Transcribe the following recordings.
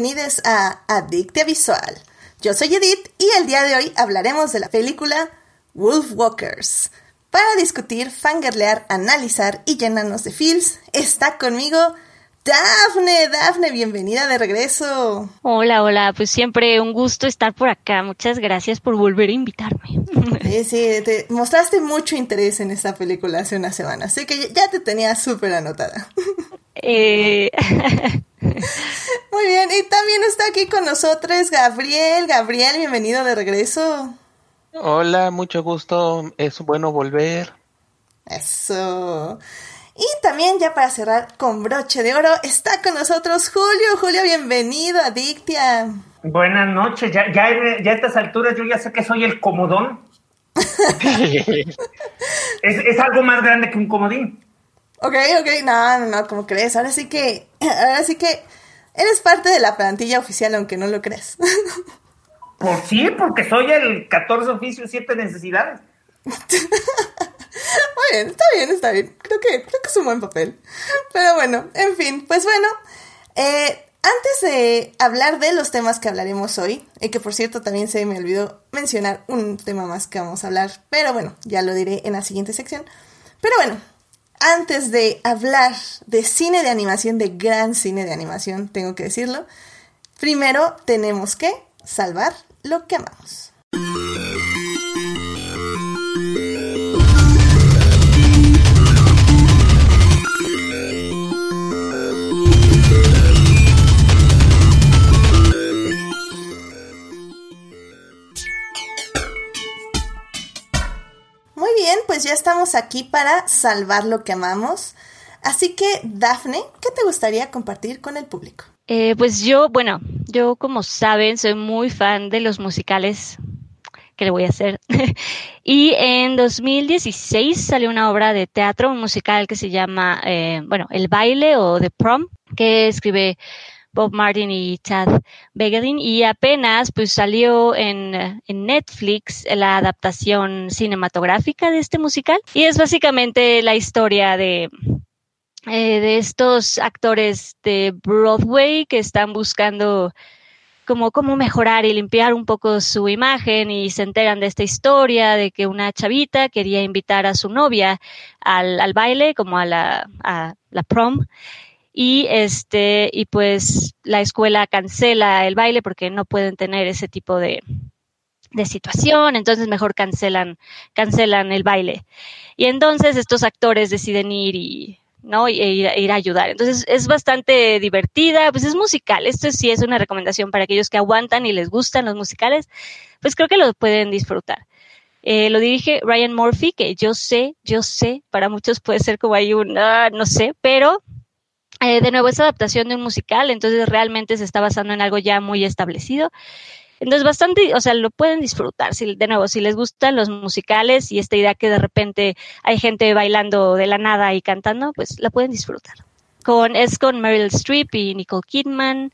bienvenidos a Adictia Visual. Yo soy Edith y el día de hoy hablaremos de la película Wolfwalkers. Para discutir, fangirlear, analizar y llenarnos de feels, está conmigo Dafne. Dafne, bienvenida de regreso. Hola, hola, pues siempre un gusto estar por acá. Muchas gracias por volver a invitarme. Sí, sí, te mostraste mucho interés en esta película hace una semana, así que ya te tenía súper anotada. Eh... Muy bien, y también está aquí con nosotros Gabriel. Gabriel, bienvenido de regreso. Hola, mucho gusto, es bueno volver. Eso. Y también ya para cerrar con broche de oro está con nosotros Julio. Julio, bienvenido a Dictia. Buenas noches, ya, ya, ya a estas alturas yo ya sé que soy el comodón. es, es algo más grande que un comodín. Ok, ok, no, no, no, como crees. Ahora sí que, ahora sí que eres parte de la plantilla oficial, aunque no lo creas. Pues sí, porque soy el 14 oficio, 7 necesidades. Muy bien, está bien, está bien. Creo que, creo que es un buen papel. Pero bueno, en fin, pues bueno. Eh, antes de hablar de los temas que hablaremos hoy, y que por cierto también se me olvidó mencionar un tema más que vamos a hablar, pero bueno, ya lo diré en la siguiente sección. Pero bueno, antes de hablar de cine de animación, de gran cine de animación, tengo que decirlo, primero tenemos que salvar lo que amamos. Bien, pues ya estamos aquí para salvar lo que amamos. Así que, Dafne, ¿qué te gustaría compartir con el público? Eh, pues yo, bueno, yo como saben, soy muy fan de los musicales. ¿Qué le voy a hacer? y en 2016 salió una obra de teatro, un musical que se llama, eh, bueno, El baile o The Prom, que escribe Bob Martin y Chad Begelin y apenas pues salió en, en, Netflix la adaptación cinematográfica de este musical y es básicamente la historia de eh, de estos actores de Broadway que están buscando como cómo mejorar y limpiar un poco su imagen y se enteran de esta historia de que una chavita quería invitar a su novia al, al baile como a la, a la prom y este y pues la escuela cancela el baile porque no pueden tener ese tipo de, de situación, entonces mejor cancelan cancelan el baile. Y entonces estos actores deciden ir y ¿no? E ir, ir, a ayudar. Entonces es bastante divertida, pues es musical. Esto sí es una recomendación para aquellos que aguantan y les gustan los musicales, pues creo que lo pueden disfrutar. Eh, lo dirige Ryan Murphy, que yo sé, yo sé, para muchos puede ser como hay un, uh, no sé, pero eh, de nuevo es adaptación de un musical, entonces realmente se está basando en algo ya muy establecido. Entonces, bastante, o sea, lo pueden disfrutar. Si, de nuevo, si les gustan los musicales y esta idea que de repente hay gente bailando de la nada y cantando, pues la pueden disfrutar. Con, es con Meryl Streep y Nicole Kidman,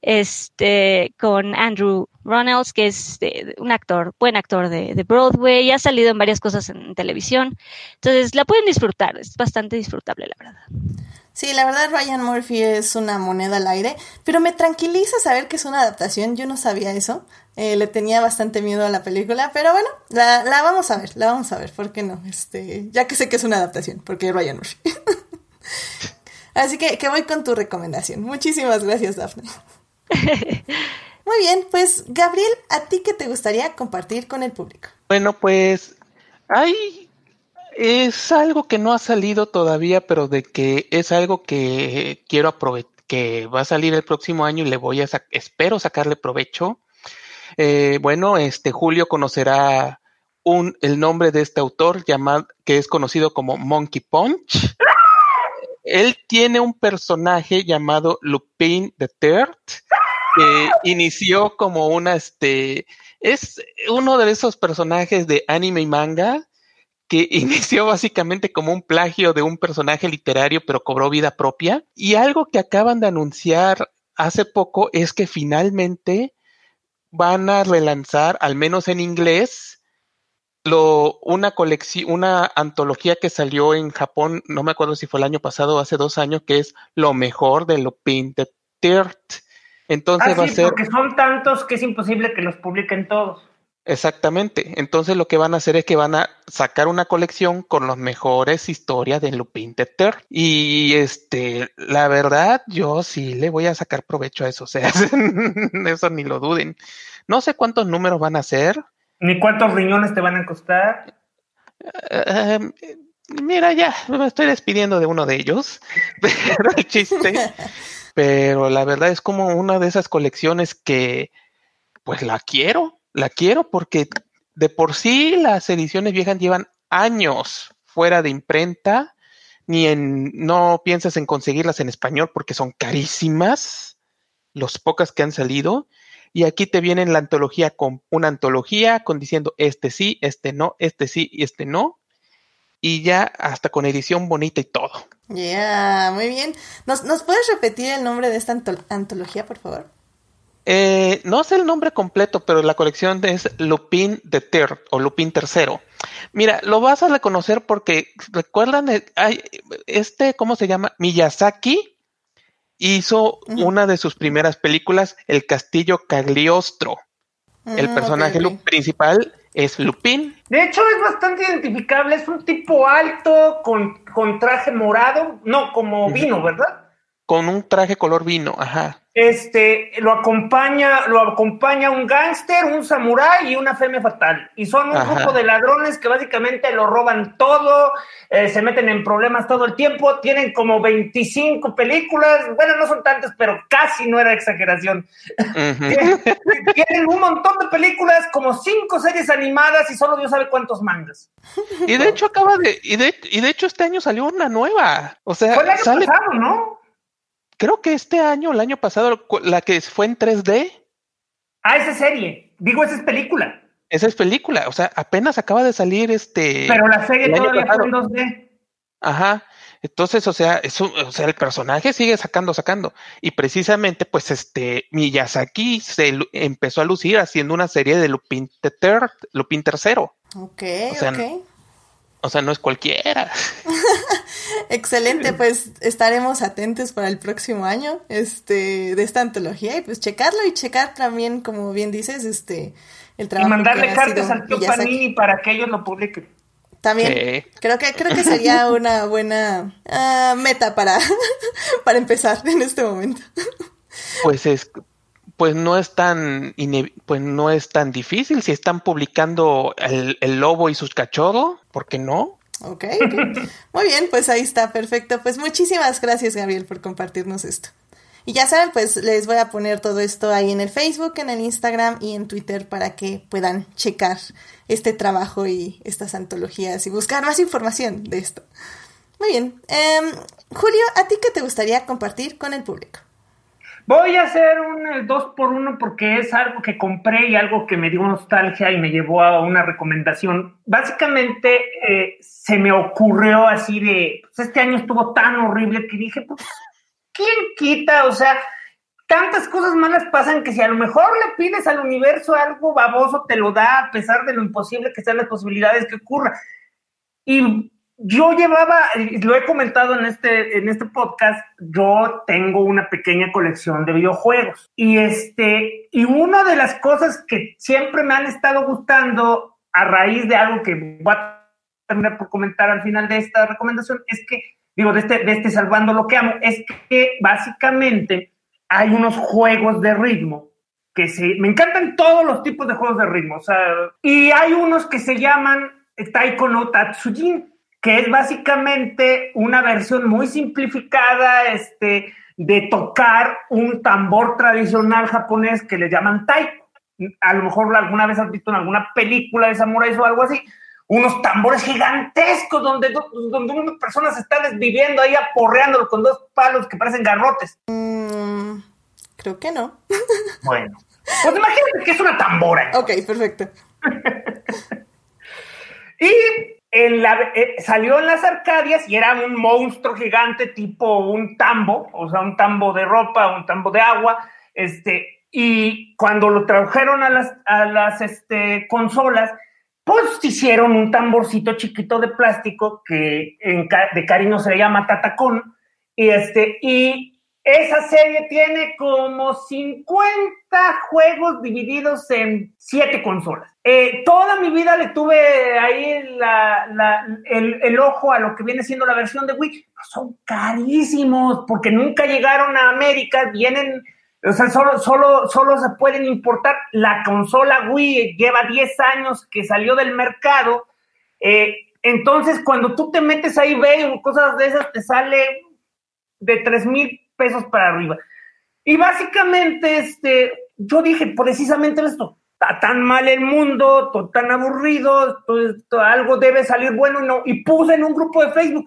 este, con Andrew Ronalds, que es un actor, buen actor de, de, Broadway, y ha salido en varias cosas en televisión. Entonces, la pueden disfrutar, es bastante disfrutable, la verdad. Sí, la verdad Ryan Murphy es una moneda al aire, pero me tranquiliza saber que es una adaptación, yo no sabía eso, eh, le tenía bastante miedo a la película, pero bueno, la, la, vamos a ver, la vamos a ver, ¿por qué no? Este, ya que sé que es una adaptación, porque es Ryan Murphy. Así que, que voy con tu recomendación. Muchísimas gracias, Daphne. Muy bien, pues Gabriel, ¿a ti qué te gustaría compartir con el público? Bueno, pues hay es algo que no ha salido todavía, pero de que es algo que quiero aprovechar, que va a salir el próximo año y le voy a, sa espero sacarle provecho. Eh, bueno, este Julio conocerá un, el nombre de este autor llamado, que es conocido como Monkey Punch. Él tiene un personaje llamado Lupin the Third, que inició como una, este, es uno de esos personajes de anime y manga que inició básicamente como un plagio de un personaje literario, pero cobró vida propia. Y algo que acaban de anunciar hace poco es que finalmente van a relanzar, al menos en inglés, lo, una colección, una antología que salió en Japón, no me acuerdo si fue el año pasado o hace dos años, que es lo mejor de lo Painted Third. Entonces Ah, va a ser porque son tantos que es imposible que los publiquen todos. Exactamente. Entonces lo que van a hacer es que van a sacar una colección con las mejores historias de Lupin Third. Y este, la verdad, yo sí le voy a sacar provecho a eso. O sea, eso ni lo duden. No sé cuántos números van a ser. Ni cuántos riñones te van a costar. Eh, mira, ya me estoy despidiendo de uno de ellos, pero el chiste, pero la verdad es como una de esas colecciones que, pues la quiero, la quiero porque de por sí las ediciones viejas llevan años fuera de imprenta, ni en, no piensas en conseguirlas en español porque son carísimas, los pocas que han salido. Y aquí te viene la antología con una antología con diciendo este sí, este no, este sí y este no y ya hasta con edición bonita y todo. Ya, muy bien. ¿Nos, ¿Nos puedes repetir el nombre de esta anto- antología, por favor? Eh, no sé el nombre completo, pero la colección es Lupin the Third o Lupin tercero. Mira, lo vas a reconocer porque recuerdan el- ay, este, ¿cómo se llama? Miyazaki hizo Ujú. una de sus primeras películas, El Castillo Cagliostro. El Mm, personaje lu- ok. principal es Lupin. De hecho, es bastante identificable. Es un tipo alto con, con traje morado. No, como vino, ¿verdad? Con un traje color vino, ajá. Este, lo acompaña, lo acompaña un gángster, un samurái y una femme fatal. Y son un Ajá. grupo de ladrones que básicamente lo roban todo, eh, se meten en problemas todo el tiempo, tienen como 25 películas, bueno, no son tantas, pero casi no era exageración. Tienen un montón de películas, como cinco series animadas y solo Dios sabe cuántos mangas. Y de hecho acaba de, y de, y de hecho este año salió una nueva. O sea, Fue el año sale, pasado, ¿no? Creo que este año, el año pasado, la que fue en 3D, Ah, esa serie. Digo, esa es película. esa es película. O sea, apenas acaba de salir este. Pero la serie el año todavía fue en pasado. 2D. Ajá. Entonces, o sea, es un- o sea, el personaje sigue sacando, sacando. Y precisamente, pues, este, Miyazaki se empezó a lucir haciendo una serie de Lupin the Third, Lupin tercero. Ok, O sea, ok. O sea, no es cualquiera. Excelente, pues estaremos atentos para el próximo año, este, de esta antología y pues checarlo y checar también, como bien dices, este, el Y trabajo mandarle que ha cartas al tío. Panini para que ellos lo publiquen. También Sí. creo que creo que sería una buena ah, meta para para empezar en este momento. Pues es, pues no es tan, pues no es tan difícil. Si están publicando el, el lobo y sus cachorros, ¿por qué no? Ok, ok. Muy bien, pues ahí está, perfecto. Pues muchísimas gracias, Gabriel, por compartirnos esto. Y ya saben, pues les voy a poner todo esto ahí en el Facebook, en el Instagram y en Twitter para que puedan checar este trabajo y estas antologías y buscar más información de esto. Muy bien. Em, Julio, ¿a ti qué te gustaría compartir con el público? Voy a hacer un el dos por uno porque es algo que compré y algo que me dio nostalgia y me llevó a una recomendación. Básicamente eh, se me ocurrió así de, pues este año estuvo tan horrible que dije, pues, ¿quién quita? O sea, tantas cosas malas pasan que si a lo mejor le pides al universo algo baboso, te lo da a pesar de lo imposible que sean las posibilidades que ocurra. Y yo llevaba, lo he comentado en este, en este podcast, yo tengo una pequeña colección de videojuegos. Y este, y una de las cosas que siempre me han estado gustando a raíz de algo que voy a terminar por comentar al final de esta recomendación es que, digo, de este, de este Salvando lo que amo, es que básicamente hay unos juegos de ritmo que se, me encantan todos los tipos de juegos de ritmo, o sea, y hay unos que se llaman Taiko no Tatsujin, que es básicamente una versión muy simplificada este, de tocar un tambor tradicional japonés que le llaman taiko. A lo mejor alguna vez has visto en alguna película de samuráis o algo así, unos tambores gigantescos donde, donde una persona se está desviviendo ahí aporreándolo con dos palos que parecen garrotes. Mm, creo que no. Bueno, pues imagínate que es una tambora. Ok, perfecto. Y en la, eh, salió en las Arcadias y era un monstruo gigante tipo un tambo, o sea, un tambo de ropa, un tambo de agua, este, y cuando lo trajeron a las, a las este, consolas, pues hicieron un tamborcito chiquito de plástico que en de cariño se le llama tatacón, y, este, y esa serie tiene como 50 juegos divididos en 7 consolas. Eh, toda mi vida le tuve ahí el, ojo a lo que viene siendo la versión de Wii. Son carísimos porque nunca llegaron a América, vienen, o sea, solo, solo, solo se pueden importar. La consola Wii lleva 10 años que salió del mercado. Eh, entonces, cuando tú te metes ahí, ve cosas de esas, te sale de 3 mil pesos para arriba. Y básicamente, este, yo dije precisamente esto, está tan mal el mundo, todo tan aburrido, todo, algo debe salir bueno, no, y puse en un grupo de Facebook,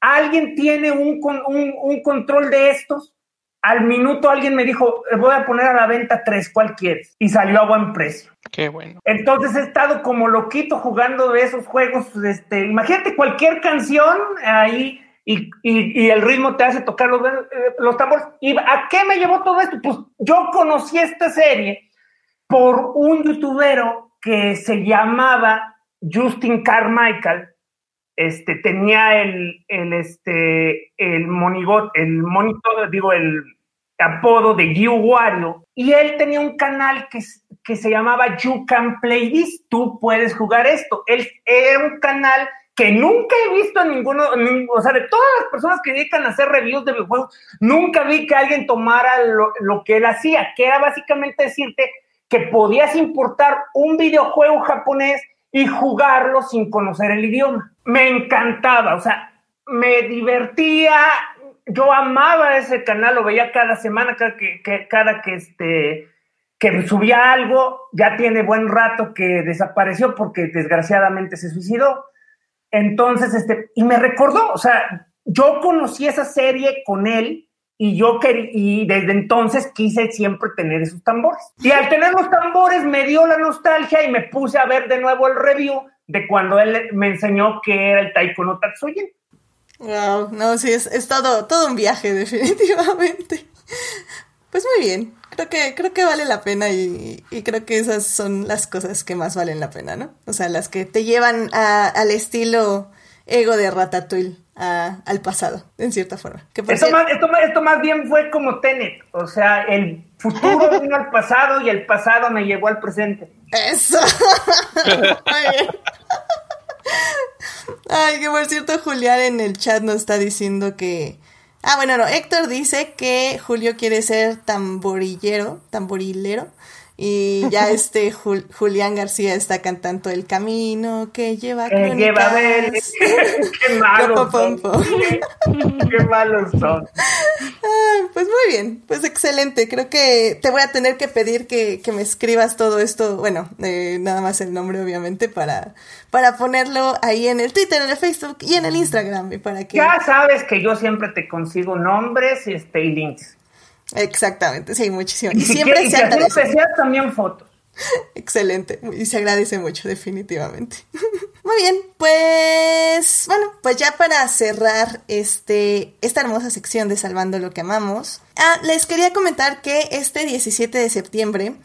¿alguien tiene un, un, un control de estos? Al minuto alguien me dijo, eh, voy a poner a la venta tres, ¿cuál quieres? Y salió a buen precio. Qué bueno. Entonces he estado como loquito jugando de esos juegos. Este, imagínate cualquier canción ahí y, y, el ritmo te hace tocar los, eh, los tambores. ¿Y a qué me llevó todo esto? Pues yo conocí esta serie por un youtuber que se llamaba Justin Carmichael. Este, tenía el, el, este, el el monitor, digo, el apodo de You Wario, y él tenía un canal que, que se llamaba You Can Play This, tú puedes jugar esto. Él era un canal que nunca he visto a ninguno, o sea, de todas las personas que dedican a hacer reviews de videojuegos, nunca vi que alguien tomara lo, que él hacía, que era básicamente decirte que podías importar un videojuego japonés y jugarlo sin conocer el idioma. Me encantaba, o sea, me divertía, yo amaba ese canal, lo veía cada semana, cada que, cada que este que subía algo, ya tiene buen rato que desapareció porque desgraciadamente se suicidó entonces, este, y me recordó, o sea, yo conocí esa serie con él y yo quería, y desde entonces quise siempre tener esos tambores. Y al tener los tambores me dio la nostalgia y me puse a ver de nuevo el review de cuando él me enseñó que era el Taiko no Tatsujin. Wow, no, sí, es, es todo, todo un viaje, definitivamente. Pues muy bien creo que, creo que vale la pena y, creo que esas son las cosas que más valen la pena, ¿no? O sea, las que te llevan al estilo ego de Ratatouille, al pasado, en cierta forma. esto, más, esto, más, bien fue como Tenet, o sea, el futuro vino al pasado y el pasado me llevó al presente. Eso. Ay, que por cierto, Julián en el chat nos está diciendo que Ah, bueno, no, Héctor dice que Julio quiere ser tamborillero, tamborilero. Y ya este Julián García está cantando El camino que lleva que lleva ver. Qué malos son. Qué malos son. pues muy bien, pues excelente. Creo que te voy a tener que pedir que, me escribas todo esto, bueno, eh, nada más el nombre obviamente para, para ponerlo ahí en el Twitter, en el Facebook y en el Instagram. Y para que... Ya sabes que yo siempre te consigo nombres este, y links. Exactamente, sí, muchísimo. Y, siempre se agradece. también fotos. Excelente, y se agradece mucho, definitivamente. Muy bien, pues bueno, pues ya para cerrar este, esta hermosa sección de Salvando lo que amamos, ah, les quería comentar que este 17 de septiembre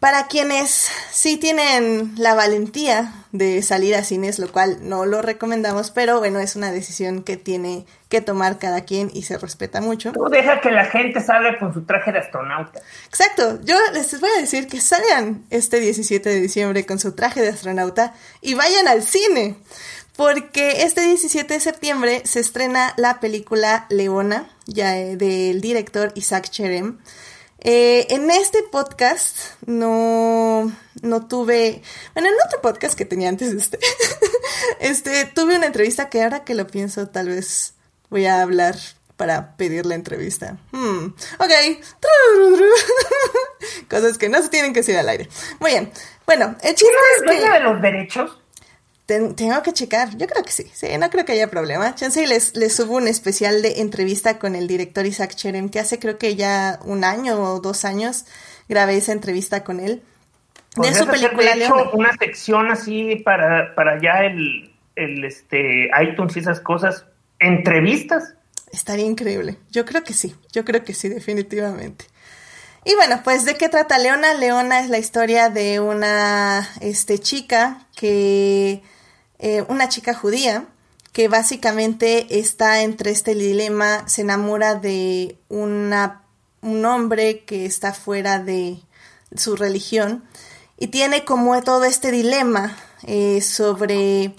para quienes sí tienen la valentía de salir a cines, lo cual no lo recomendamos, pero bueno, es una decisión que tiene que tomar cada quien y se respeta mucho. Tú deja que la gente salga con su traje de astronauta. Exacto, yo les voy a decir que salgan este 17 de diciembre con su traje de astronauta y vayan al cine, porque este 17 de septiembre se estrena la película Leona, ya eh, del director Isaac Cherem. Eh, en este podcast no, no tuve, bueno, en otro podcast que tenía antes de este, este, tuve una entrevista que ahora que lo pienso tal vez voy a hablar para pedir la entrevista. Hmm, ok. Cosas que no se tienen que decir al aire. Muy bien. Bueno, el chiste es que... de los derechos? Tengo que checar, yo creo que sí, sí, no creo que haya problema. Chance les, les subo un especial de entrevista con el director Isaac Cherem, que hace creo que ya un año o dos años grabé esa entrevista con él. De su película de hecho, una sección así para, para ya el, el este, iTunes y esas cosas, entrevistas. Estaría increíble, yo creo que sí, yo creo que sí, definitivamente. Y bueno, pues ¿de qué trata Leona? Leona es la historia de una este, chica que eh, una chica judía que básicamente está entre este dilema, se enamora de una, un hombre que está fuera de su religión y tiene como todo este dilema eh, sobre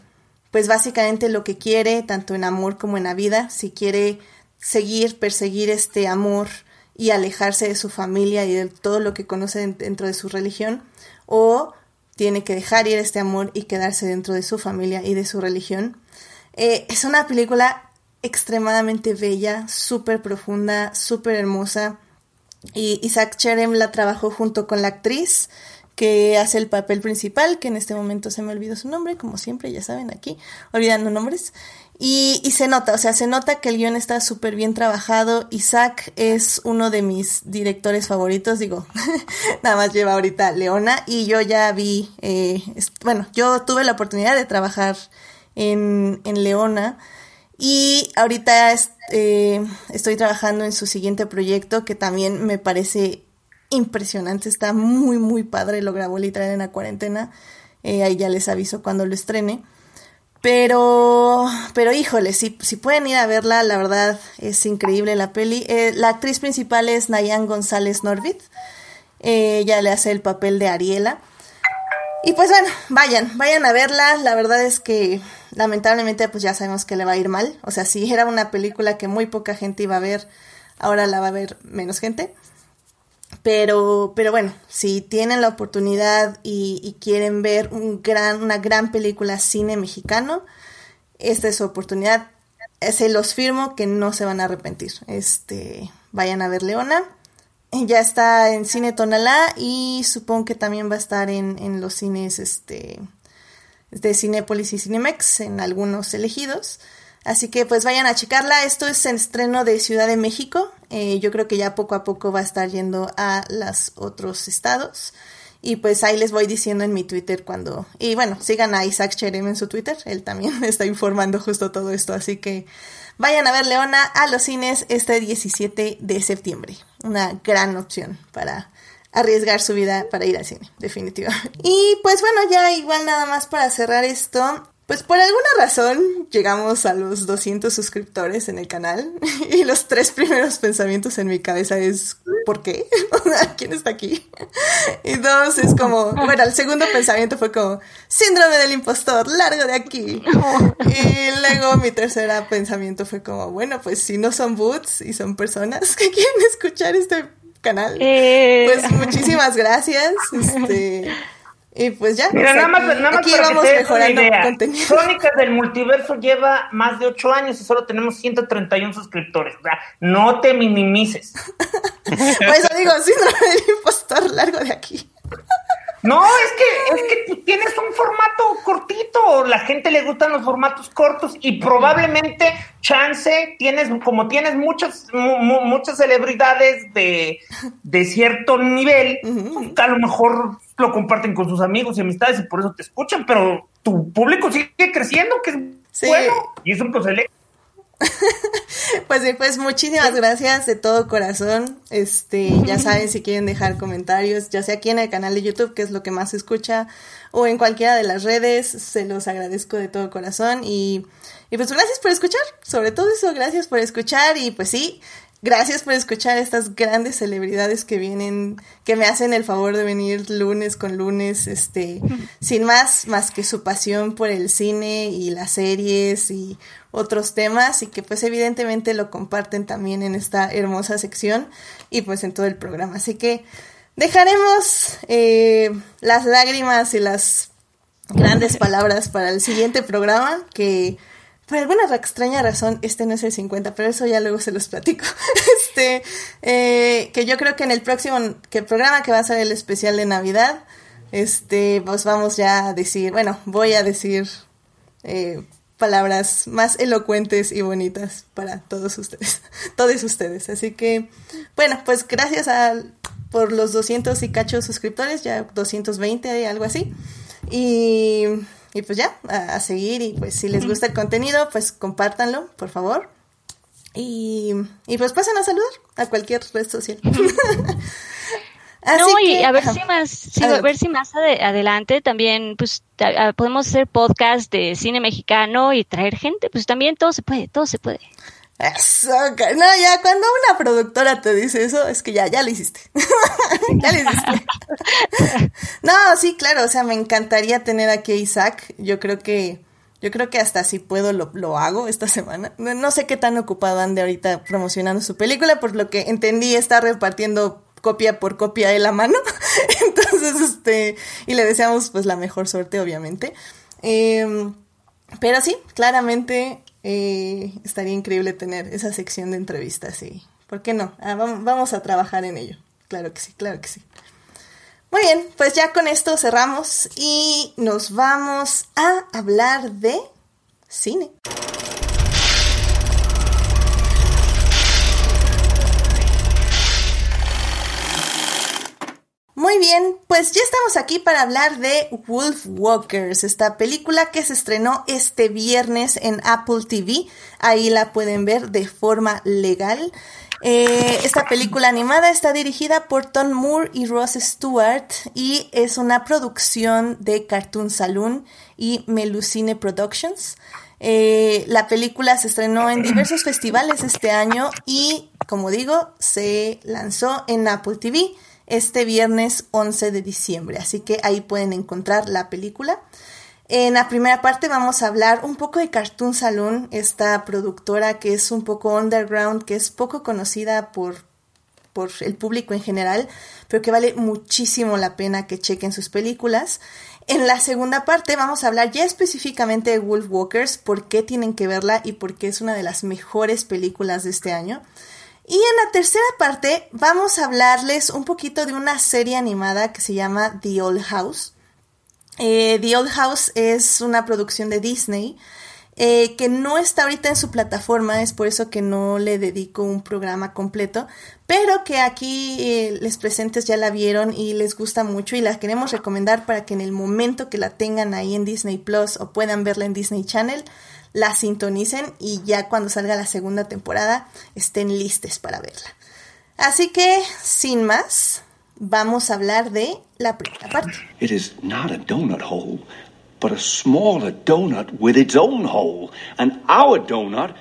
pues básicamente lo que quiere, tanto en amor como en la vida, si quiere seguir, perseguir este amor y alejarse de su familia y de todo lo que conoce dentro de su religión, o tiene que dejar ir este amor y quedarse dentro de su familia y de su religión. Eh, es una película extremadamente bella, súper profunda, súper hermosa. Y Isaac Cherem la trabajó junto con la actriz que hace el papel principal, que en este momento se me olvidó su nombre, como siempre, ya saben, aquí, olvidando nombres. Y, y se nota, o sea, se nota que el guion está súper bien trabajado. Isaac es uno de mis directores favoritos, digo, nada más lleva ahorita Leona y yo ya vi, eh, bueno, yo tuve la oportunidad de trabajar en, en Leona y ahorita eh, estoy trabajando en su siguiente proyecto que también me parece impresionante, está muy, muy padre, lo grabó literal en la cuarentena, eh, ahí ya les aviso cuando lo estrene. Pero, pero híjole, si, pueden ir a verla, la verdad es increíble la peli. Eh, la actriz principal es Nayan González Norvid. Eh, ella le hace el papel de Ariela. Y pues bueno, vayan, vayan a verla. La verdad es que lamentablemente pues ya sabemos que le va a ir mal. O sea, si era una película que muy poca gente iba a ver, ahora la va a ver menos gente. Pero, pero bueno, si tienen la oportunidad y, quieren ver un gran, una gran película cine mexicano, esta es su oportunidad. Se los firmo que no se van a arrepentir. Este, vayan a ver Leona. Ya está en Cine Tonalá y supongo que también va a estar en, en los cines este, de Cinépolis y Cinemex, en algunos elegidos. Así que pues vayan a checarla. Esto es el estreno de Ciudad de México. Eh, yo creo que ya poco a poco va a estar yendo a los otros estados. Y pues ahí les voy diciendo en mi Twitter cuando... Y bueno, sigan a Isaac Cherem en su Twitter. Él también está informando justo todo esto. Así que vayan a ver Leona a los cines este 17 de septiembre. Una gran opción para arriesgar su vida para ir al cine, definitivamente. Y pues bueno, ya igual nada más para cerrar esto. Pues por alguna razón llegamos a los 200 suscriptores en el canal y los tres primeros pensamientos en mi cabeza es ¿por qué? ¿Quién está aquí? Y dos es como, bueno, el segundo pensamiento fue como síndrome del impostor, largo de aquí. Y luego mi tercer pensamiento fue como, bueno, pues si no son boots y son personas que quieren escuchar este canal, eh. pues muchísimas gracias. Este y pues ya. Mira, nada más, nada más para vamos que mejorando contenido. Crónicas del Multiverso lleva más de 8 años y solo tenemos 131 suscriptores. O sea, no te minimices. Por eso digo, síndrome del impostor largo de aquí. No, es que, es que tienes un formato cortito, la gente le gustan los formatos cortos y probablemente chance tienes, como tienes muchas, muchas celebridades de, de cierto nivel, a lo mejor lo comparten con sus amigos y amistades y por eso te escuchan, pero tu público sigue creciendo, que es bueno, y es un proceso pues pues muchísimas gracias de todo corazón. Este, ya saben si quieren dejar comentarios, ya sea aquí en el canal de YouTube, que es lo que más se escucha, o en cualquiera de las redes, se los agradezco de todo corazón y, y pues gracias por escuchar, sobre todo eso, gracias por escuchar y pues sí, Gracias por escuchar estas grandes celebridades que vienen, que me hacen el favor de venir lunes con lunes, este, sin más, más que su pasión por el cine y las series y otros temas y que pues evidentemente lo comparten también en esta hermosa sección y pues en todo el programa. Así que dejaremos eh, las lágrimas y las grandes palabras para el siguiente programa que por alguna extraña razón, este no es el 50, pero eso ya luego se los platico. Este, eh, que yo creo que en el próximo, que programa que va a ser el especial de Navidad, este, pues vamos ya a decir, bueno, voy a decir eh, palabras más elocuentes y bonitas para todos ustedes, todos ustedes. Así que, bueno, pues gracias a, por los 200 y cachos suscriptores, ya 220, algo así. Y y pues ya, a, seguir y pues si les gusta el contenido, pues compártanlo, por favor. Y, y pues pasen a saludar a cualquier red social. no, y a ver si más, a ver si más adelante también, pues podemos hacer podcast de cine mexicano y traer gente, pues también todo se puede, todo se puede. Eso, no, ya cuando una productora te dice eso, es que ya, ya lo hiciste. ya lo hiciste. no, sí, claro, o sea, me encantaría tener aquí a Isaac. Yo creo que, yo creo que hasta si puedo lo, lo hago esta semana. No, sé qué tan ocupado ande ahorita promocionando su película, por lo que entendí, está repartiendo copia por copia de la mano. Entonces, este, y le deseamos pues la mejor suerte, obviamente. Em, pero sí, claramente eh, estaría increíble tener esa sección de entrevistas ¿por qué no? Ah, vamos a trabajar en ello. Claro que sí, claro que sí. Muy bien, pues ya con esto cerramos y nos vamos a hablar de cine. Muy bien, pues ya estamos aquí para hablar de Wolf Walkers, esta película que se estrenó este viernes en Apple TV. Ahí la pueden ver de forma legal. Eh, esta película animada está dirigida por Tom Moore y Ross Stewart y es una producción de Cartoon Saloon y Melusine Productions. Eh, la película se estrenó en diversos festivales este año y, como digo, se lanzó en Apple TV este viernes 11 de diciembre. Así que ahí pueden encontrar la película. En la primera parte vamos a hablar un poco de Cartoon Saloon, esta productora que es un poco underground, que es poco conocida por, por el público en general, pero que vale muchísimo la pena que chequen sus películas. En la segunda parte vamos a hablar ya específicamente de Wolf Walkers, por qué tienen que verla y por qué es una de las mejores películas de este año. Y en la tercera parte vamos a hablarles un poquito de una serie animada que se llama The Old House. Eh, The Old House es una producción de Disney eh, que no está ahorita en su plataforma, es por eso que no le dedico un programa completo, pero que aquí eh, les presentes ya la vieron y les gusta mucho y la queremos recomendar para que en el momento que la tengan ahí en Disney Plus o puedan verla en Disney Channel, la sintonicen y ya cuando salga la segunda temporada estén listes para verla. Así que, sin más, vamos a hablar de la primera parte. It is not a donut hole, but a smaller donut with its own hole. And our donut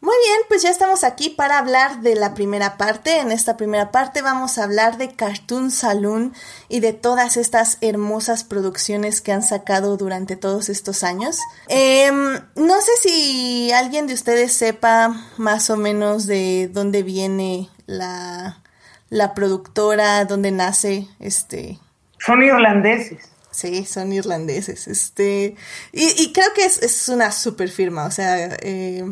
muy bien, pues ya estamos aquí para hablar de la primera parte. En esta primera parte vamos a hablar de Cartoon Saloon y de todas estas hermosas producciones que han sacado durante todos estos años. Em, no sé si alguien de ustedes sepa más o menos de dónde viene la, la productora, dónde nace este. Son irlandeses. Sí, son irlandeses. Este, y, creo que es, una super firma, o sea, eh,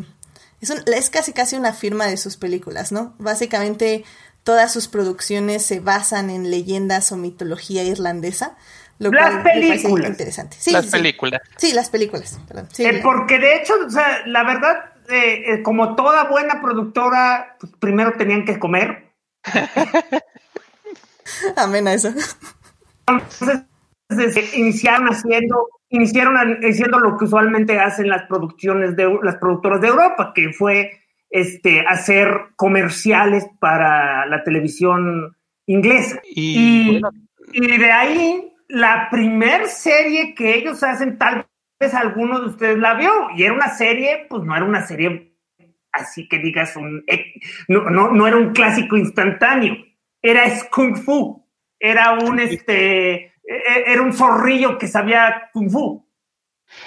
es, es casi casi una firma de sus películas, ¿no? Básicamente todas sus producciones se basan en leyendas o mitología irlandesa. Lo las películas. interesante. Sí, las películas. Sí, las películas. Eh, porque de hecho, o sea, la verdad, eh, como toda buena productora, pues primero tenían que comer. Amén a eso. Entonces, iniciaron haciendo, iniciaron haciendo lo que usualmente hacen las producciones de las productoras de Europa, que fue este, hacer comerciales para la televisión inglesa. Y, y, de ahí, la primer serie que ellos hacen, tal vez alguno de ustedes la vio, y era una serie, pues no era una serie así que digas un, no, no, no era un clásico instantáneo, era Kung Fu, era un este era un zorrillo que sabía kung fu.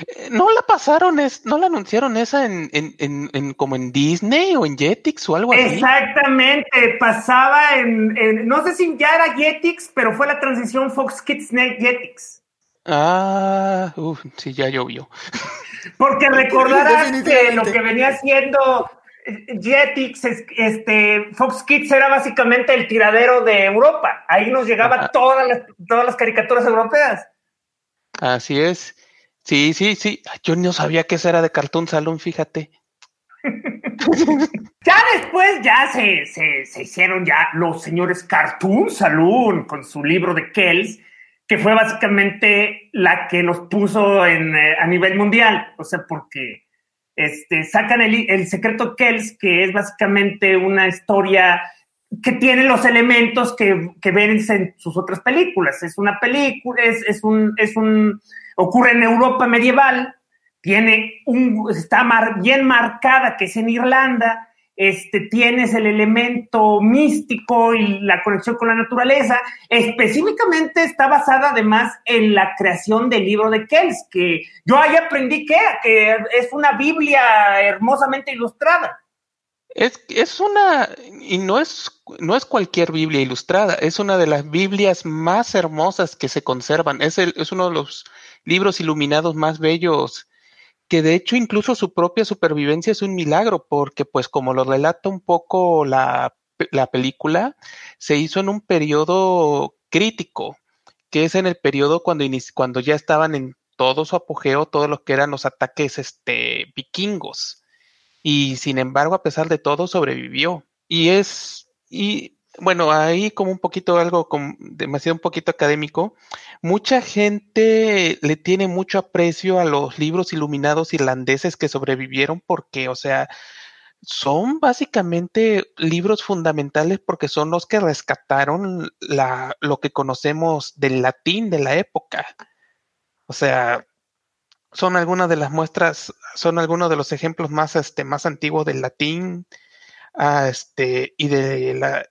Eh, ¿No la pasaron, es, no la anunciaron esa en, en, en, como en Disney o en Jetix o algo así? Exactamente, pasaba en, no sé si ya era Jetix, pero fue la transición Fox Kids Net Jetix. Ah, uff, sí, ya llovió. Porque recordarás que lo que venía haciendo Jetix, este, Fox Kids era básicamente el tiradero de Europa. Ahí nos llegaban todas las, todas las caricaturas europeas. Así es. Sí, sí, sí. Yo no sabía que eso era de Cartoon Salón, fíjate. ya después ya se, se, hicieron ya los señores Cartoon Saloon con su libro de Kells, que fue básicamente la que nos puso en, eh, a nivel mundial. O sea, porque este, sacan el, secreto Kells, que es básicamente una historia que tiene los elementos que, que ven en sus otras películas. Es una película, es, es, un, es un, ocurre en Europa medieval, tiene un, está bien marcada que es en Irlanda, este, tienes el elemento místico y la conexión con la naturaleza. Específicamente está basada además en la creación del libro de Kells, que yo ahí aprendí que, que es una Biblia hermosamente ilustrada. Es, es una, y no es, no es cualquier Biblia ilustrada, es una de las Biblias más hermosas que se conservan. Es, el, es uno de los libros iluminados más bellos que de hecho incluso su propia supervivencia es un milagro, porque pues como lo relata un poco la, la película, se hizo en un periodo crítico, que es en el periodo cuando, cuando ya estaban en todo su apogeo, todo lo que eran los ataques este, vikingos. Y sin embargo, a pesar de todo, sobrevivió. Y es, bueno, ahí como un poquito algo como demasiado un poquito académico, mucha gente le tiene mucho aprecio a los libros iluminados irlandeses que sobrevivieron porque, o sea, son básicamente libros fundamentales porque son los que rescataron la, lo que conocemos del latín de la época. O sea, son algunas de las muestras, son algunos de los ejemplos más, este, más antiguos del latín, ah, este, y de la,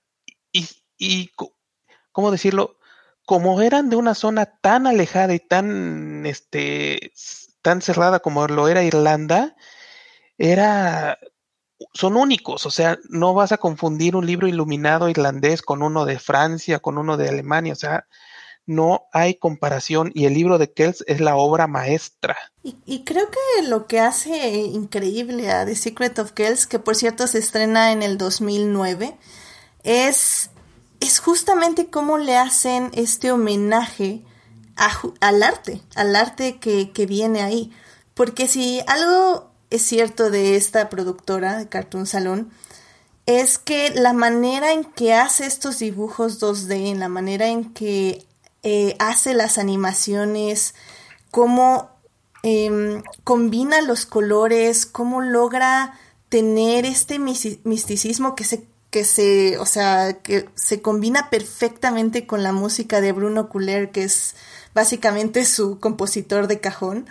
y, y, ¿cómo decirlo? Como eran de una zona tan alejada y tan, este, tan cerrada como lo era Irlanda, era, son únicos, o sea, no vas a confundir un libro iluminado irlandés con uno de Francia, con uno de Alemania, o sea, no hay comparación y el libro de Kells es la obra maestra. Y, y, creo que lo que hace increíble a The Secret of Kells, que por cierto se estrena en el 2009, es, es justamente cómo le hacen este homenaje al arte, al arte que, que viene ahí. Porque si algo es cierto de esta productora de Cartoon Salon, es que la manera en que hace estos dibujos 2D, en la manera en que eh, hace las animaciones, cómo em, combina los colores, cómo logra tener este misticismo que se que se, o sea, que se combina perfectamente con la música de Bruno Couler, que es básicamente su compositor de cajón.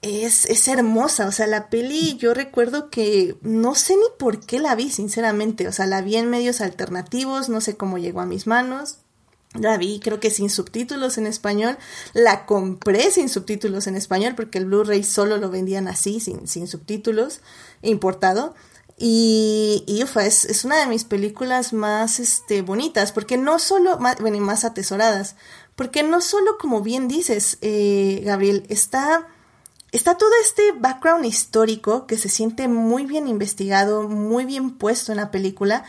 Es, es hermosa, o sea, la peli yo recuerdo que no sé ni por qué la vi, sinceramente, o sea, la vi en medios alternativos, no sé cómo llegó a mis manos, la vi creo que sin subtítulos en español, la compré sin subtítulos en español porque el Blu-ray solo lo vendían así, sin, sin subtítulos, importado. Y, y es, es, una de mis películas más este, bonitas, porque no solo, bueno, y más atesoradas, porque no solo, como bien dices, eh, Gabriel, está, está todo este background histórico que se siente muy bien investigado, muy bien puesto en la película,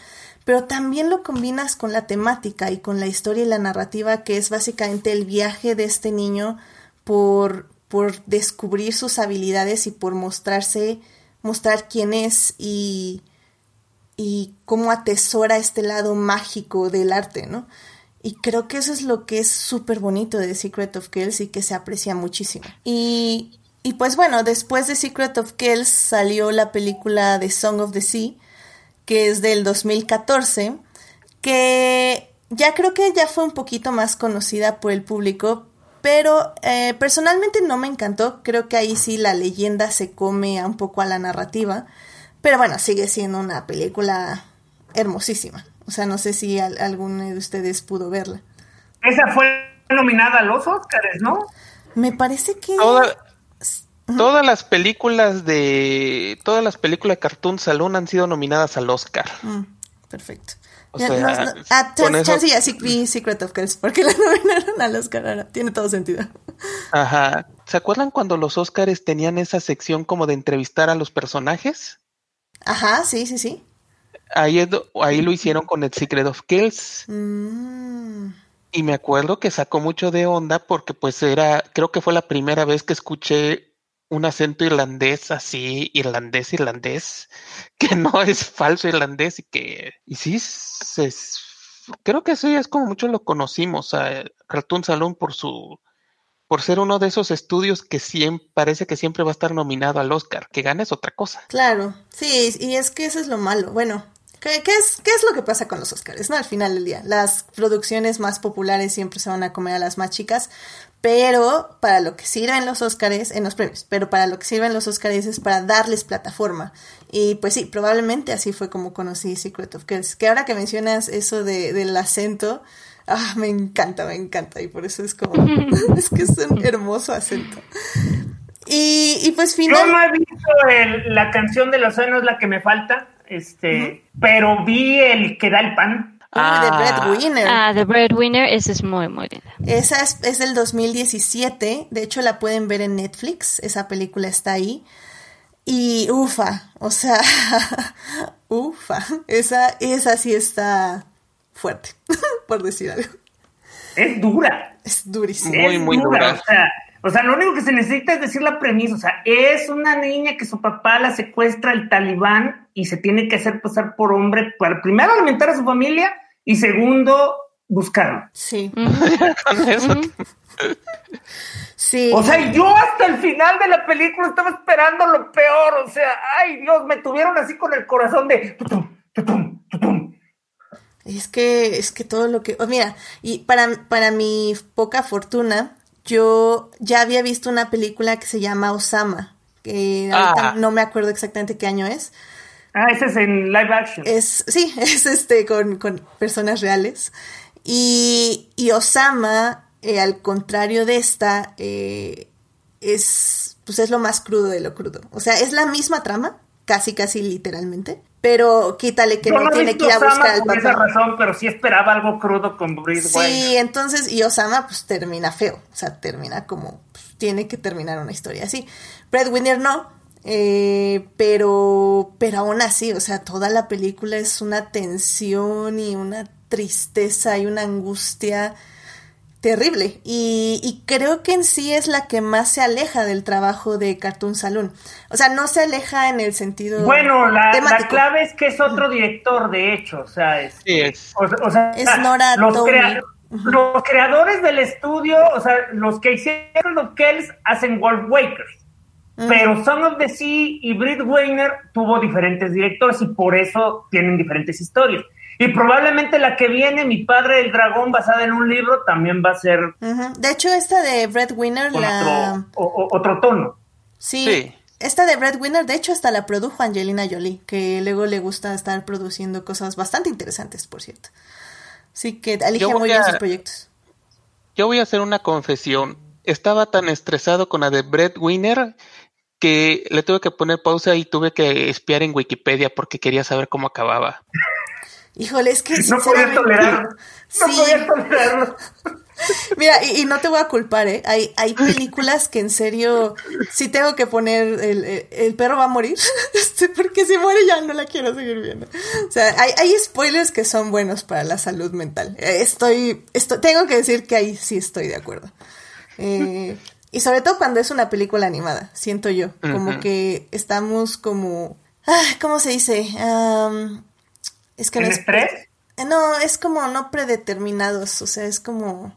pero también lo combinas con la temática y con la historia y la narrativa, que es básicamente el viaje de este niño por, por descubrir sus habilidades y por mostrarse mostrar quién es y, y cómo atesora este lado mágico del arte, ¿no? Y creo que eso es lo que es súper bonito de Secret of Kells y que se aprecia muchísimo. Y, y pues bueno, después de Secret of Kells salió la película The Song of the Sea, que es del 2014, que ya creo que ya fue un poquito más conocida por el público, pero eh, personalmente no me encantó. Creo que ahí sí la leyenda se come un poco a la narrativa. Pero bueno, sigue siendo una película hermosísima. O sea, no sé si alguno de ustedes pudo verla. Esa fue nominada a los Oscars, ¿no? Me parece que... todas las películas de... Todas las películas de Cartoon Saloon han sido nominadas al Oscar. Mm, perfecto. O sea, ah, chance ya sí Secret of Girls, porque la nominaron al Oscar Tiene todo sentido. Ajá. ¿Se acuerdan cuando los Oscars tenían esa sección como de entrevistar a los personajes? Ajá, sí, sí, sí. Ahí, ahí lo hicieron con el Secret of Kills. Mm. Y me acuerdo que sacó mucho de onda porque pues era, creo que fue la primera vez que escuché un acento irlandés así, irlandés, irlandés, que no es falso irlandés y que, y sí, se, creo que ya es como muchos lo conocimos, a Cartoon Saloon por su, por ser uno de esos estudios que siempre, parece que siempre va a estar nominado al Oscar, que gane es otra cosa. Claro, sí, y es que eso es lo malo. Bueno, ¿Qué, qué es, ¿Qué es lo que pasa con los Oscars? No, al final del día. Las producciones más populares siempre se van a comer a las más chicas, pero para lo que sirven los Oscars, en los premios, pero para lo que sirven los Oscars es para darles plataforma. Y pues sí, probablemente así fue como conocí Secret of Girls. Que ahora que mencionas eso de, del acento, ah, me encanta, me encanta. Y por eso es como, es que es un hermoso acento. Y, y pues Yo final... no he visto el- la canción de los es la que me falta, este, pero vi el que da el pan. Uy, de Ah. Breadwinner. Ah, The Breadwinner, esa es muy, muy linda. Esa es, es del 2017. De hecho, la pueden ver en Netflix. Esa película está ahí. Y ufa, o sea, ufa. Esa, esa sí está fuerte, por decir algo. Es dura. Es durísimo. Muy, es muy dura. O sea, o sea, lo único que se necesita es decir la premisa. O sea, es una niña que su papá la secuestra el talibán y se tiene que hacer pasar por hombre para primero alimentar a su familia y segundo buscarlo. Sí, sí. O sea, yo hasta el final de la película estaba esperando lo peor. O sea, ay Dios, me tuvieron así con el corazón de tutum, tutum, tutum. Es que, es que todo lo que. oh, mira, y para, para mi poca fortuna, yo ya había visto una película que se llama Osama. Que ahorita Ah. no me acuerdo exactamente qué año es. Ah, ese es en live action. Es, sí, es este con, con personas reales. Y, y Osama, eh, al contrario de esta, eh, es, pues es lo más crudo de lo crudo. O sea, es la misma trama, casi, casi literalmente. Pero quítale que Yo no he tiene que ir a Osama buscar al esa papá. razón, pero sí esperaba algo crudo con Bruce Sí, Wayne. entonces, y Osama pues termina feo, o sea, termina como, pues, tiene que terminar una historia así. Breadwinner no, eh, pero, pero aún así, o sea, toda la película es una tensión y una tristeza y una angustia terrible. Y, y creo que en sí es la que más se aleja del trabajo de Cartoon Saloon. O sea, no se aleja en el sentido Bueno, la, la clave es que es otro director, de hecho, o sea, es, Sí, es. o, o sea, Es Nora los, crea- los creadores del estudio, o sea, los que hicieron los Kells hacen Wolf Wakers, pero Son of the Sea y Brit Weiner tuvo diferentes directores y por eso tienen diferentes historias. Y probablemente la que viene, Mi Padre el Dragón, basada en un libro, también va a ser. De hecho, esta de Breadwinner, con la... otro, o- o- otro tono. Sí, Sí. esta de Breadwinner, de hecho, hasta la produjo Angelina Jolie, que luego le gusta estar produciendo cosas bastante interesantes, por cierto. Así que elige Yo voy muy bien a- sus proyectos. Yo voy a hacer una confesión. Estaba tan estresado con la de Breadwinner que le tuve que poner pausa y tuve que espiar en Wikipedia porque quería saber cómo acababa. Híjole, es que No podía tolerarlo. No Sí. podía tolerarlo. Mira, y, y no te voy a culpar, ¿eh? Hay, hay películas que en serio sí tengo que poner el, el- el perro va a morir, este, porque si muere ya no la quiero seguir viendo. O sea, hay, hay spoilers que son buenos para la salud mental. Eh, Estoy, estoy, tengo que decir que ahí sí estoy de acuerdo. Eh, y sobre todo cuando es una película animada, siento yo, como que estamos como, ah, ¿cómo se dice? Es que no ¿En es estrés? eh, No, es como no predeterminados, o sea, es como...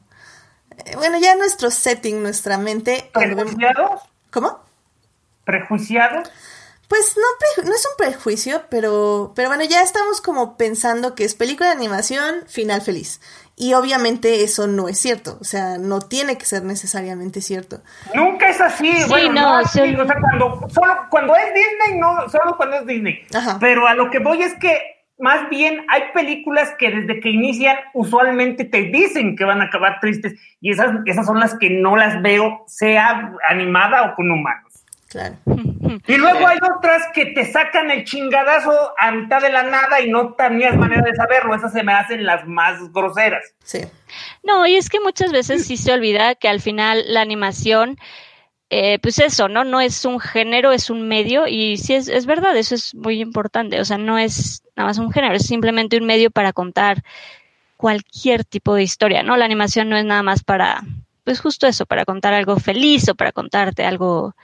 eh, Bueno, ya nuestro setting, nuestra mente... ¿Prejuiciados? ¿Cómo? ¿Prejuiciados? Pues no, no es un prejuicio, pero, pero bueno, ya estamos como pensando que es película de animación, final feliz. Y obviamente eso no es cierto, o sea, no tiene que ser necesariamente cierto. Nunca es así. Sí, bueno, no, así, sí. o sea, cuando, solo cuando es Disney, no, solo cuando es Disney. Ajá. Pero a lo que voy es que más bien hay películas que desde que inician usualmente te dicen que van a acabar tristes y esas, esas son las que no las veo, sea animada o con humanos. Claro. Y luego hay otras que te sacan el chingadazo a mitad de la nada y no tenías manera de saberlo. Esas se me hacen las más groseras. Sí. No, y es que muchas veces sí se olvida que al final la animación, eh, pues eso, ¿no? No es un género, es un medio, y sí es, es verdad, eso es muy importante. O sea, no es nada más un género, es simplemente un medio para contar cualquier tipo de historia, ¿no? La animación no es nada más para, pues justo eso, para contar algo feliz o para contarte algo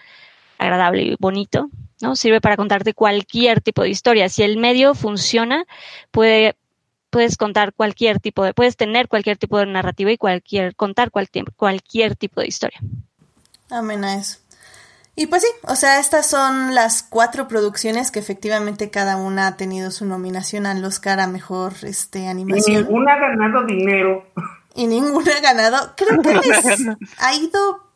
agradable y bonito, ¿no? Sirve para contarte cualquier tipo de historia. Si el medio funciona, puede puedes contar cualquier tipo de, puedes tener cualquier tipo de narrativa y cualquier, contar cualquier, cualquier tipo de historia. Amén a eso. Y pues sí, o sea, estas son las cuatro producciones que efectivamente cada una ha tenido su nominación al Oscar a mejor este, animación. Y ninguna ha ganado dinero. Y ninguna ha ganado. Creo que les ha ido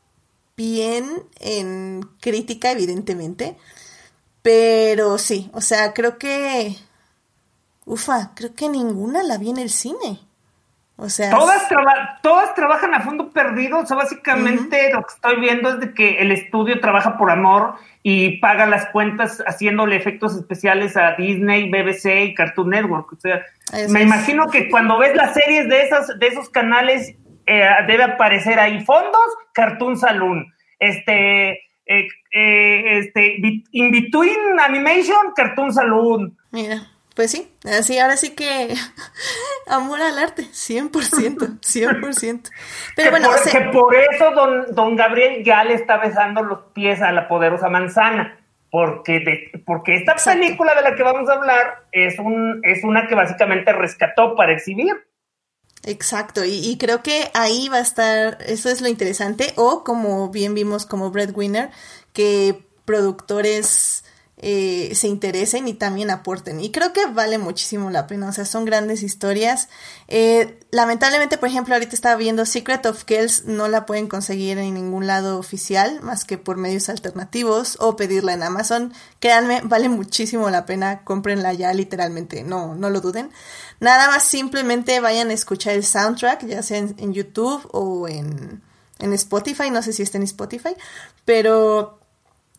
bien en crítica, evidentemente. Pero sí, o sea, creo que. Ufa, creo que ninguna la vi en el cine. O sea. Todas, todas trabajan a fondo perdido. O sea, básicamente lo que estoy viendo es de que el estudio trabaja por amor y paga las cuentas haciéndole efectos especiales a Disney, BBC y Cartoon Network. O sea, me imagino que cuando ves las series de, esas, de esos canales, eh, debe aparecer ahí fondos, Cartoon Saloon. Este eh, eh, este, In Between Animation, Cartoon Saloon. Mira, pues sí, así, ahora sí que amor al arte, 100%, 100%. Pero bueno, por, que por eso don, don Gabriel ya le está besando los pies a la poderosa manzana. Porque, porque esta película de la que vamos a hablar es, un, es una que básicamente rescató para exhibir. Exacto, y, creo que ahí va a estar, eso es lo interesante, o como bien vimos como breadwinner, que productores eh, se interesen y también aporten. Y creo que vale muchísimo la pena, o sea, son grandes historias. Eh, lamentablemente, por ejemplo, ahorita estaba viendo Secret of Kells, no la pueden conseguir en ningún lado oficial, más que por medios alternativos o pedirla en Amazon. Créanme, vale muchísimo la pena, cómprenla ya literalmente, no, no lo duden. Nada más simplemente vayan a escuchar el soundtrack, ya sea en, YouTube o en, en Spotify, no sé si está en Spotify, pero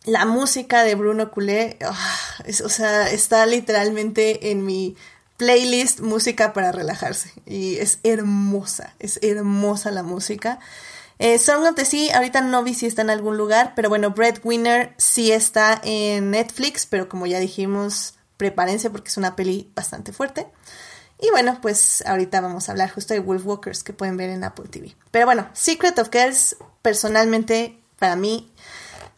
la música de Bruno Culé, ah, o sea, está literalmente en mi playlist música para relajarse y es hermosa, es hermosa la música. Eh, Song of the Sea, ahorita no vi si está en algún lugar, pero bueno, Breadwinner sí está en Netflix, pero como ya dijimos, prepárense porque es una peli bastante fuerte. Y bueno, pues ahorita vamos a hablar justo de Wolf Walkers que pueden ver en Apple TV. Pero bueno, Secret of Girls, personalmente, para mí,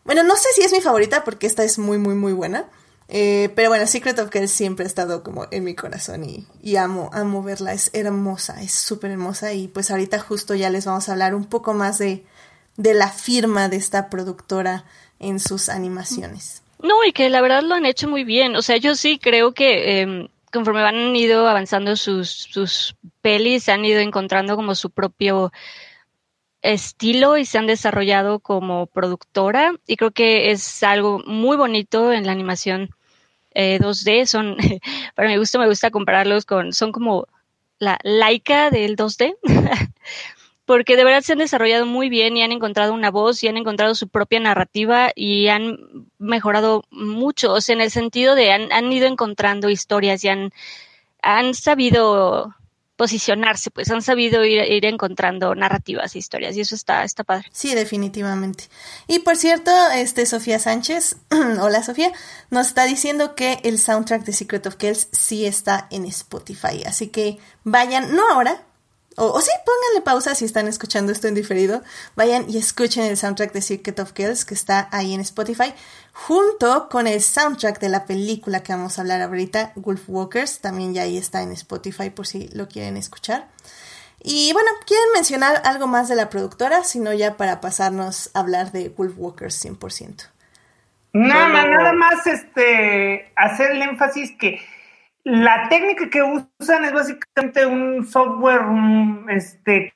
bueno, no sé si es mi favorita porque esta es muy, muy, muy buena. Eh, pero bueno, Secret of Girls siempre ha estado como en mi corazón y, amo, amo verla. Es hermosa, es súper hermosa. Y pues ahorita justo ya les vamos a hablar un poco más de, de la firma de esta productora en sus animaciones. No, y que la verdad lo han hecho muy bien. O sea, yo sí creo que em, conforme van ido avanzando sus, sus pelis, han ido encontrando como su propio estilo y se han desarrollado como productora y creo que es algo muy bonito en la animación 2D. Eh, son, para mi gusto me gusta compararlos con, son como la laica del 2D, porque de verdad se han desarrollado muy bien y han encontrado una voz y han encontrado su propia narrativa y han mejorado mucho, o sea, en el sentido de han, han ido encontrando historias y han, han sabido posicionarse, pues han sabido ir, encontrando narrativas, e historias y eso está, está padre. Sí, definitivamente. Y por cierto, este Sofía Sánchez, hola Sofía, nos está diciendo que el soundtrack de Secret of Kells sí está en Spotify, así que vayan, no ahora, o, sí, pónganle pausa si están escuchando esto en diferido. Vayan y escuchen el soundtrack de Secret of Kills que está ahí en Spotify, junto con el soundtrack de la película que vamos a hablar ahorita, Wolf Walkers. También ya ahí está en Spotify por si lo quieren escuchar. Y bueno, ¿quieren mencionar algo más de la productora? Sino ya para pasarnos a hablar de Wolf Walkers 100%. Nada, nada más este, hacer el énfasis que la técnica que usan es básicamente un software este,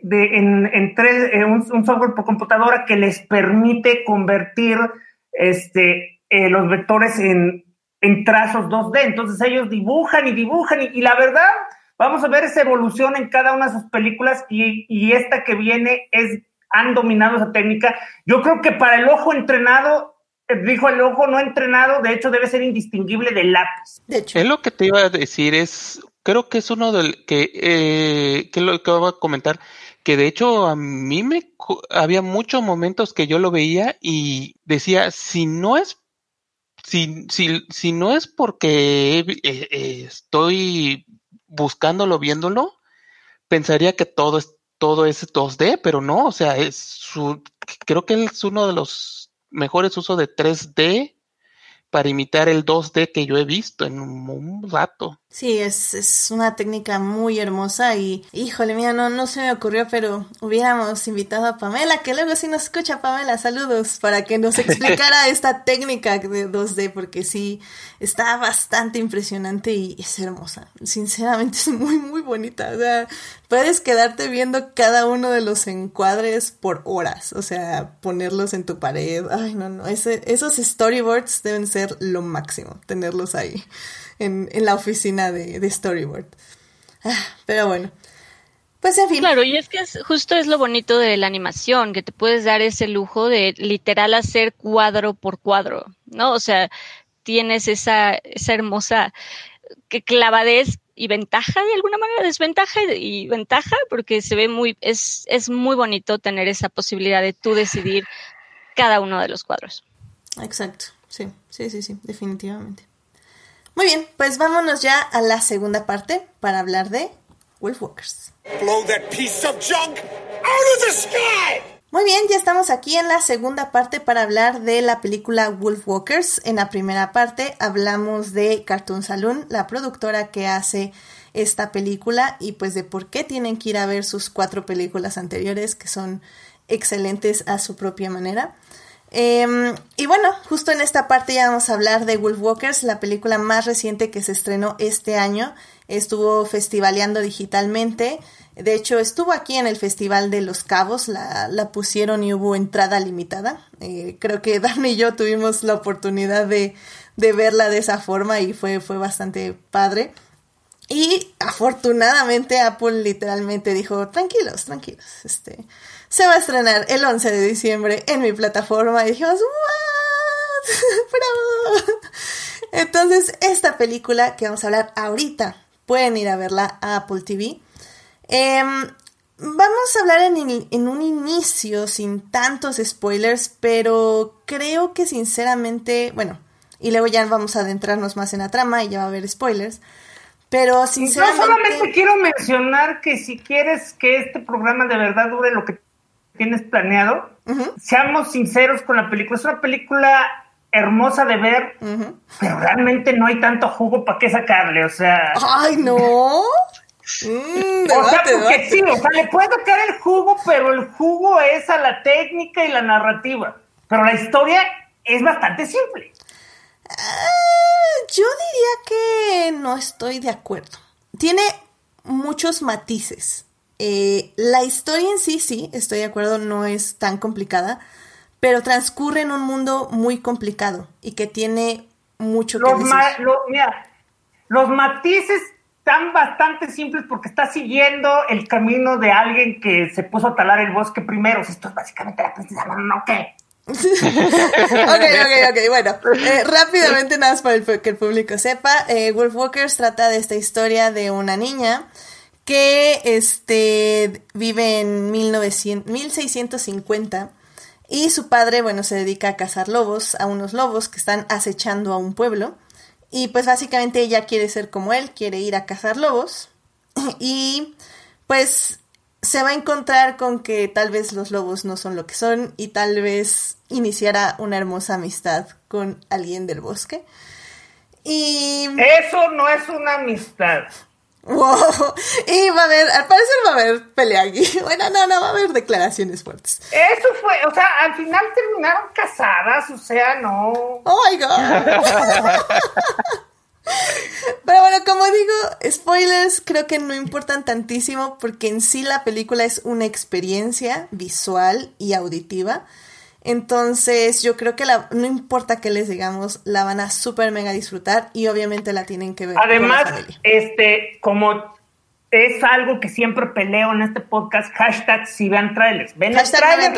de, en, tres, eh, un, software por computadora que les permite convertir este, eh, los vectores en, trazos 2D. Entonces ellos dibujan y dibujan y, la verdad, vamos a ver esa evolución en cada una de sus películas y, y esta que viene es, han dominado esa técnica. Yo creo que para el ojo entrenado dijo el ojo no entrenado, de hecho debe ser indistinguible del lápiz. De hecho. Es lo que te iba a decir, es, creo que es uno del que, eh, que lo que voy a comentar, que de hecho a mí me, había muchos momentos que yo lo veía y decía, si no es, si, si, si no es porque eh, eh, estoy buscándolo, viéndolo, pensaría que todo es, todo es 2D, pero no, o sea, es su, creo que es uno de los mejores usos de 3D para imitar el 2D que yo he visto en un, rato. Sí, es, es, una técnica muy hermosa y, híjole, mía, no, no se me ocurrió, pero hubiéramos invitado a Pamela, que luego sí nos escucha, Pamela, saludos, para que nos explicara esta técnica de 2D, porque sí, está bastante impresionante y es hermosa. Sinceramente es muy, muy bonita. O sea, puedes quedarte viendo cada uno de los encuadres por horas, o sea, ponerlos en tu pared. Ay, no, no, ese, esos storyboards deben ser lo máximo, tenerlos ahí en, en la oficina de, de storyboard. Ah, pero bueno. Pues en fin. Claro, y es que justo es lo bonito de la animación, que te puedes dar ese lujo de literal hacer cuadro por cuadro, ¿no? O sea, tienes esa, esa hermosa clavadez y ventaja de alguna manera, desventaja y, ventaja, porque se ve muy, es, es muy bonito tener esa posibilidad de tú decidir cada uno de los cuadros. Exacto, sí, sí, sí, sí, definitivamente. Muy bien, pues vámonos ya a la segunda parte para hablar de Wolfwalkers. Blow that piece of junk out of the sky! Muy bien, ya estamos aquí en la segunda parte para hablar de la película Wolfwalkers. En la primera parte hablamos de Cartoon Saloon, la productora que hace esta película y pues de por qué tienen que ir a ver sus cuatro películas anteriores que son excelentes a su propia manera. Em, y bueno, justo en esta parte ya vamos a hablar de Wolfwalkers, la película más reciente que se estrenó este año. Estuvo festivaleando digitalmente de hecho, estuvo aquí en el Festival de Los Cabos, la, pusieron y hubo entrada limitada. Eh, creo que Dani y yo tuvimos la oportunidad de, de, verla de esa forma y fue, fue bastante padre. Y afortunadamente Apple literalmente dijo, tranquilos, tranquilos, este, se va a estrenar el 11 de diciembre en mi plataforma. Y dijimos, ¿what? ¡Bravo! Entonces, esta película que vamos a hablar ahorita, pueden ir a verla a Apple TV. Em, vamos a hablar en, un inicio sin tantos spoilers, pero creo que sinceramente, bueno, y luego ya vamos a adentrarnos más en la trama y ya va a haber spoilers. Pero sinceramente. Yo solamente quiero mencionar que si quieres que este programa de verdad dure lo que tienes planeado, seamos sinceros con la película. Es una película hermosa de ver, pero realmente no hay tanto jugo para qué sacarle, o sea. ¡Ay, no! Mm, o sea, porque sí, o sea, le puede sacar el jugo, pero el jugo es a la técnica y la narrativa. Pero la historia es bastante simple. Ah, yo diría que no estoy de acuerdo. Tiene muchos matices. Eh, la historia en sí, sí, estoy de acuerdo, no es tan complicada, pero transcurre en un mundo muy complicado y que tiene mucho que decir. mira, los matices están bastante simples porque está siguiendo el camino de alguien que se puso a talar el bosque primero. Esto es básicamente la princesa ¿no qué? ok, ok, ok, bueno, eh, rápidamente nada más para que el público sepa, eh, Wolfwalkers trata de esta historia de una niña que este, vive en 1900, 1650 y su padre, bueno, se dedica a cazar lobos, a unos lobos que están acechando a un pueblo. Y pues básicamente ella quiere ser como él, quiere ir a cazar lobos. Y pues se va a encontrar con que tal vez los lobos no son lo que son y tal vez iniciará una hermosa amistad con alguien del bosque. Y... Eso no es una amistad. Wow. Y va a haber, al parecer va a haber pelea aquí. Bueno, no, no, va a haber declaraciones fuertes. Eso fue, o sea, al final terminaron casadas, o sea, no. Oh my god. Pero bueno, como digo, spoilers creo que no importan tantísimo porque en sí la película es una experiencia visual y auditiva. Entonces, yo creo que la, no importa qué les digamos, la van a súper mega disfrutar y obviamente la tienen que ver. Además, este, como es algo que siempre peleo en este podcast, hashtag si vean trailers. Ven el trailer,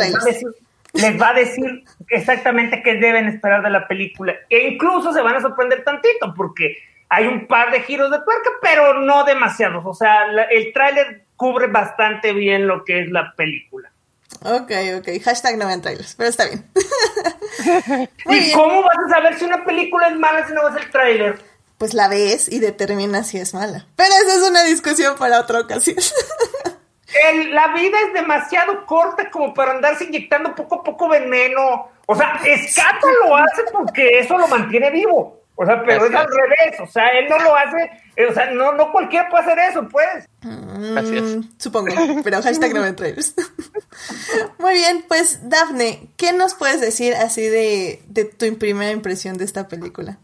les, va a decir, exactamente qué deben esperar de la película. E incluso se van a sorprender tantito porque hay un par de giros de tuerca, pero no demasiados. O sea, el tráiler cubre bastante bien lo que es la película. Ok, ok. Hashtag no vean trailers, pero está bien. ¿Y cómo vas a saber si una película es mala si no ves el trailer? Pues la ves y determinas si es mala. Pero esa es una discusión para otra ocasión. la vida es demasiado corta como para andarse inyectando poco a poco veneno O sea, Escata lo hace porque eso lo mantiene vivo. O sea, pero es, al revés, o sea, él no lo hace, eh, o sea, no, no cualquiera puede hacer eso, pues. Mm, supongo, pero hashtag no me Muy bien, pues Dafne, ¿qué nos puedes decir así de, de tu primera impresión de esta película?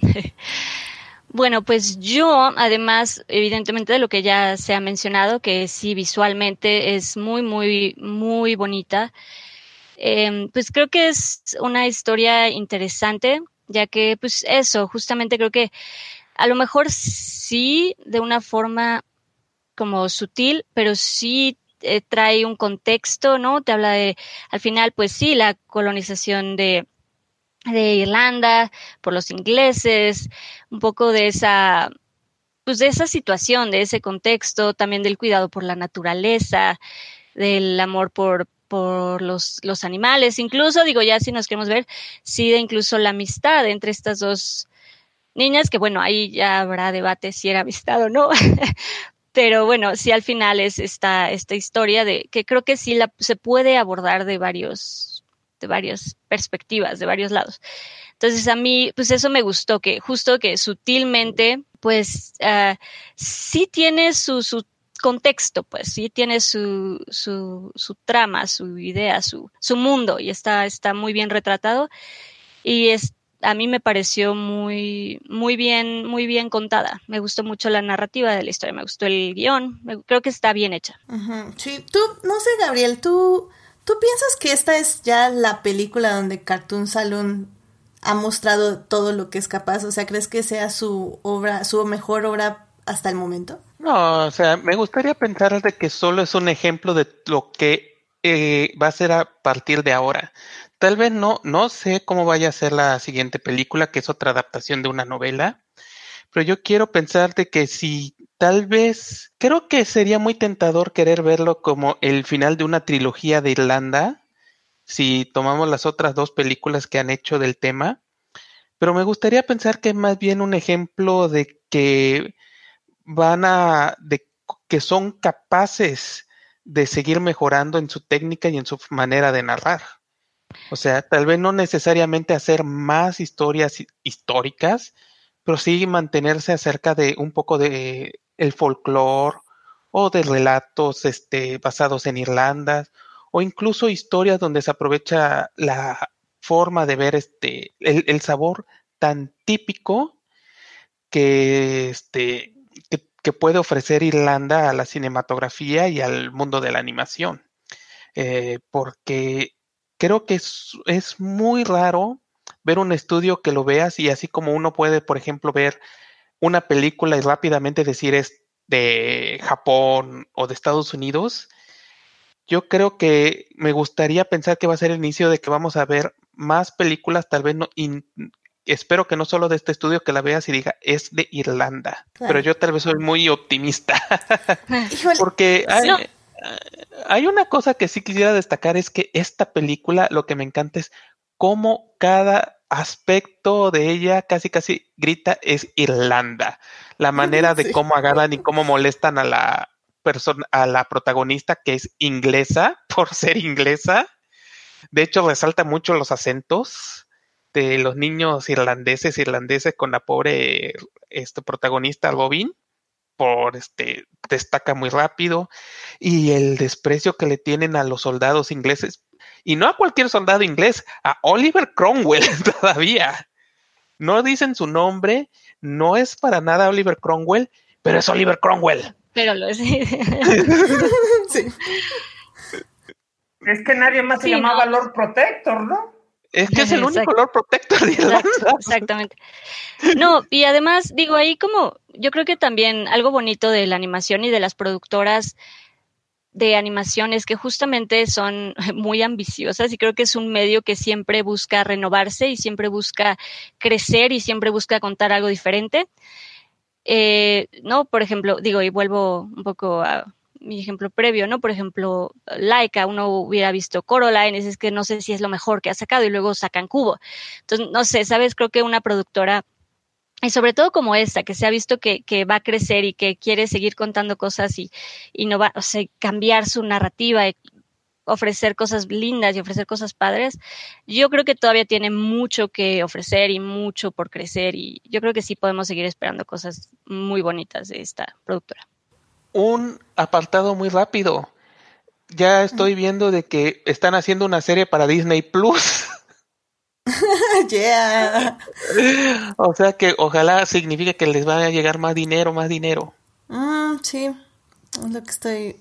Bueno, pues yo, además, evidentemente de lo que ya se ha mencionado, que sí visualmente es muy, muy, muy bonita, em, pues creo que es una historia interesante ya que pues eso, justamente creo que a lo mejor sí de una forma como sutil, pero sí eh, trae un contexto, ¿no? Te habla de, al final, pues sí, la colonización de, de Irlanda por los ingleses, un poco de esa, pues de esa situación, de ese contexto, también del cuidado por la naturaleza, del amor por, por los, los animales, incluso digo ya si nos queremos ver, sí de incluso la amistad entre estas dos niñas, que bueno, ahí ya habrá debate si era amistad o no, pero bueno, sí al final es esta, esta historia de que creo que sí la, se puede abordar de varios, de varias perspectivas, de varios lados. Entonces a mí, pues eso me gustó, que justo que sutilmente, pues uh, sí tiene su, su contexto, pues sí tiene su, su, trama, su idea, su, su mundo y está, está muy bien retratado y es, a mí me pareció muy, muy bien, muy bien contada. Me gustó mucho la narrativa de la historia, me gustó el guion, creo que está bien hecha. Sí, tú, no sé, Gabriel, tú, tú piensas que esta es ya la película donde Cartoon Saloon ha mostrado todo lo que es capaz, o sea, ¿crees que sea su obra, su mejor obra hasta el momento? No, o sea, me gustaría pensar de que solo es un ejemplo de lo que eh, va a ser a partir de ahora. Tal vez no, no sé cómo vaya a ser la siguiente película, que es otra adaptación de una novela, pero yo quiero pensar de que si tal vez, creo que sería muy tentador querer verlo como el final de una trilogía de Irlanda, si tomamos las otras dos películas que han hecho del tema, pero me gustaría pensar que es más bien un ejemplo de que van a, de, que son capaces de seguir mejorando en su técnica y en su manera de narrar. O sea, tal vez no necesariamente hacer más historias históricas, pero sí mantenerse acerca de un poco de el folclore o de relatos este, basados en Irlanda o incluso historias donde se aprovecha la forma de ver este el, el sabor tan típico que este que, puede ofrecer Irlanda a la cinematografía y al mundo de la animación. Eh, porque creo que es, es, muy raro ver un estudio que lo veas y así como uno puede, por ejemplo, ver una película y rápidamente decir es de Japón o de Estados Unidos, yo creo que me gustaría pensar que va a ser el inicio de que vamos a ver más películas, tal vez no, espero que no solo de este estudio que la veas y diga es de Irlanda, pero yo tal vez soy muy optimista. Porque hay, una cosa que sí quisiera destacar es que esta película lo que me encanta es cómo cada aspecto de ella casi casi grita es Irlanda. La manera de cómo agarran y cómo molestan a la persona, a la protagonista que es inglesa por ser inglesa. De hecho, resalta mucho los acentos de los niños irlandeses, irlandeses con la pobre este, protagonista Robin, por este, destaca muy rápido, y el desprecio que le tienen a los soldados ingleses, y no a cualquier soldado inglés, a Oliver Cromwell todavía. No dicen su nombre, no es para nada Oliver Cromwell, pero es Oliver Cromwell. Pero lo es. Es que nadie más se llamaba Lord Protector, ¿no? Es que es el único color protector de Exactamente. No, y además, digo, ahí como, yo creo que también algo bonito de la animación y de las productoras de animación es que justamente son muy ambiciosas y creo que es un medio que siempre busca renovarse y siempre busca crecer y siempre busca contar algo diferente. Eh, no, por ejemplo, digo, y vuelvo un poco a mi ejemplo previo, ¿no? Por ejemplo, Laika, uno hubiera visto Coraline, es que no sé si es lo mejor que ha sacado y luego sacan Cubo. Entonces, no sé, ¿sabes? Creo que una productora y sobre todo como esta, que se ha visto que, va a crecer y que quiere seguir contando cosas y, y no va, o sea, cambiar su narrativa ofrecer cosas lindas y ofrecer cosas padres, yo creo que todavía tiene mucho que ofrecer y mucho por crecer y yo creo que sí podemos seguir esperando cosas muy bonitas de esta productora. Un apartado muy rápido. Ya estoy viendo de que están haciendo una serie para Disney Plus. yeah. O sea que ojalá signifique que les vaya a llegar más dinero, más dinero. Mm, sí, es lo que estoy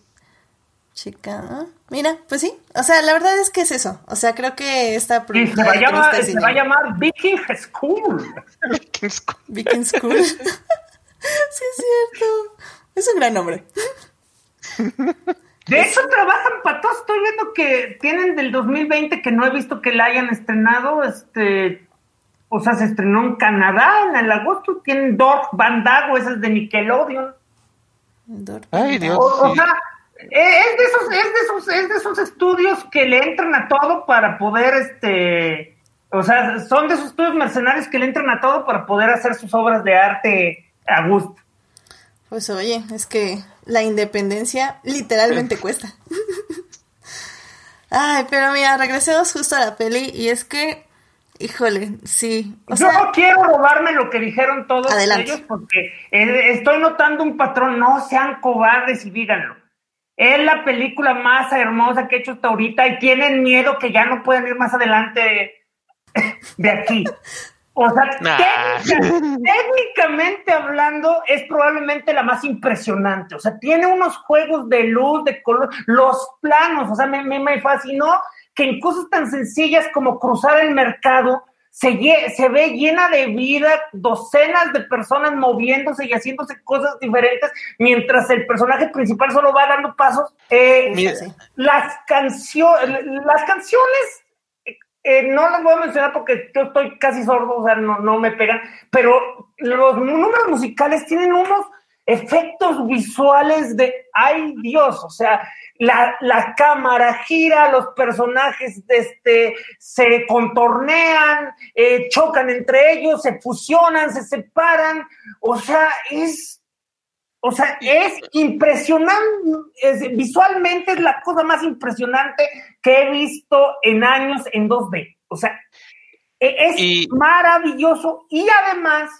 checando. Mira, pues sí, o sea, la verdad es que es eso. O sea, creo que esta Y se va, a llamar, se va a llamar Viking School. Viking School. Viking School. sí, es cierto. Es un gran nombre. De hecho, trabajan para todos. Estoy viendo que tienen del 2020 que no he visto que la hayan estrenado. Este, o sea, se estrenó en Canadá en el agosto. Tienen Dork Bandago, esa es de Nickelodeon. Ay, Dios. O, o sea, eh, es de, esos, es, de esos, es de esos estudios que le entran a todo para poder, este, o sea, son de esos estudios mercenarios que le entran a todo para poder hacer sus obras de arte a gusto. Pues oye, es que la independencia literalmente cuesta. Ay, pero mira, regresemos justo a la peli y es que, híjole, sí. O Yo sea, no quiero robarme lo que dijeron todos Adelante. ellos porque eh, estoy notando un patrón. No sean cobardes y díganlo. Es la película más hermosa que he hecho hasta ahorita y tienen miedo que ya no puedan ir más adelante de aquí. O sea, Nah. técnica- técnicamente hablando, es probablemente la más impresionante. O sea, tiene unos juegos de luz, de color, los planos. O sea, me, me, me fascinó que en cosas tan sencillas como cruzar el mercado se, se ve llena de vida, docenas de personas moviéndose y haciéndose cosas diferentes, mientras el personaje principal solo va dando pasos. Eh, las canciones, las canciones, eh, no las voy a mencionar porque yo estoy casi sordo, o sea, no, no me pegan, pero los números musicales tienen unos efectos visuales de, ay Dios, o sea, la, la cámara gira, los personajes este, se contornean, eh, chocan entre ellos, se fusionan, se separan, o sea, es o sea, es impresionante, es- visualmente es la cosa más impresionante que he visto en años en 2D. O sea, e- es Y- maravilloso y además,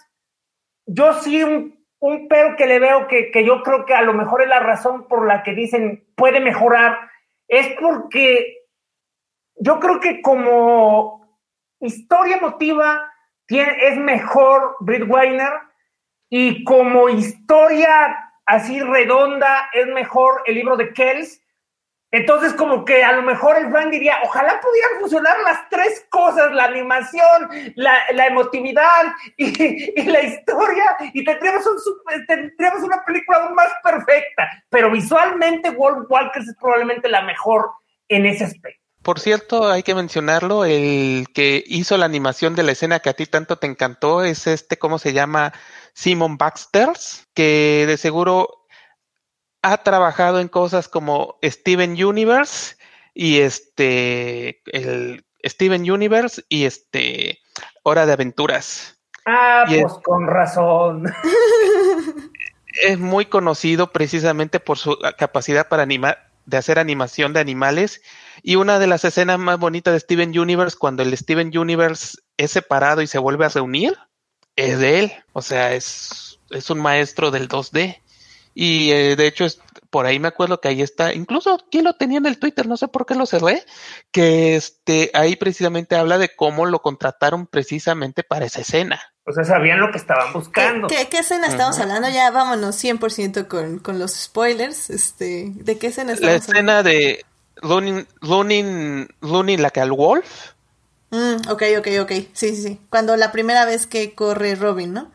yo sí un, un pero que le veo que, que yo creo que a lo mejor es la razón por la que dicen puede mejorar, es porque yo creo que como historia emotiva tiene, es mejor Britt Weiner y como historia así redonda es mejor el libro de Kells. Entonces, como que a lo mejor el fan diría, ojalá pudieran fusionar las tres cosas, la animación, la, emotividad y, la historia, y tendríamos, un, tendríamos una película más perfecta. Pero visualmente, Wolf Walkers es probablemente la mejor en ese aspecto. Por cierto, hay que mencionarlo, el que hizo la animación de la escena que a ti tanto te encantó es este, ¿cómo se llama? Simon Baxter, que de seguro ha trabajado en cosas como Steven Universe y este, el Steven Universe y este, Hora de Aventuras. Ah, Y es- pues con razón. es muy conocido precisamente por su capacidad para animar, de hacer animación de animales. Y una de las escenas más bonitas de Steven Universe, cuando el Steven Universe es separado y se vuelve a reunir, es de él. O sea, es, es un maestro del 2D. Y eh, de hecho, es, por ahí me acuerdo que ahí está, incluso aquí lo tenía en el Twitter, no sé por qué lo cerré, que este, ahí precisamente habla de cómo lo contrataron precisamente para esa escena. O sea, sabían lo que estaban ¿Qué, buscando. qué, qué escena estamos hablando? Ya vámonos 100% con, con los spoilers. Este, ¿De qué escena La estamos hablando? escena de running, running, running like a wolf. Mm, ok, ok, ok. Sí, sí, sí. Cuando la primera vez que corre Robin, ¿no?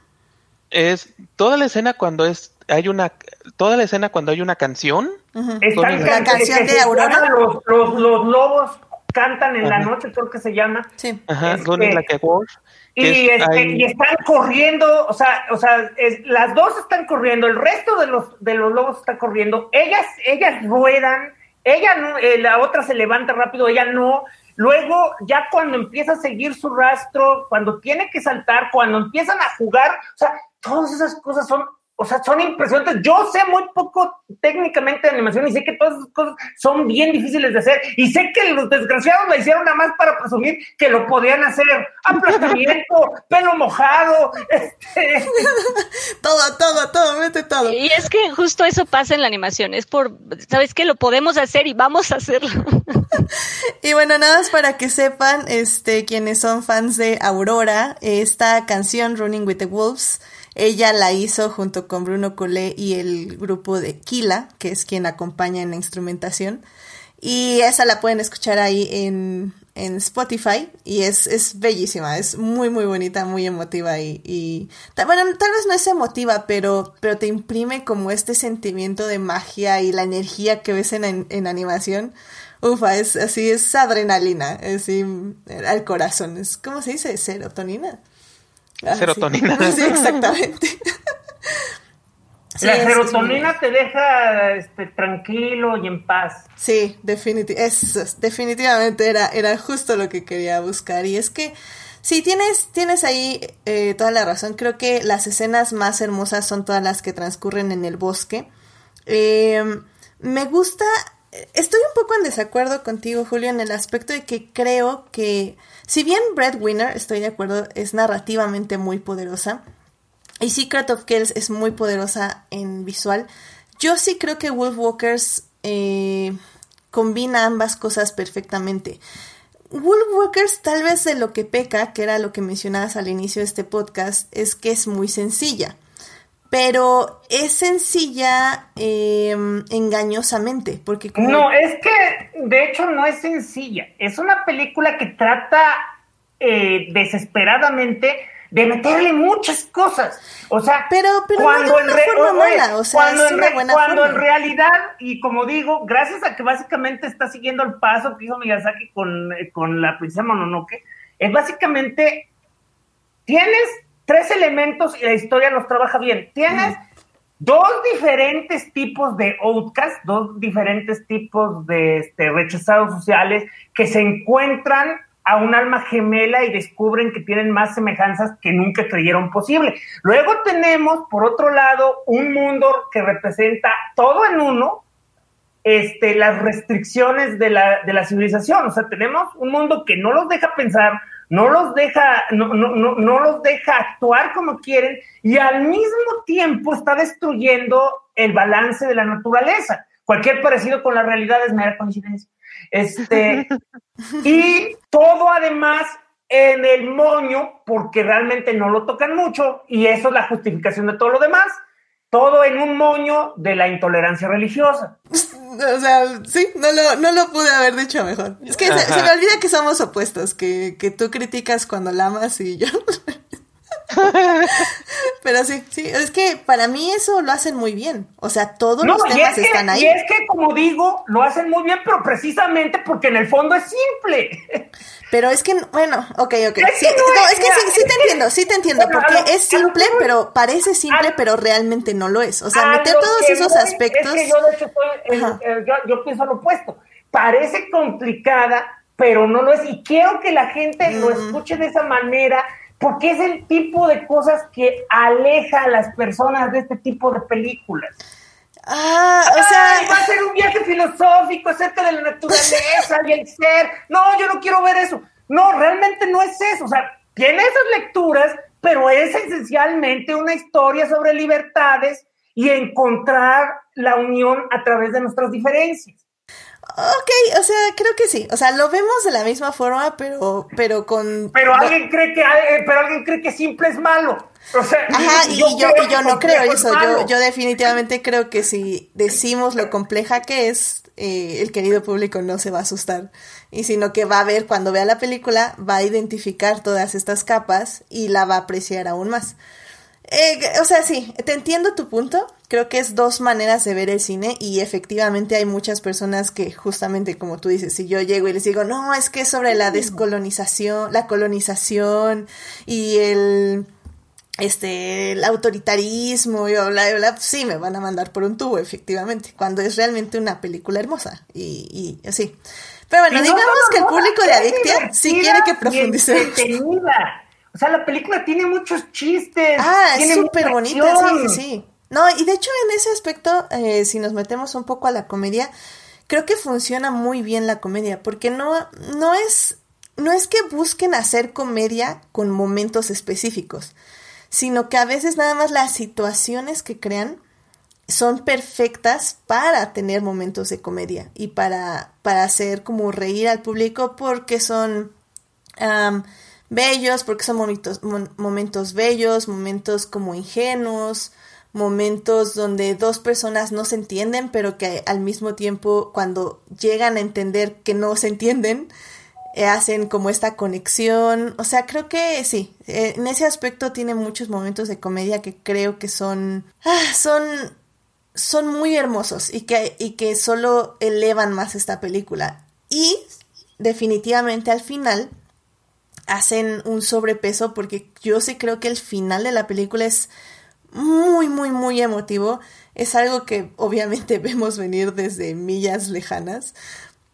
Es toda la escena cuando es, hay una, toda la escena cuando hay una canción. Ujú. Están La can- canción de Aurora. Los, los, los lobos cantan en la noche, creo que se llama. Sí. Ajá, Este, running like a wolf. Y, que es- este, hay- y están corriendo, o sea, o sea, es- las dos están corriendo, el resto de los de los lobos está corriendo, ellas, ellas ruedan, ella no, eh, la otra se levanta rápido, ella no. Luego, ya cuando empieza a seguir su rastro, cuando tiene que saltar, cuando empiezan a jugar, o sea, todas esas cosas son o sea, son impresionantes. Yo sé muy poco técnicamente de animación y sé que todas esas cosas son bien difíciles de hacer. Y sé que los desgraciados lo hicieron nada más para presumir que lo podían hacer. Aplastamiento, pelo mojado, este... todo, todo, todo, mete todo. Y es que justo eso pasa en la animación. Es por, ¿sabes qué? Lo podemos hacer y vamos a hacerlo. y bueno, nada más para que sepan, este, quienes son fans de Aurora, esta canción Running with the Wolves ella la hizo junto con Bruno Collet y el grupo de Kila, que es quien acompaña en la instrumentación. Y esa la pueden escuchar ahí en, en Spotify y es, es, bellísima, es muy muy bonita, muy emotiva y, bueno, tal vez no es emotiva, pero, pero te imprime como este sentimiento de magia y la energía que ves en, en animación. Ufa, es así, es adrenalina, así al corazón, es, ¿cómo se dice? Serotonina. Ah, serotonina. Sí, exactamente. la serotonina te deja este, tranquilo y en paz. Sí, definitivamente era, era justo lo que quería buscar. Y es que sí, tienes, tienes ahí eh, toda la razón. Creo que las escenas más hermosas son todas las que transcurren en el bosque. Em, me gusta, estoy un poco en desacuerdo contigo, Julio, en el aspecto de que creo que si bien Breadwinner, estoy de acuerdo, es narrativamente muy poderosa, y Secret of Kells es muy poderosa en visual, yo sí creo que Wolfwalkers eh, combina ambas cosas perfectamente. Wolfwalkers tal vez de lo que peca, que era lo que mencionabas al inicio de este podcast, es que es muy sencilla pero es sencilla em, engañosamente, porque No, es que de hecho no es sencilla, es una película que trata eh, desesperadamente de meterle muchas cosas, o sea, pero, cuando, en, cuando en realidad, y como digo, gracias a que básicamente está siguiendo el paso que hizo Miyazaki con, eh, con la princesa Mononoke, es básicamente, tienes tres elementos y la historia los trabaja bien. Tienes dos diferentes tipos de outcasts, dos diferentes tipos de este, rechazados sociales que se encuentran a un alma gemela y descubren que tienen más semejanzas que nunca creyeron posible. Luego tenemos, por otro lado, un mundo que representa todo en uno, este, las restricciones de la, de la civilización. O sea, tenemos un mundo que no los deja pensar, no los deja, no, no, no, no los deja actuar como quieren y al mismo tiempo está destruyendo el balance de la naturaleza. Cualquier parecido con la realidad es mera coincidencia. Este, y todo además en el moño, porque realmente no lo tocan mucho, y eso es la justificación de todo lo demás. Todo en un moño de la intolerancia religiosa. O sea, sí, no lo, no lo pude haber dicho mejor. Es que se, me olvida que somos opuestos, que, que tú criticas cuando la amas y yo. Pero sí, sí, es que para mí eso lo hacen muy bien. O sea, todos los temas están ahí. Y es que, como digo, lo hacen muy bien, pero precisamente porque en el fondo es simple. Pero es que, bueno, ok, ok. sí, no, es que sí, sí te entiendo, sí te entiendo, porque es simple, pero parece simple, pero realmente no lo es. O sea, meter todos esos aspectos. Es que yo, de hecho, yo, yo, pienso lo opuesto. Parece complicada, pero no lo es. Y quiero que la gente lo escuche de esa manera, porque es el tipo de cosas que aleja a las personas de este tipo de películas. Ah, o sea. va a ser un viaje filosófico acerca de la naturaleza y el ser. No, yo no quiero ver eso. No, realmente no es eso. O sea, tiene esas lecturas, pero es esencialmente una historia sobre libertades y encontrar la unión a través de nuestras diferencias. Ok, o sea, creo que sí. O sea, lo vemos de la misma forma, pero, pero con. Pero alguien cree que, eh, pero alguien cree que simple es malo. O sea, Ajá, y, yo, y yo, no creo eso. Yo, yo definitivamente creo que si decimos lo compleja que es, eh, el querido público no se va a asustar. Y sino que va a ver, cuando vea la película, va a identificar todas estas capas y la va a apreciar aún más. Eh, o sea, sí, te entiendo tu punto. Creo que es dos maneras de ver el cine y efectivamente hay muchas personas que justamente como tú dices, si yo llego y les digo, no, es que es sobre la descolonización, la colonización y el este el autoritarismo y bla bla sí me van a mandar por un tubo efectivamente cuando es realmente una película hermosa y, y así pero bueno digamos que el público de Adictia sí quiere que profundice o sea, la película tiene muchos chistes. Ah, es súper bonita, sí, sí. No, y de hecho en ese aspecto, eh, si nos metemos un poco a la comedia, creo que funciona muy bien la comedia, porque no, no es, no es que busquen hacer comedia con momentos específicos, sino que a veces nada más las situaciones que crean son perfectas para tener momentos de comedia y para, para hacer como reír al público porque son bellos, porque son momentos, momentos bellos, momentos como ingenuos, momentos donde dos personas no se entienden, pero que al mismo tiempo cuando llegan a entender que no se entienden, eh, hacen como esta conexión. O sea, creo que sí, eh, en ese aspecto tiene muchos momentos de comedia que creo que son, ah, son, son muy hermosos y que, y que solo elevan más esta película. Y definitivamente al final hacen un sobrepeso porque yo sí creo que el final de la película es muy, muy, muy emotivo. Es algo que obviamente vemos venir desde millas lejanas.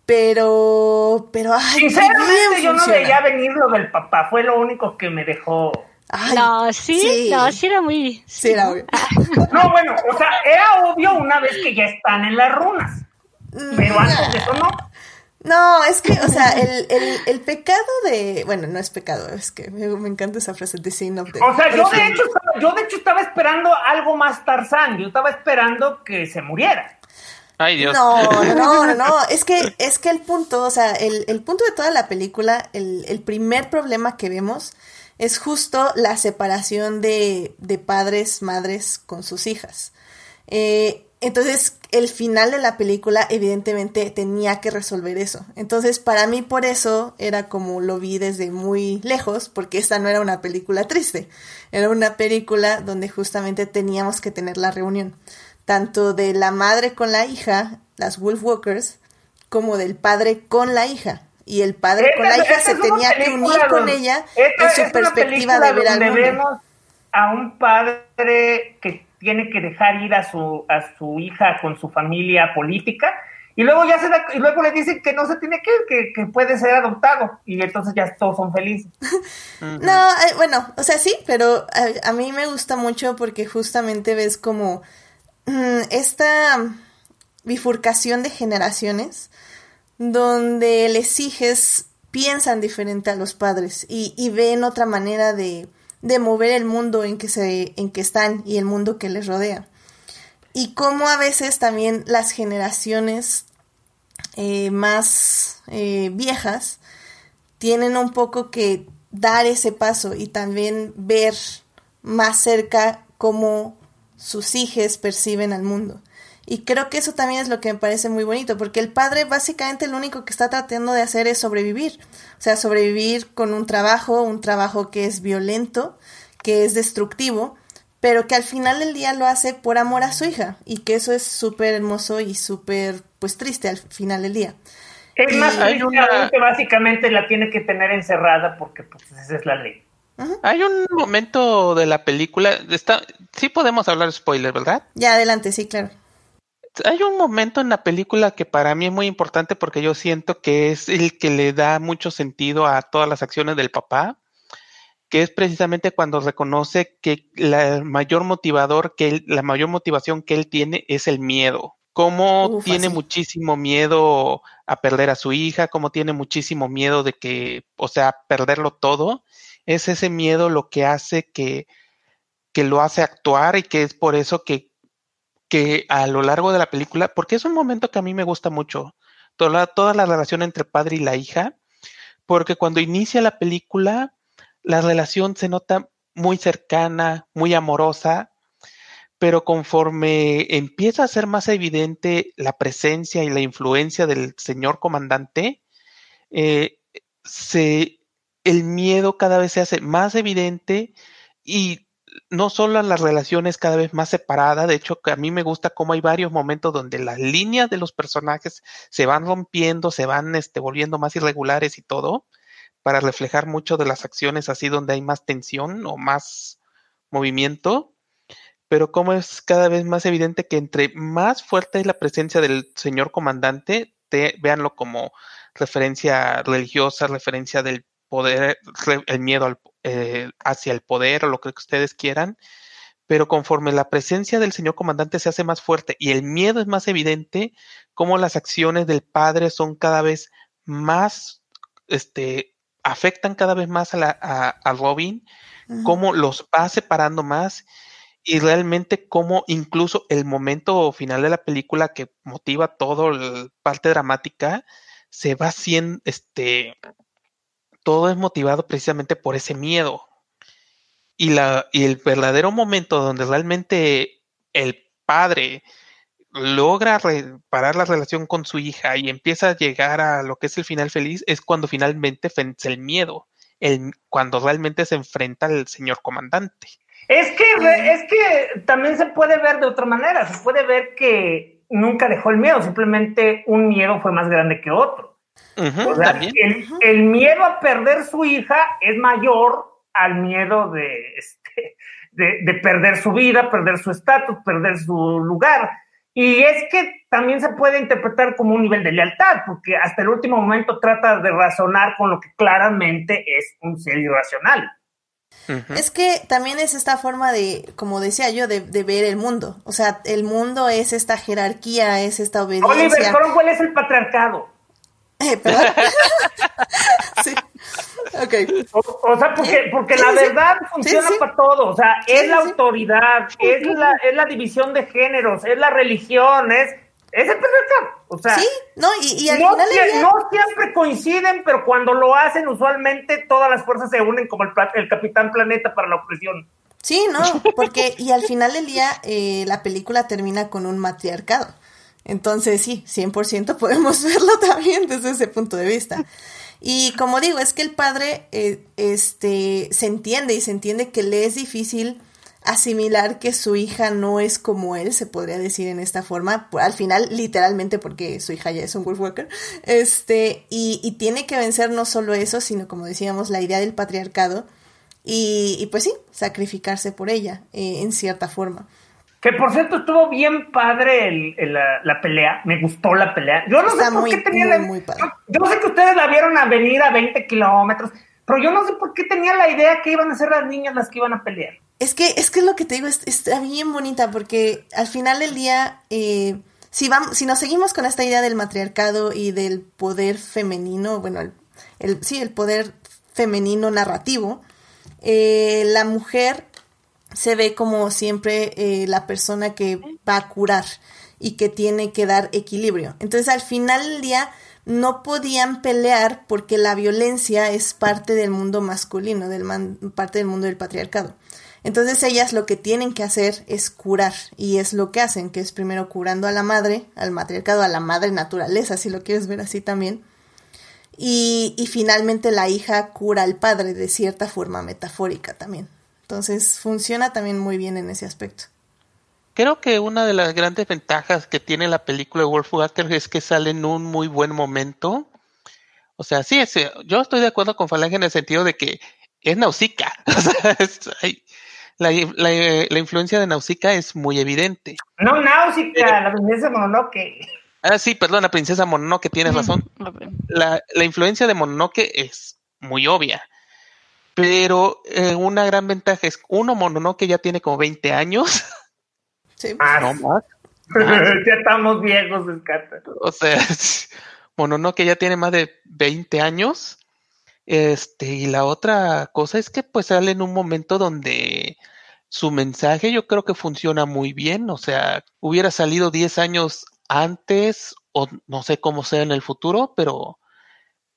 Pero, pero, ay, Sinceramente, yo no veía venir lo del papá. Fue lo único que me dejó. no, ¿sí? no, sí era muy. Sí, era obvio. No, bueno, o sea, era obvio una vez que ya están en las runas. Pero antes de eso no. No, es que, o sea, el, el, el, pecado de. Bueno, no es pecado, es que me, encanta esa frase de sin of the. O sea, yo de, hecho, yo de hecho estaba esperando algo más Tarzán. Yo estaba esperando que se muriera. Ay, Dios. No, no, no, no. Es que, es que el punto, o sea, el, el punto de toda la película, el, el primer problema que vemos es justo la separación de, de padres, madres con sus hijas. Eh, entonces, el final de la película evidentemente tenía que resolver eso. Entonces, para mí por eso era como lo vi desde muy lejos, porque esta no era una película triste, era una película donde justamente teníamos que tener la reunión, tanto de la madre con la hija, las Wolf Walkers, como del padre con la hija. Y el padre con la hija se tenía que unir con ella en su perspectiva de ver al mundo. Vemos a un padre que tiene que dejar ir a su, a su hija con su familia política y luego ya se y luego le dicen que no se tiene que ir, que, puede ser adoptado y entonces ya todos son felices. no, eh, bueno, o sea, sí, pero a, mí me gusta mucho porque justamente ves como mm, esta bifurcación de generaciones donde les hijos piensan diferente a los padres y, y ven otra manera de, de mover el mundo en que, se, en que están y el mundo que les rodea. Y cómo a veces también las generaciones eh, más eh, viejas tienen un poco que dar ese paso y también ver más cerca cómo sus hijos perciben al mundo. Y creo que eso también es lo que me parece muy bonito, porque el padre básicamente lo único que está tratando de hacer es sobrevivir. O sea, sobrevivir con un trabajo, un trabajo que es violento, que es destructivo, pero que al final del día lo hace por amor a su hija. Y que eso es súper hermoso y súper, pues triste al final del día. Es más, que básicamente la tiene que tener encerrada porque pues esa es la ley. Hay un momento de la película, está, sí podemos hablar spoiler, ¿verdad? Ya, adelante, sí, claro hay un momento en la película que para mí es muy importante porque yo siento que es el que le da mucho sentido a todas las acciones del papá, que es precisamente cuando reconoce que la mayor motivador que él, la mayor motivación que él tiene es el miedo. Cómo tiene muchísimo miedo a perder a su hija, cómo tiene muchísimo miedo de que, o sea, perderlo todo. Es ese miedo lo que hace que, que lo hace actuar y que es por eso que que a lo largo de la película, porque es un momento que a mí me gusta mucho, toda, toda la relación entre padre y la hija, porque cuando inicia la película, la relación se nota muy cercana, muy amorosa, pero conforme empieza a ser más evidente la presencia y la influencia del señor comandante, eh, se, el miedo cada vez se hace más evidente y no solo las relaciones cada vez más separadas, de hecho que a mí me gusta cómo hay varios momentos donde las líneas de los personajes se van rompiendo, se van este, volviendo más irregulares y todo, para reflejar mucho de las acciones así donde hay más tensión o más movimiento, pero como es cada vez más evidente que entre más fuerte es la presencia del señor comandante, te, véanlo como referencia religiosa, referencia del poder, el miedo al, eh, hacia el poder o lo que ustedes quieran, pero conforme la presencia del señor comandante se hace más fuerte y el miedo es más evidente, como las acciones del padre son cada vez más, este, afectan cada vez más a, la, a, Robin, cómo los va separando más y realmente cómo incluso el momento final de la película que motiva todo la parte dramática se va haciendo, este, todo es motivado precisamente por ese miedo y, la, y el verdadero momento donde realmente el padre logra reparar la relación con su hija y empieza a llegar a lo que es el final feliz es cuando finalmente vence el miedo, el, cuando realmente se enfrenta al señor comandante. Es que, es que también se puede ver de otra manera, se puede ver que nunca dejó el miedo, simplemente un miedo fue más grande que otro. El, el, miedo a perder su hija es mayor al miedo este, de, de, perder su vida, perder su estatus, perder su lugar. Y es que también se puede interpretar como un nivel de lealtad, porque hasta el último momento trata de razonar con lo que claramente es un ser irracional. Es que también es esta forma de, como decía yo, de, ver el mundo. O sea, el mundo es esta jerarquía, es esta obediencia. Oliver ¿cuál es el patriarcado? Eh, sí. O, sea, porque, porque la verdad funciona para todo. O sea, es la autoridad, es la, es la división de géneros, es la religión, es, es el patriarcado. O sea, sí, no, y, al no, final no siempre coinciden, pero cuando lo hacen, usualmente todas las fuerzas se unen como el, el Capitán Planeta para la opresión. Sí, no, porque, y al final del día, eh, la película termina con un matriarcado. Entonces, sí, 100% podemos verlo también desde ese punto de vista. Y como digo, es que el padre eh, este, se entiende y se entiende que le es difícil asimilar que su hija no es como él, se podría decir en esta forma, al final literalmente porque su hija ya es un Wolfwalker, este, y, y tiene que vencer no solo eso, sino como decíamos, la idea del patriarcado, y, y pues sí, sacrificarse por ella, eh, en cierta forma. Que por cierto estuvo bien padre el, la, pelea, me gustó la pelea. Yo no sé por qué tenía la, Yo, sé que ustedes la vieron a venir a 20 kilómetros, pero yo no sé por qué tenía la idea que iban a ser las niñas las que iban a pelear. Es que es que lo que te digo está bien bonita porque al final del día, eh, si, vamos, si nos seguimos con esta idea del matriarcado y del poder femenino, bueno, el, sí, el poder femenino narrativo, eh, la mujer se ve como siempre eh, la persona que va a curar y que tiene que dar equilibrio. Entonces al final del día no podían pelear porque la violencia es parte del mundo masculino, del parte del mundo del patriarcado. Entonces ellas lo que tienen que hacer es curar y es lo que hacen, que es primero curando a la madre, al matriarcado, a la madre naturaleza, si lo quieres ver así también. Y, y finalmente la hija cura al padre de cierta forma metafórica también. Entonces funciona también muy bien en ese aspecto. Creo que una de las grandes ventajas que tiene la película de Wolf Walker es que sale en un muy buen momento. O sea, sí, yo estoy de acuerdo con Falange en el sentido de que es Nausicaa. la, influencia de Nausicaa es muy evidente. No Nausicaa, la princesa Mononoke. Ah, sí, perdón, la princesa Mononoke, tienes razón. La, la influencia de Mononoke es muy obvia. Pero eh, una gran ventaja es, uno, Mononoke ya tiene como 20 años. Sí. Ah, no más. ya estamos viejos, O sea, Mononoke ya tiene más de 20 años. Este, y la otra cosa es que pues sale en un momento donde su mensaje yo creo que funciona muy bien. O sea, hubiera salido 10 años antes, o no sé cómo sea en el futuro, pero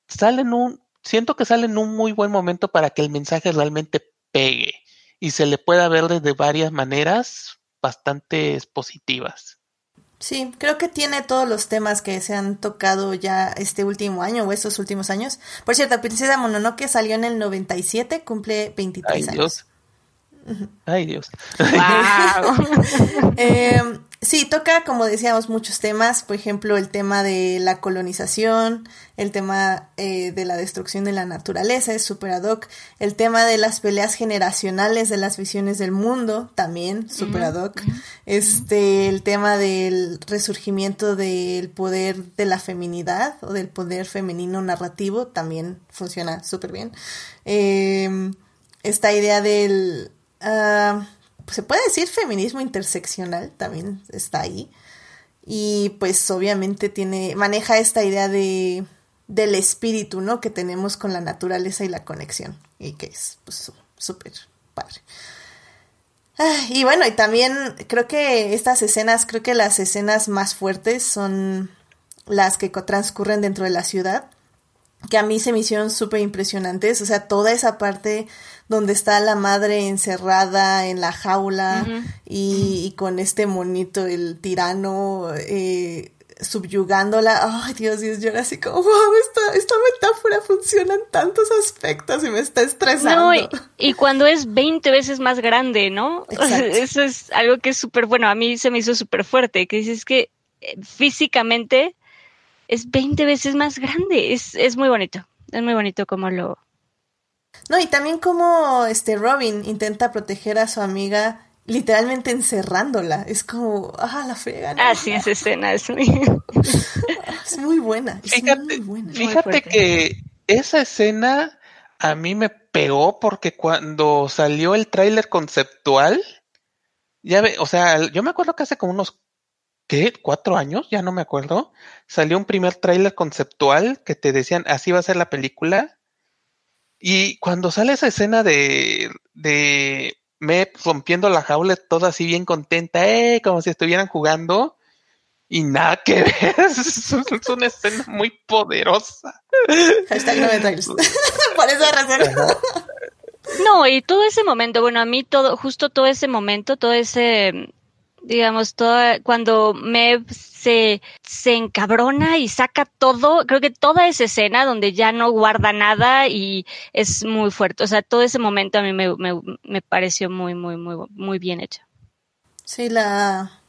sale en un, siento que sale en un muy buen momento para que el mensaje realmente pegue y se le pueda ver desde varias maneras bastante positivas. Sí, creo que tiene todos los temas que se han tocado ya este último año o estos últimos años. Por cierto, Princesa Mononoke salió en el 97, cumple 23 Ay, años. Dios. Ay, Dios. Wow. eh, Sí, toca, como decíamos, muchos temas, por ejemplo, el tema de la colonización, el tema eh, de la destrucción de la naturaleza, es super ad hoc, el tema de las peleas generacionales de las visiones del mundo, también super ad hoc, este, el tema del resurgimiento del poder de la feminidad o del poder femenino narrativo, también funciona súper bien. Em, esta idea del... Ah, se puede decir feminismo interseccional, también está ahí. Y pues obviamente tiene, maneja esta idea de, del espíritu, ¿no? Que tenemos con la naturaleza y la conexión. Y que es pues súper padre. y bueno, y también creo que estas escenas, creo que las escenas más fuertes son las que transcurren dentro de la ciudad, que a mí se me hicieron súper impresionantes, o sea, toda esa parte donde está la madre encerrada en la jaula y, con este monito, el tirano, eh, subyugándola. Ay, Dios, Dios, yo así como, wow, esta, esta metáfora funciona en tantos aspectos y me está estresando. No, y, cuando es 20 veces más grande, ¿no? Eso es algo que es súper bueno. A mí se me hizo súper fuerte, que dices que eh, físicamente es 20 veces más grande. Es, es muy bonito. Es muy bonito como lo, no, y también como este Robin intenta proteger a su amiga literalmente encerrándola. Es como, ah, la frega. Ah, sí, esa escena es muy, es muy buena. fíjate, fíjate que esa escena a mí me pegó porque cuando salió el tráiler conceptual, ya ve, o sea, yo me acuerdo que hace como unos ¿qué? ¿Cuatro años? Ya no me acuerdo. Salió un primer tráiler conceptual que te decían así va a ser la película. Y cuando sale esa escena de, de me rompiendo la jaula, toda así bien contenta, eh, como si estuvieran jugando, y nada que ver, es, una escena muy poderosa. Hashtag no Por esa razón. No, y todo ese momento, bueno, a mí todo, justo todo ese momento, todo ese digamos, toda, cuando Mev se, se encabrona y saca todo, creo que toda esa escena donde ya no guarda nada y es muy fuerte. O sea, todo ese momento a mí me, me, me pareció muy, muy, muy, muy bien hecho. Sí, la,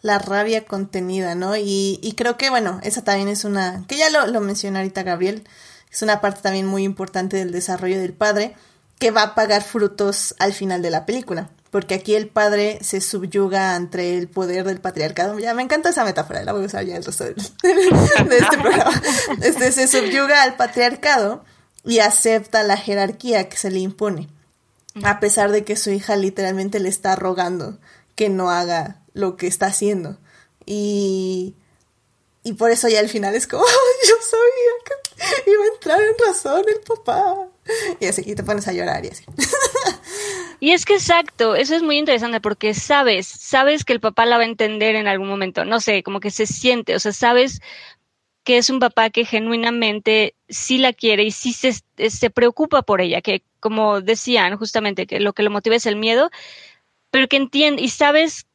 la rabia contenida, ¿no? Y, y creo que, bueno, esa también es una, que ya lo, lo mencionó ahorita Gabriel, es una parte también muy importante del desarrollo del padre, que va a pagar frutos al final de la película porque aquí el padre se subyuga ante el poder del patriarcado. Ya me encanta esa metáfora, la voy a usar ya el resto de, este programa. Este se subyuga al patriarcado y acepta la jerarquía que se le impone, a pesar de que su hija literalmente le está rogando que no haga lo que está haciendo. Y, y por eso ya al final es como, yo sabía que iba a entrar en razón el papá. Y así, y te pones a llorar y así. Y es que exacto, eso es muy interesante porque sabes, sabes que el papá la va a entender en algún momento, no sé, como que se siente, o sea, sabes que es un papá que genuinamente sí la quiere y sí se, se preocupa por ella, que como decían justamente, que lo que lo motiva es el miedo, pero que entiende y sabes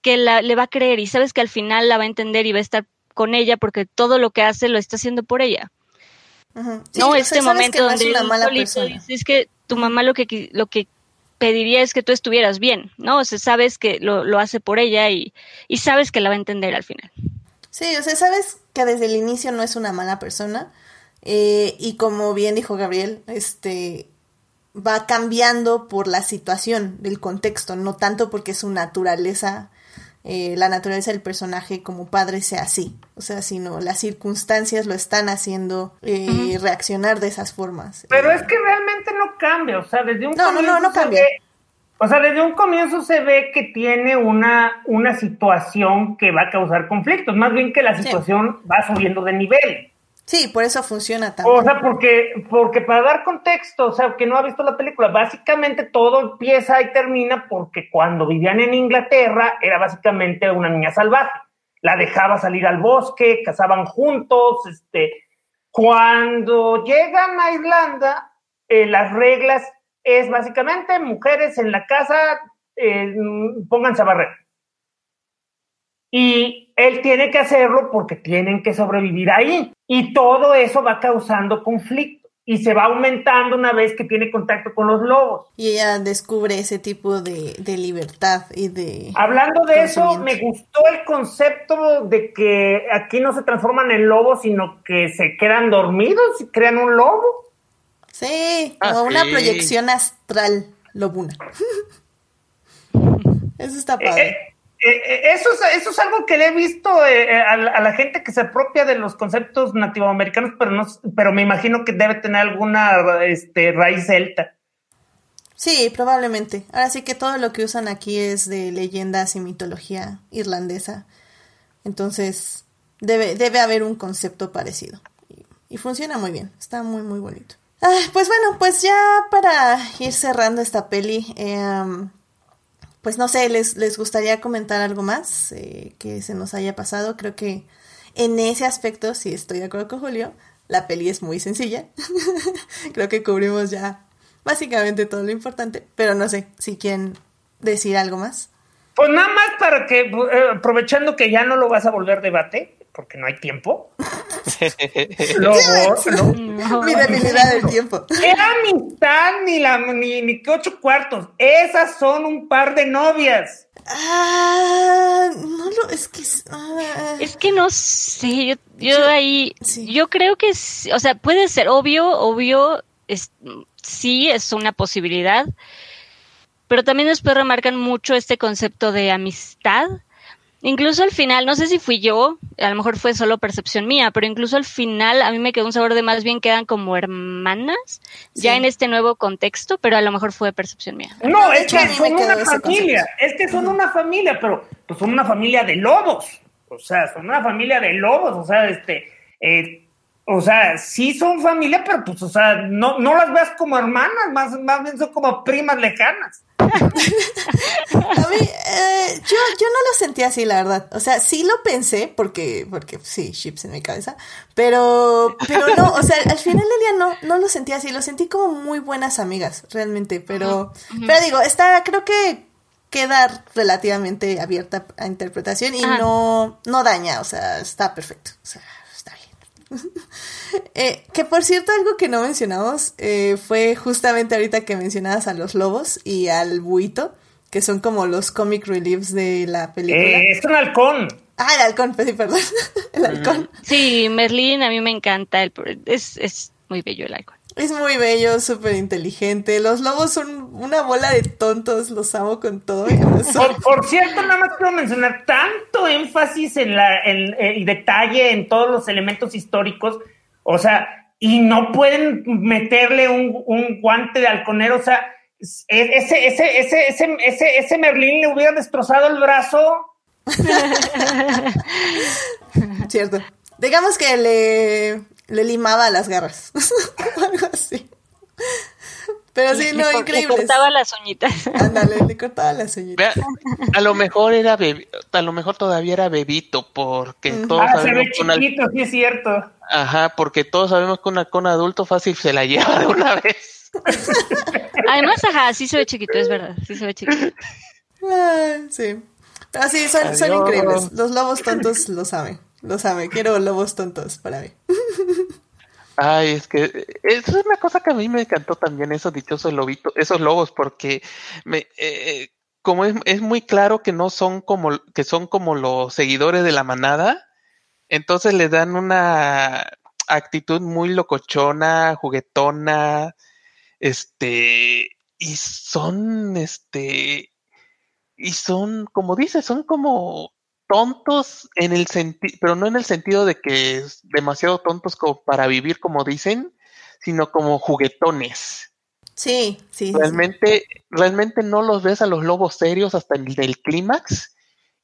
que la, le va a creer y sabes que al final la va a entender y va a estar con ella porque todo lo que hace lo está haciendo por ella. no este momento donde es que tu mamá lo que lo que pediría es que tú estuvieras bien, ¿no? O sea, sabes que lo, lo hace por ella y, y, sabes que la va a entender al final. Sí, o sea, sabes que desde el inicio no es una mala persona. Eh, y como bien dijo Gabriel, este va cambiando por la situación del contexto, no tanto porque su naturaleza eh, la naturaleza del personaje como padre sea así, o sea, sino las circunstancias lo están haciendo eh, reaccionar de esas formas. Pero es que realmente no cambia, o sea, desde un no, comienzo no, no, cambia. o sea, desde un comienzo se ve que tiene una, una situación que va a causar conflictos, más bien que la situación va subiendo de nivel. Sí, por eso funciona también. O sea, porque, porque para dar contexto, o sea, que no ha visto la película, básicamente todo empieza y termina porque cuando vivían en Inglaterra era básicamente una niña salvaje. La dejaba salir al bosque, cazaban juntos, este. Cuando llegan a Irlanda, eh, las reglas es básicamente mujeres en la casa, eh, pónganse a barrer. Y él tiene que hacerlo porque tienen que sobrevivir ahí. Y todo eso va causando conflicto y se va aumentando una vez que tiene contacto con los lobos. Y ella descubre ese tipo de, libertad y de... Hablando de eso, me gustó el concepto de que aquí no se transforman en lobos, sino que se quedan dormidos y crean un lobo. Sí, ah, como una proyección astral lobuna. eso está eh, padre. Eh, eh, eh, eso, es, eso es algo que le he visto eh, a, la gente que se apropia de los conceptos nativoamericanos, pero no, pero me imagino que debe tener alguna este, raíz celta. Sí, probablemente. Ahora sí que todo lo que usan aquí es de leyendas y mitología irlandesa. Entonces, debe, debe haber un concepto parecido. Y, funciona muy bien. Está muy, muy bonito. Ah, pues bueno, pues ya para ir cerrando esta peli, eh, pues no sé, ¿les, les gustaría comentar algo más eh, que se nos haya pasado? Creo que en ese aspecto, sí estoy de acuerdo con Julio, la peli es muy sencilla. Creo que cubrimos ya básicamente todo lo importante, pero no sé si quieren decir algo más. Pues nada más para que, eh, aprovechando que ya no lo vas a volver debate, porque no hay tiempo. No, Mi debilidad del tiempo. Era amistad ni, la, ni, ni que ocho cuartos. Esas son un par de novias. Ah, no lo, es que... Ah, es que no sé, yo, yo ahí, sí. yo creo que, o sea, puede ser obvio, obvio, es, sí es una posibilidad, pero también después remarcan mucho este concepto de amistad. Incluso al final, no sé si fui yo, a lo mejor fue solo percepción mía, pero incluso al final a mí me quedó un sabor de más bien quedan como hermanas, sí. ya en este nuevo contexto, pero a lo mejor fue percepción mía. No, es que son una familia, es que son una familia, pero pues son una familia de lobos, o sea, son una familia de lobos, o sea, este, eh, o sea, sí son familia, pero pues, o sea, no, no las veas como hermanas, más, más bien son como primas lejanas. A mí, eh, yo, yo no lo sentí así, la verdad. O sea, sí lo pensé, porque, porque sí, chips en mi cabeza, pero, pero no, o sea, al final del día no, no lo sentí así, lo sentí como muy buenas amigas, realmente, pero, uh -huh. pero digo, está, creo que queda relativamente abierta a interpretación y no, no daña, o sea, está perfecto, o sea. Eh, que por cierto, algo que no mencionamos eh, fue justamente ahorita que mencionabas a los lobos y al buito, que son como los comic reliefs de la película. Eh, es un halcón. Ah, el halcón, pues sí, perdón. el halcón. Sí, Merlín a mí me encanta, el, es, es muy bello el halcón. Es muy bello, súper inteligente. Los lobos son una bola de tontos, los amo con todo. Por, por, cierto, nada más quiero mencionar tanto énfasis en la en, y detalle en todos los elementos históricos, o sea, y no pueden meterle un, un guante de halconero, o sea, ese, ese, ese, ese, ese, ese Merlín le hubiera destrozado el brazo. Cierto. Digamos que le, le limaba las garras. Algo así. Pero sí, no, le, increíble. Le cortaba las uñitas. Ándale, le cortaba las uñitas. A lo mejor era bebé, a lo mejor todavía era bebito, porque uh -huh. todos ah, sabemos se ve chiquito, una... sí es cierto. Ajá, porque todos sabemos que una con adulto fácil se la lleva de una vez. Además, ajá, sí se ve chiquito, es verdad, sí se ve chiquito. Ah, sí. Pero sí, son, son increíbles. Los lobos tontos lo saben. Lo sabe, quiero lobos tontos para mí. Ay, es que es una cosa que a mí me encantó también esos dichosos lobitos, esos lobos, porque me, eh, como es, es, muy claro que no son como que son como los seguidores de la manada, entonces le dan una actitud muy locochona, juguetona, este, y son, este, y son, como dices, son como tontos en el sentido, pero no en el sentido de que es demasiado tontos como para vivir como dicen, sino como juguetones. Sí, sí. Realmente, sí. realmente no los ves a los lobos serios hasta el del clímax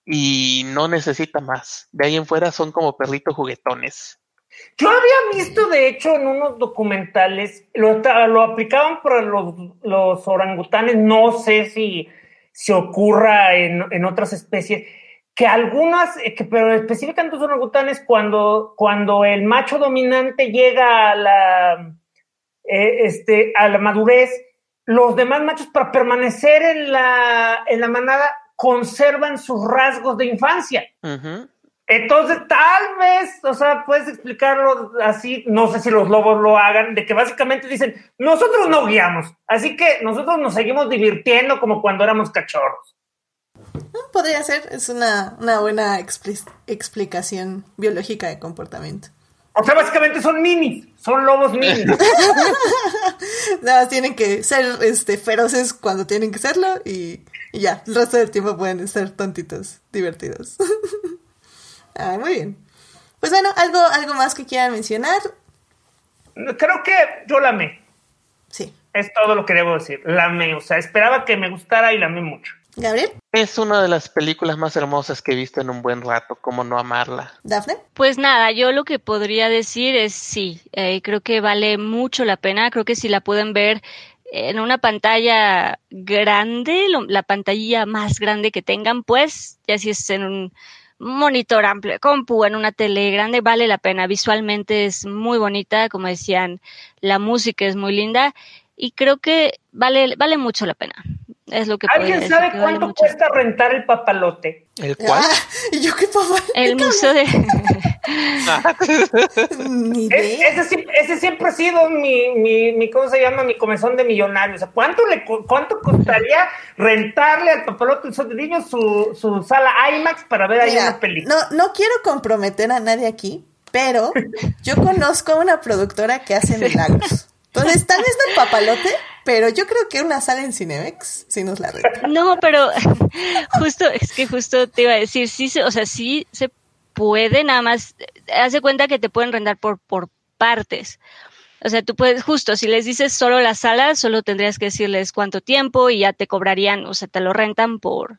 y no necesita más. De ahí en fuera son como perritos juguetones. Yo había visto, de hecho, en unos documentales, lo, lo aplicaban para los, los, orangutanes, no sé si se si ocurra en, en otras especies, que algunas, eh, que, pero específicamente los orangutanes, cuando, cuando el macho dominante llega a la, eh, este, a la madurez, los demás machos para permanecer en la, en la manada conservan sus rasgos de infancia. Uh -huh. Entonces, tal vez, o sea, puedes explicarlo así, no sé si los lobos lo hagan, de que básicamente dicen, nosotros no guiamos, así que nosotros nos seguimos divirtiendo como cuando éramos cachorros. Podría ser, es una, una buena expli explicación biológica de comportamiento. O sea, básicamente son minis, son lobos minis. Nada más tienen que ser este, feroces cuando tienen que serlo y, y ya, el resto del tiempo pueden ser tontitos, divertidos. ah, muy bien. Pues bueno, ¿algo, ¿algo más que quieran mencionar? Creo que yo la amé. Sí, Es todo lo que debo decir. La amé. O sea, esperaba que me gustara y la amé mucho. Gabriel, Es una de las películas más hermosas que he visto en un buen rato, como no amarla. Dafne. Pues nada, yo lo que podría decir es sí, eh, creo que vale mucho la pena, creo que si la pueden ver en una pantalla grande, lo- la pantalla más grande que tengan, pues, ya si es en un monitor amplio compu, en una tele grande, vale la pena. Visualmente es muy bonita, como decían, la música es muy linda y creo que vale, vale mucho la pena. Es lo que podría ¿Alguien sabe vale cuánto mucho. cuesta rentar el papalote? ¿El cual? Ah, y yo qué papá. El museo de... Es- ese, siempre ha sido mi, mi, mi, ¿cómo se llama? Mi comezón de millonario. O sea, ¿cuánto, le, cuánto costaría rentarle al papalote de niños su, su sala IMAX para ver ahí Mira, una película? no, no quiero comprometer a nadie aquí, pero yo conozco a una productora que hace milagros. Entonces, tal vez no el papalote, pero yo creo que una sala en Cinemex sí nos la renta. No, pero justo, es que justo te iba a decir, sí, o sea, sí se puede, nada más, de cuenta que te pueden rentar por, por partes. O sea, tú puedes, justo, si les dices solo la sala, solo tendrías que decirles cuánto tiempo y ya te cobrarían, o sea, te lo rentan por,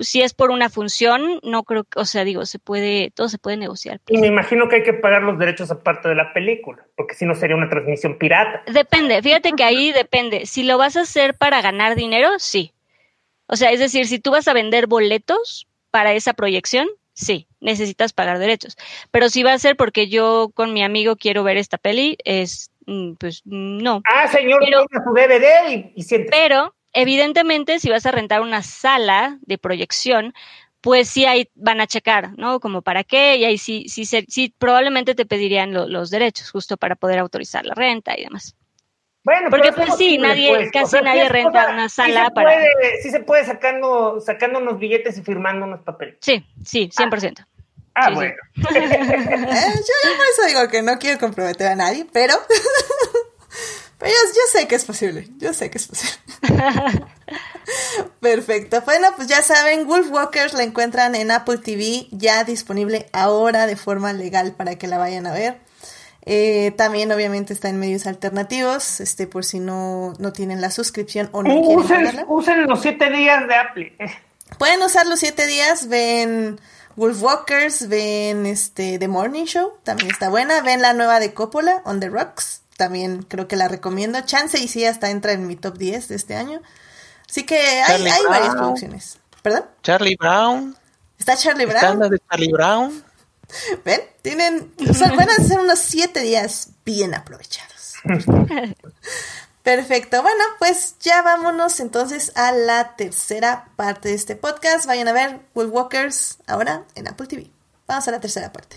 si es por una función, no creo que, o sea, digo, se puede, todo se puede negociar. Y me imagino que hay que pagar los derechos aparte de la película, porque si no sería una transmisión pirata. Depende, fíjate que ahí depende. Si lo vas a hacer para ganar dinero, sí. O sea, es decir, si tú vas a vender boletos para esa proyección, sí, necesitas pagar derechos. Pero si va a ser porque yo con mi amigo quiero ver esta peli, es, mm, pues no. Ah, señor, Pero- su DVD y, y siéntese. Pero, evidentemente, si vas a rentar una sala de proyección, pues sí ahí van a checar, ¿no? Como para qué, y ahí sí, sí, sí probablemente te pedirían lo- los derechos, justo para poder autorizar la renta y demás. Bueno, Porque, pues, sí, posible, nadie- pues. casi O sea, nadie renta cosa- una sí sala se para- puede- sí se puede sacando, sacando unos billetes y firmando unos papeles. Sí, sí, 100%. Ah, sí. bueno. Eh, yo, yo por eso digo que no quiero comprometer a nadie, pero, pero yo, yo sé que es posible. Yo sé que es posible. Perfecto. Bueno, pues ya saben, Wolfwalkers la encuentran en Apple TV, ya disponible ahora de forma legal para que la vayan a ver. Eh, también obviamente está en medios alternativos, este por si no, no tienen la suscripción o no quieren Usen, pagarla. usen los siete días de Apple. Pueden usar los siete días, ven Wolfwalkers, ven este The Morning Show, también está buena, ven la nueva de Coppola, On the Rocks, también creo que la recomiendo. Chance y sí hasta entra en mi top 10 de este año. Así que hay, hay varias producciones. ¿Perdón? Charlie Brown. ¿Está Charlie Está Brown? la de Charlie Brown. ¿Ven? Tienen, o sea, van a ser unos siete días bien aprovechados. Perfecto. Bueno, pues ya vámonos entonces a la tercera parte de este podcast. Vayan a ver Wolfwalkers ahora en Apple TV. Vamos a la tercera parte.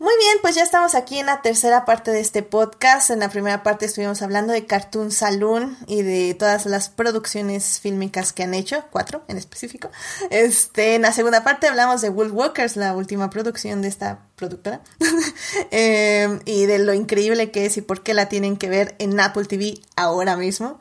Muy bien, pues ya estamos aquí en la tercera parte de este podcast. En la primera parte estuvimos hablando de Cartoon Saloon y de todas las producciones fílmicas que han hecho, cuatro en específico. Este, en la segunda parte hablamos de Wolfwalkers, la última producción de esta productora, Eh, y de lo increíble que es y por qué la tienen que ver en Apple TV ahora mismo.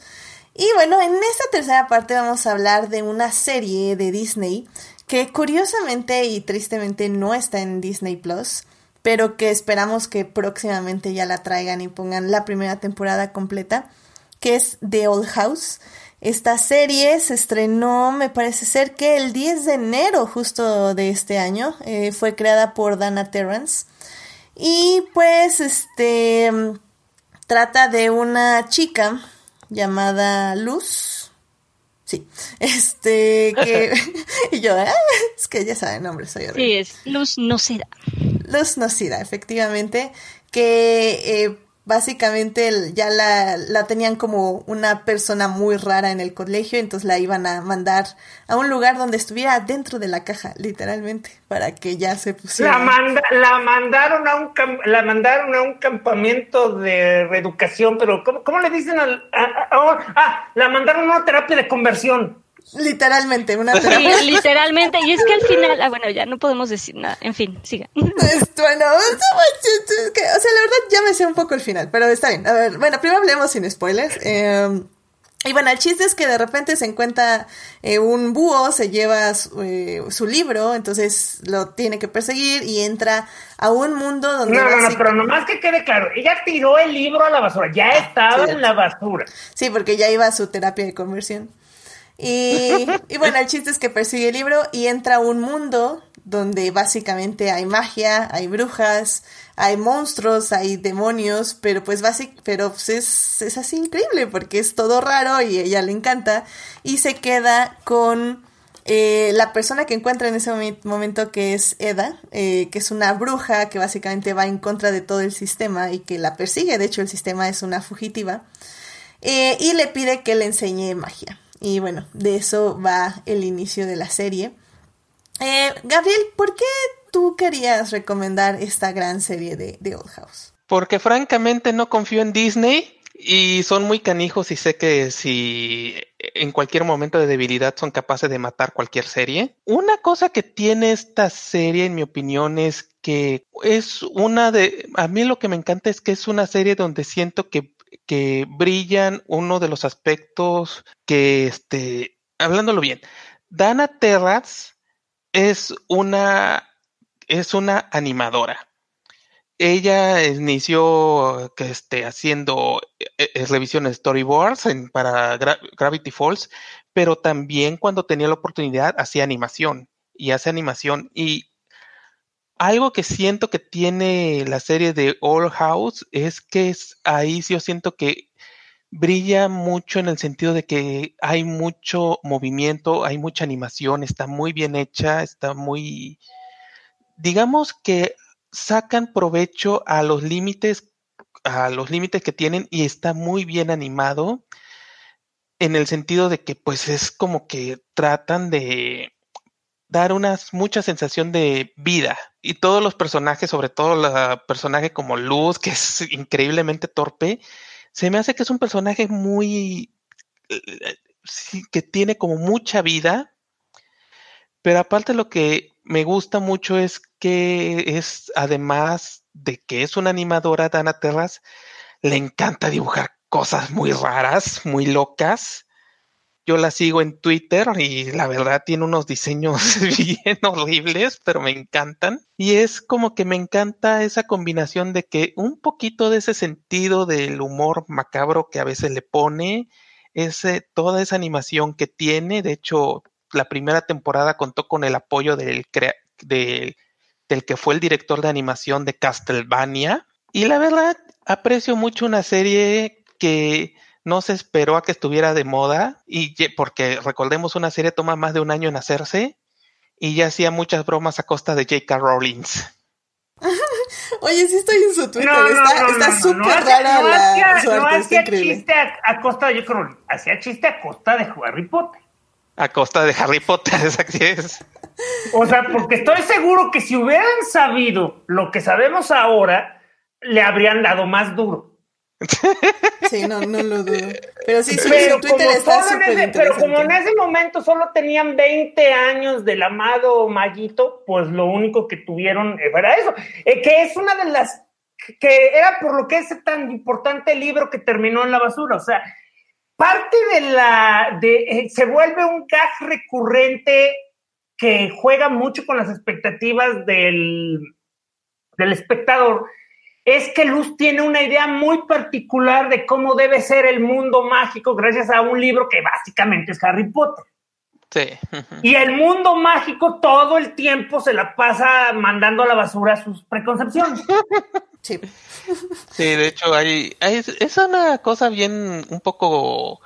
Y bueno, en esta tercera parte vamos a hablar de una serie de Disney que curiosamente y tristemente no está en Disney Plus, pero que esperamos que próximamente ya la traigan y pongan la primera temporada completa, que es The Old House. Esta serie se estrenó, me parece ser que el 10 de enero justo de este año. Eh, fue creada por Dana Terrence. Y pues este trata de una chica llamada Luz. Sí, este que y yo, "Ah, es que ya saben, nombre, soy horrible. Sí, es luz no se da. Luz Nocida, efectivamente, que eh, básicamente ya la, la tenían como una persona muy rara en el colegio, entonces la iban a mandar a un lugar donde estuviera dentro de la caja, literalmente, para que ya se pusiera. La, manda- la mandaron a un la mandaron a un campamento de reeducación, pero ¿cómo, cómo le dicen al a- ah, la mandaron a una terapia de conversión? Literalmente, una Sí, literalmente. Y es que al final, ah, bueno, ya no podemos decir nada. En fin, siga. Bueno, es que, o sea, la verdad ya me sé un poco el final, pero está bien. A ver, bueno, primero hablemos sin spoilers. Eh, Y bueno, el chiste es que de repente se encuentra eh, un búho, se lleva su, eh, su, libro, entonces lo tiene que perseguir y entra a un mundo donde... No, no, no, pero nomás que quede claro, ella tiró el libro a la basura, ya estaba sí, en la basura. Sí, porque ya iba a su terapia de conversión. Y, bueno, el chiste es que persigue el libro y entra a un mundo donde básicamente hay magia, hay brujas, hay monstruos, hay demonios, pero pues básicamente, pero pues es, es así increíble porque es todo raro y ella le encanta y se queda con eh, la persona que encuentra en ese momento que es Eda, eh, que es una bruja que básicamente va en contra de todo el sistema y que la persigue, de hecho el sistema es una fugitiva, eh, y le pide que le enseñe magia. Y bueno, de eso va el inicio de la serie. Eh, Gabriel, ¿por qué tú querías recomendar esta gran serie de, de, Old House? Porque francamente no confío en Disney y son muy canijos y sé que si en cualquier momento de debilidad son capaces de matar cualquier serie. Una cosa que tiene esta serie, en mi opinión, es que es una de... A mí lo que me encanta es que es una serie donde siento que que brillan uno de los aspectos que, este, hablándolo bien, Dana Terras es una, es una animadora. Ella inició este, haciendo eh, revisiones de storyboards para Gra Gravity Falls, pero también cuando tenía la oportunidad hacía animación y hace animación y algo que siento que tiene la serie de All House es que es, ahí yo siento que brilla mucho en el sentido de que hay mucho movimiento, hay mucha animación, está muy bien hecha, está muy, digamos que sacan provecho a los límites, a los límites que tienen y está muy bien animado en el sentido de que pues es como que tratan de dar una mucha sensación de vida. Y todos los personajes, sobre todo el personaje como Luz, que es increíblemente torpe, se me hace que es un personaje muy... que tiene como mucha vida. Pero aparte lo que me gusta mucho es que es, además de que es una animadora, Dana Terras, le encanta dibujar cosas muy raras, muy locas yo la sigo en Twitter y la verdad tiene unos diseños bien horribles, pero me encantan. Y es como que me encanta esa combinación de que un poquito de ese sentido del humor macabro que a veces le pone, ese, toda esa animación que tiene. De hecho, la primera temporada contó con el apoyo del, del, del que fue el director de animación de Castlevania. Y la verdad, aprecio mucho una serie que no se esperó a que estuviera de moda y porque recordemos una serie toma más de un año en hacerse y ya hacía muchas bromas a costa de J.K. Rowlings. Oye, sí estoy en su Twitter, está súper no, no, rara no la su no hacía chiste a, a costa de J.K. Rowling, hacía chiste a costa de Harry Potter. A costa de Harry Potter, así es. O sea, porque estoy seguro que si hubieran sabido lo que sabemos ahora, le habrían dado más duro. Sí, no, no lo dudo. Pero sí, su, Pero, su Twitter está súper ese- pero como en ese momento solo tenían 20 años del amado Maguito, pues lo único que tuvieron era eso. Eh, que es una de las que era por lo que es tan importante el libro que terminó en la basura. O sea, parte de la. de eh, se vuelve un gag recurrente que juega mucho con las expectativas del, del espectador. Es que Luz tiene una idea muy particular de cómo debe ser el mundo mágico gracias a un libro que básicamente es Harry Potter. Sí. Y el mundo mágico todo el tiempo se la pasa mandando a la basura sus preconcepciones. Sí. Sí, de hecho, hay, hay- es una cosa bien un poco...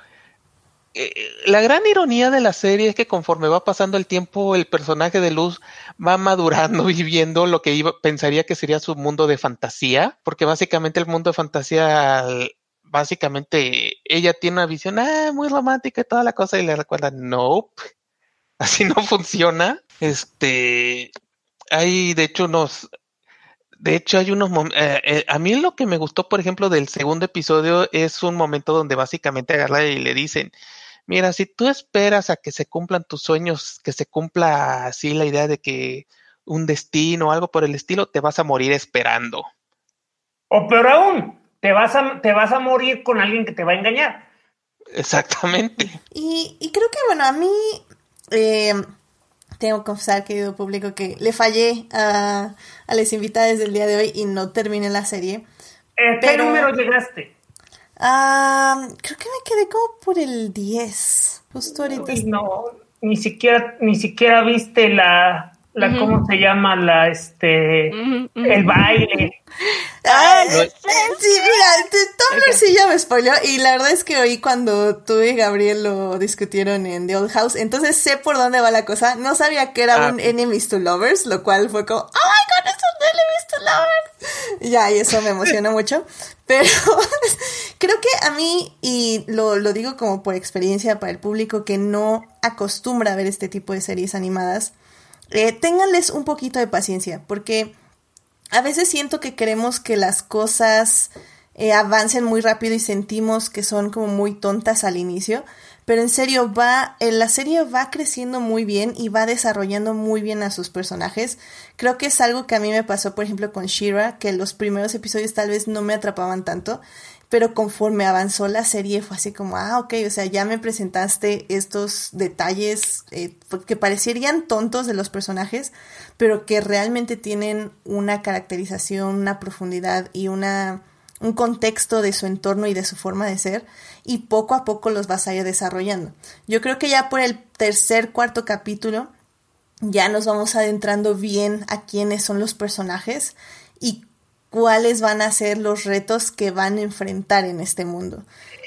eh, la gran ironía de la serie es que conforme va pasando el tiempo, el personaje de Luz va madurando y viendo lo que iba, pensaría que sería su mundo de fantasía, porque básicamente el mundo de fantasía, básicamente ella tiene una visión ah, muy romántica y toda la cosa y le recuerda, nope, así no funciona. Este, hay de hecho unos, de hecho, hay unos mom- eh, eh, a mí lo que me gustó, por ejemplo, del segundo episodio es un momento donde básicamente agarra y le dicen, mira, si tú esperas a que se cumplan tus sueños, que se cumpla así la idea de que un destino o algo por el estilo, te vas a morir esperando. O peor aún, te vas a, te vas a morir con alguien que te va a engañar. Exactamente. Y, y creo que, bueno, a mí eh, tengo que confesar, querido público, que le fallé a, a las invitadas del día de hoy y no terminé la serie. ¿Qué Pero- número llegaste? Ah, creo que me quedé como por el 10. Justo ahorita. Uy, no, ni siquiera, ni siquiera viste la, la. ¿cómo se llama? La, este, el baile. Ay, No. sí, mira, te- Tumblr sí ya me spoileó y la verdad es que oí cuando tú y Gabriel lo discutieron en The Old House, entonces sé por dónde va la cosa. No sabía que era Ah, un. Enemies to Lovers, lo cual fue como, oh my god, es un Enemies to Lovers. Ya, y eso me emociona mucho. Pero creo que a mí, y lo, lo digo como por experiencia para el público que no acostumbra a ver este tipo de series animadas, eh, ténganles un poquito de paciencia, porque a veces siento que queremos que las cosas eh, avancen muy rápido y sentimos que son como muy tontas al inicio, pero en serio va, eh, la serie va creciendo muy bien y va desarrollando muy bien a sus personajes. Creo que es algo que a mí me pasó, por ejemplo, con Shira, que los primeros episodios tal vez no me atrapaban tanto, pero conforme avanzó la serie fue así como, ah, ok, o sea, ya me presentaste estos detalles eh, que parecerían tontos de los personajes, pero que realmente tienen una caracterización, una profundidad y una un contexto de su entorno y de su forma de ser y poco a poco los vas a ir desarrollando. Yo creo que ya por el tercer, cuarto capítulo ya nos vamos adentrando bien a quiénes son los personajes y cuáles van a ser los retos que van a enfrentar en este mundo.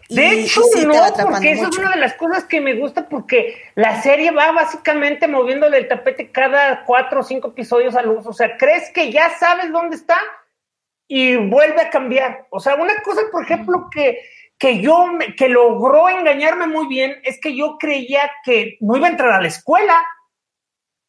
Y, De hecho, sí no, porque esa es una de las cosas que me gusta porque la serie va básicamente moviéndole el tapete cada cuatro o cinco episodios a luz. O sea, crees que ya sabes dónde está y vuelve a cambiar. O sea, una cosa, por ejemplo, que, que yo, me- que logró engañarme muy bien es que yo creía que no iba a entrar a la escuela.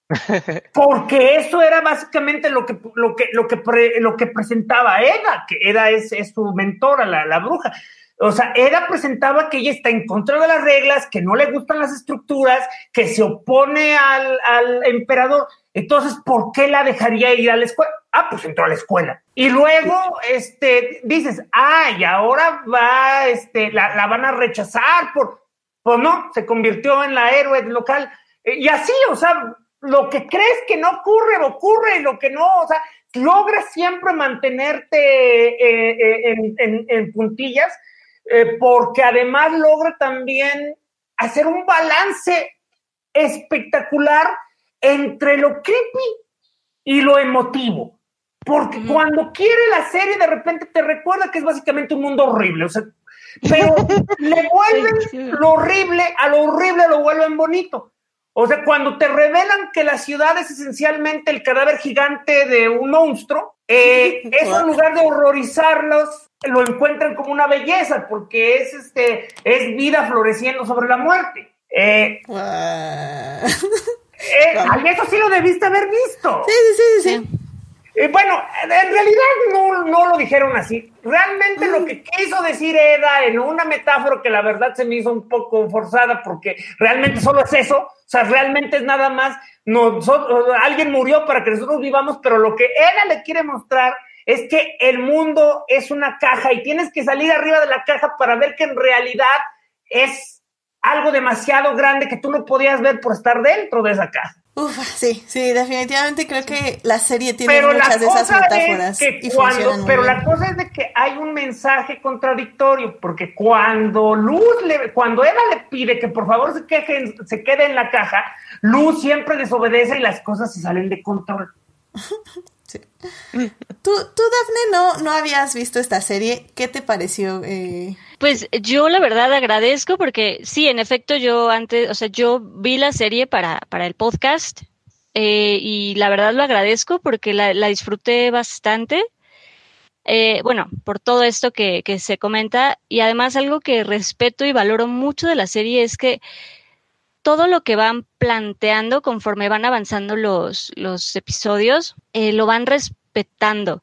Porque eso era básicamente lo que, lo que, lo que, lo que presentaba Eda, que Eda es, es su mentora, la, la bruja. O sea, Eda presentaba que ella está en contra de las reglas, que no le gustan las estructuras, que se opone al, al emperador. Entonces, ¿por qué la dejaría ir a la escuela? Ah, pues entró a la escuela. Y luego, este, dices, ah, y ahora va, este, la, la van a rechazar por, pues no, se convirtió en la héroe local. Eh, Y así, o sea, lo que crees que no ocurre, ocurre, y lo que no, o sea, logras siempre mantenerte eh, eh, en, en- en puntillas, eh, porque además logra también hacer un balance espectacular entre lo creepy y lo emotivo. Porque cuando quiere la serie, de repente te recuerda que es básicamente un mundo horrible. O sea, pero le vuelven Sí, sí. lo horrible, a lo horrible lo vuelven bonito. O sea, cuando te revelan que la ciudad es esencialmente el cadáver gigante de un monstruo, eh, eso en lugar de horrorizarlos, lo encuentran como una belleza, porque es este, es vida floreciendo sobre la muerte. Eh, Guau. eh, eso sí lo debiste haber visto. Sí, sí, sí, sí. Eh, bueno, en realidad no, no lo dijeron así. Realmente lo que quiso decir Eda en una metáfora que la verdad se me hizo un poco forzada porque realmente solo es eso. O sea, realmente es nada más. Nosotros, alguien murió para que nosotros vivamos, pero lo que Eda le quiere mostrar es que el mundo es una caja y tienes que salir arriba de la caja para ver que en realidad es algo demasiado grande que tú no podías ver por estar dentro de esa caja. Uf, sí, sí, definitivamente creo que la serie tiene pero muchas de esas metáforas es que y cuando, pero bien. la cosa es de que hay un mensaje contradictorio, porque cuando Luz le, cuando Eva le pide que por favor se queje, en- se quede en la caja, Luz siempre desobedece y las cosas se salen de control. Tú, tú, Dafne, no, no habías visto esta serie. ¿Qué te pareció? Eh, Pues yo la verdad agradezco porque sí, en efecto yo antes, o sea, yo vi la serie para, para el podcast eh, y la verdad lo agradezco porque la, la disfruté bastante. Eh, bueno, por todo esto que, que se comenta y además algo que respeto y valoro mucho de la serie es que todo lo que van planteando conforme van avanzando los, los episodios, eh, lo van respetando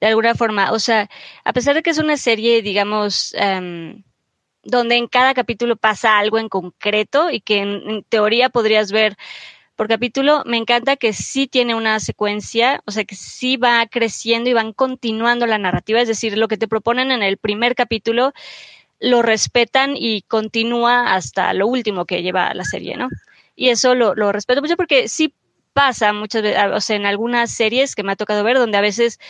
de alguna forma. O sea, a pesar de que es una serie, digamos, em, donde en cada capítulo pasa algo en concreto y que en, en teoría podrías ver por capítulo, me encanta que sí tiene una secuencia, o sea, que sí va creciendo y van continuando la narrativa, es decir, lo que te proponen en el primer capítulo lo respetan y continúa hasta lo último que lleva la serie, ¿no? Y eso lo, respeto mucho porque sí pasa muchas veces, o sea, en algunas series que me ha tocado ver, donde a veces,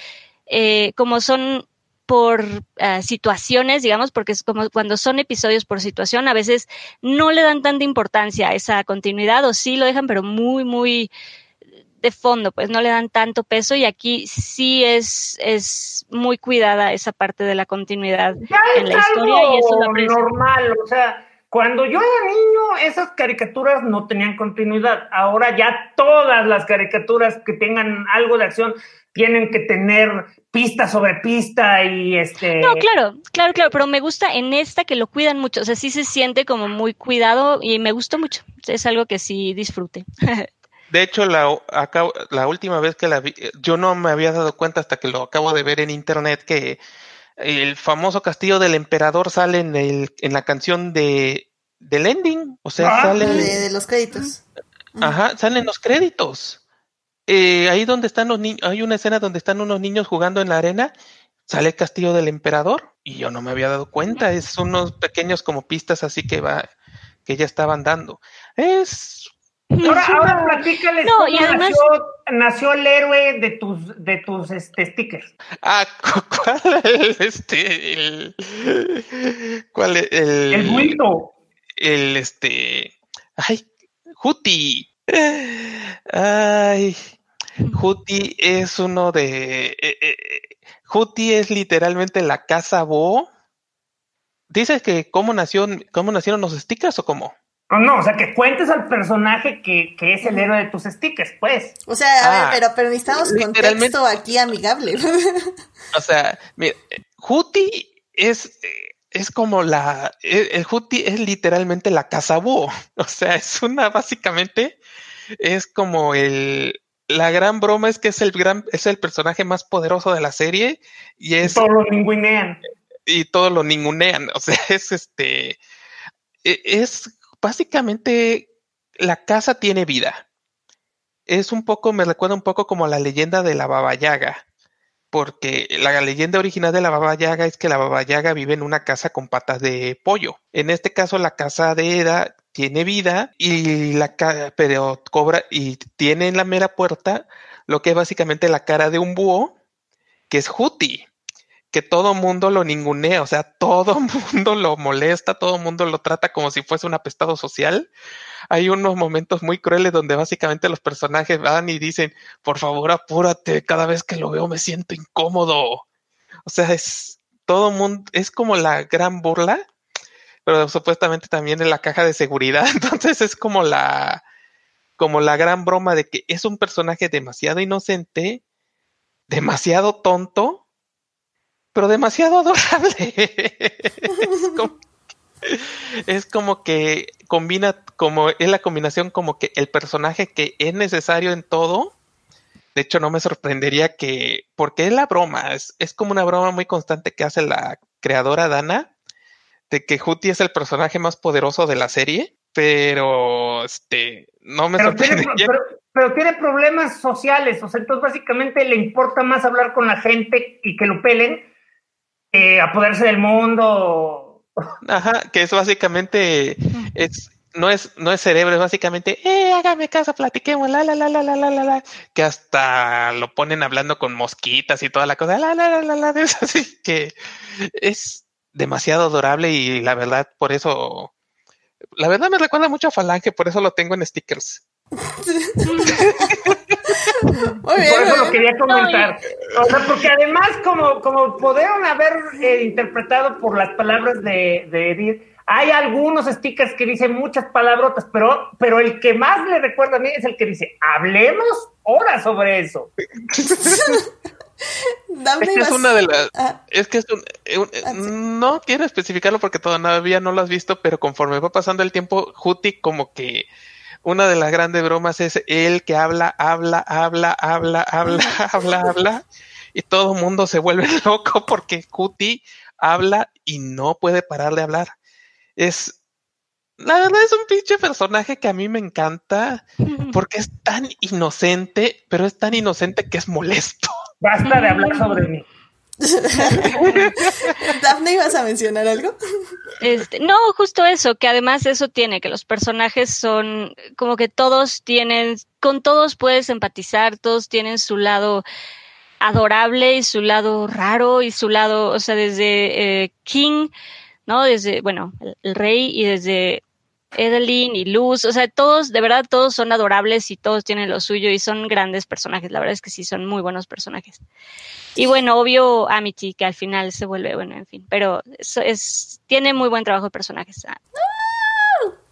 eh, como son por uh, situaciones, digamos, porque es como cuando son episodios por situación, a veces no le dan tanta importancia a esa continuidad o sí lo dejan, pero muy, muy de fondo, pues no le dan tanto peso y aquí sí es, es muy cuidada esa parte de la continuidad ya en la historia y eso lo normal, o sea, cuando yo era niño, esas caricaturas no tenían continuidad. Ahora ya todas las caricaturas que tengan algo de acción tienen que tener pista sobre pista y este. No, claro, claro, claro, pero me gusta en esta que lo cuidan mucho. O sea, sí se siente como muy cuidado y me gustó mucho. Es algo que sí disfrute. De hecho, la, acá, la última vez que la vi, yo no me había dado cuenta hasta que lo acabo de ver en internet que el famoso castillo del emperador sale en, el, en la canción de del ending, o sea, Ah, sale de, de los créditos. Ajá, salen los créditos. Eh, ahí donde están los niños, hay una escena donde están unos niños jugando en la arena, sale el castillo del emperador y yo no me había dado cuenta, es unos pequeños como pistas así que va, que ya estaban dando. Es Ahora, ahora platícales No, cómo y además- nació, nació el héroe de tus, de tus este, stickers. Ah, cu- ¿cuál es este? El, ¿Cuál es? El, El buito. el este. Ay, Juti. Ay, Juti es uno de. eh, eh, Juti es literalmente la casa Bo. ¿Dices que cómo nació, cómo nacieron los stickers o cómo? No, no, o sea, que cuentes al personaje que, que es el héroe de tus stickers, pues. O sea, a Ah, ver, pero, pero necesitamos literalmente- contexto aquí amigable. O sea, mira, Juti es, es como la. El, Juti es literalmente la casa búho. O sea, es una, básicamente, es como el. La gran broma es que es el gran, es el personaje más poderoso de la serie y es Todos lo ningunean. y todos lo ningunean. O sea, es este. e- Es básicamente la casa tiene vida. Es un poco, me recuerda un poco como la leyenda de la Baba Yaga. Porque la leyenda original de la Baba Yaga es que la Baba Yaga vive en una casa con patas de pollo. En este caso, la casa de Eda tiene vida y la pero cobra y tiene en la mera puerta lo que es básicamente la cara de un búho, que es Juti que todo mundo lo ningunea, o sea, todo mundo lo molesta, todo mundo lo trata como si fuese un apestado social. Hay unos momentos muy crueles donde básicamente los personajes van y dicen, por favor, apúrate, cada vez que lo veo me siento incómodo. O sea, es todo mundo, es como la gran burla, pero supuestamente también en la caja de seguridad. Entonces es como la, como la gran broma de que es un personaje demasiado inocente, demasiado tonto, pero demasiado adorable. es, como, es como que combina, como es la combinación como que el personaje que es necesario en todo. De hecho, no me sorprendería que, porque es la broma, es, es como una broma muy constante que hace la creadora Dana, de que Juti es el personaje más poderoso de la serie, pero este, no me Pero tiene, sorprendería. pero, pero tiene problemas sociales, o sea, entonces básicamente le importa más hablar con la gente y que lo pelen que apoderarse del mundo. Ajá, que es básicamente, es, no es, no es cerebro, es básicamente, eh, hágame caso, platiquemos, la, la, la, la, la, la, la, la, que hasta lo ponen hablando con mosquitas y toda la cosa, la, la, la, la, la, es así que es demasiado adorable y la verdad, por eso, la verdad me recuerda mucho a Falange, por eso lo tengo en stickers. Muy bien, Por eso muy lo bien. quería comentar. O sea, porque además, como, como pudieron haber eh, interpretado por las palabras de, de Edith, hay algunos stickers que dicen muchas palabrotas, pero, pero el que más le recuerda a mí es el que dice, hablemos ahora sobre eso. Dame Es que es una de las, Ah, Es que es un, eh, un- eh, Ah, sí. no quiero especificarlo porque todavía no lo has visto, pero conforme va pasando el tiempo, Juti como que una de las grandes bromas es él que habla, habla, habla, habla, habla, habla, habla, y todo el mundo se vuelve loco porque Juti habla y no puede parar de hablar. Es, la verdad es un pinche personaje que a mí me encanta porque es tan inocente, pero es tan inocente que es molesto. Basta de hablar sobre mí. Daphne, ¿ibas a mencionar algo? Este, no, justo eso, que además eso tiene, que los personajes son como que todos tienen, con todos puedes empatizar, todos tienen su lado adorable y su lado raro y su lado, o sea, desde eh, King, ¿no? Desde, bueno, el, el rey y desde Edeline y Luz, o sea, todos, de verdad, todos son adorables y todos tienen lo suyo y son grandes personajes. La verdad es que sí, son muy buenos personajes. Y bueno, obvio, Amity, que al final se vuelve, bueno, en fin, pero es, es tiene muy buen trabajo de personajes. Ah,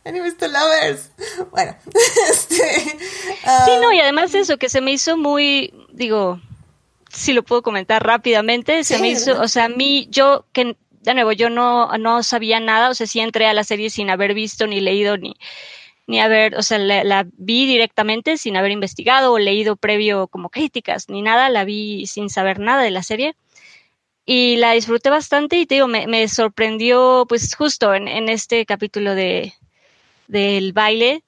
Enemies to lovers. Bueno, este. Sí, um, no, y además eso, que se me hizo muy, digo, si lo puedo comentar rápidamente, se Sí, me hizo, o sea, a mí, yo, que de nuevo, yo no, no sabía nada, o sea, sí entré a la serie sin haber visto, ni leído, ni, ni haber, o sea, la, vi directamente sin haber investigado o leído previo como críticas, ni nada, la vi sin saber nada de la serie. Y la disfruté bastante y te digo, me, me sorprendió, pues justo en, en este capítulo de, del baile,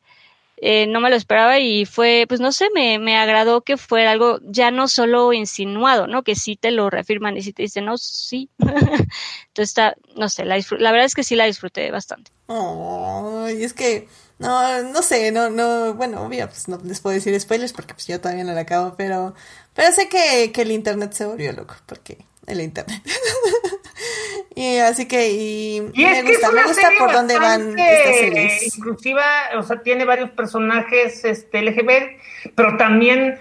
eh, no me lo esperaba y fue, pues no sé, me, me agradó que fuera algo ya no solo insinuado, ¿no? Que sí te lo reafirman y sí te dicen, no, sí. Entonces está, no sé, la, la verdad es que sí la disfruté bastante. Oh, y es que, no, no sé, no, no, bueno, obvio, pues no les puedo decir spoilers porque pues yo todavía no la acabo, pero, pero sé que, que el internet se volvió loco, porque el internet. y así que, y, Y me gusta, es me gusta serie por dónde van estas series. Inclusiva, o sea, tiene varios personajes este, LGBT, pero también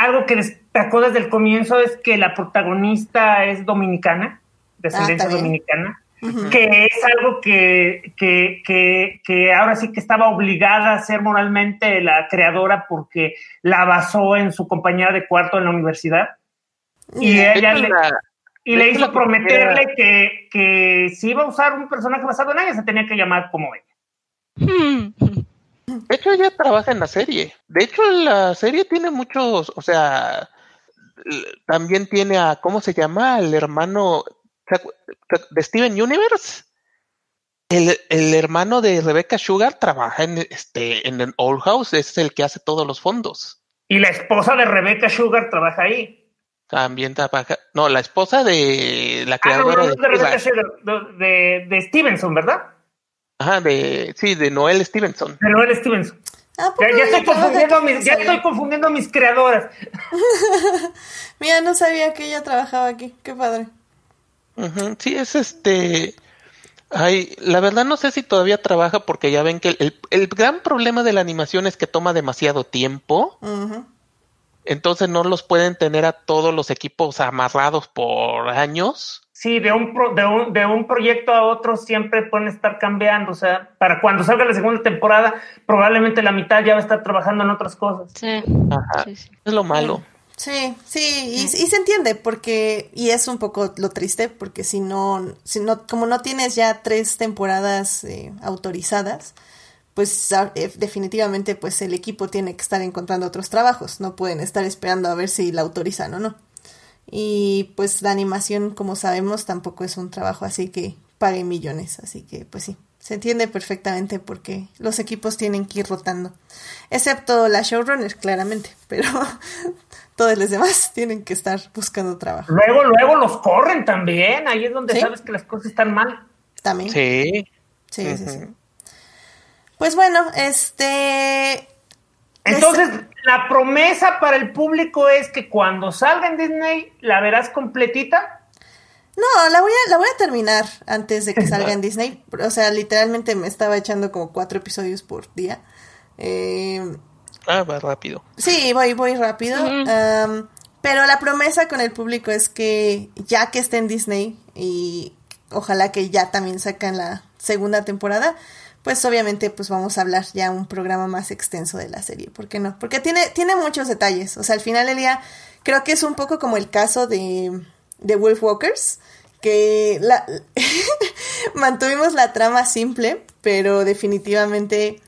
algo que destacó desde el comienzo es que la protagonista es dominicana, descendencia Ah, dominicana, que es algo que, que, que, que ahora sí que estaba obligada a ser moralmente la creadora porque la basó en su compañera de cuarto en la universidad. Y ella le, la- y le hizo prometerle que, que si iba a usar un personaje basado en ella, se tenía que llamar como ella. Hmm. De hecho, ella trabaja en la serie. De hecho, la serie tiene muchos, o sea, también tiene a, ¿cómo se llama? El hermano ¿se acu- de Steven Universe. El, el hermano de Rebecca Sugar trabaja en este en el Old House, es el que hace todos los fondos. Y la esposa de Rebecca Sugar trabaja ahí. También trabaja, no, la esposa de la Ah, no, creadora no, de, de Stevenson, ¿verdad? Ajá, de sí, de Noel Stevenson. De Noel Stevenson. ¿A poco Ya, estoy confundiendo mis, ya estoy confundiendo a mis creadoras. Mira, no sabía que ella trabajaba aquí, qué padre. Sí, es este. Ay, la verdad no sé si todavía trabaja porque ya ven que el, el- gran problema de la animación es que toma demasiado tiempo, Ujú. Entonces no los pueden tener a todos los equipos amarrados por años. Sí, de un, pro- de, un, de un proyecto a otro siempre pueden estar cambiando. O sea, para cuando salga la segunda temporada, probablemente la mitad ya va a estar trabajando en otras cosas. Sí, Ajá, sí, sí. es lo malo. Sí, sí, y, y se entiende porque, y es un poco lo triste, porque si no, si no, como no tienes ya tres temporadas eh, autorizadas, pues a- eh, definitivamente pues el equipo tiene que estar encontrando otros trabajos, no pueden estar esperando a ver si la autorizan o no. Y pues la animación, como sabemos, tampoco es un trabajo así que pague millones, así que pues sí, se entiende perfectamente porque los equipos tienen que ir rotando, excepto la showrunner, claramente, pero todos los demás tienen que estar buscando trabajo. Luego, luego los corren también. Ahí es donde Sí. sabes que las cosas están mal. También. Sí. Sí, sí, sí. Pues bueno, este... Entonces, la promesa para el público es que cuando salga en Disney, la verás completita. No, la voy a, la voy a terminar antes de que salga en Disney. O sea, literalmente me estaba echando como cuatro episodios por día. Eh, Ah, va rápido. sí, voy, voy rápido. Pero la promesa con el público es que ya que esté en Disney y ojalá que ya también sacan la segunda temporada, pues obviamente pues vamos a hablar ya un programa más extenso de la serie. ¿Por qué no? Porque tiene, tiene muchos detalles. O sea, al final del día creo que es un poco como el caso de, de Wolf Walkers, que la, mantuvimos la trama simple, pero definitivamente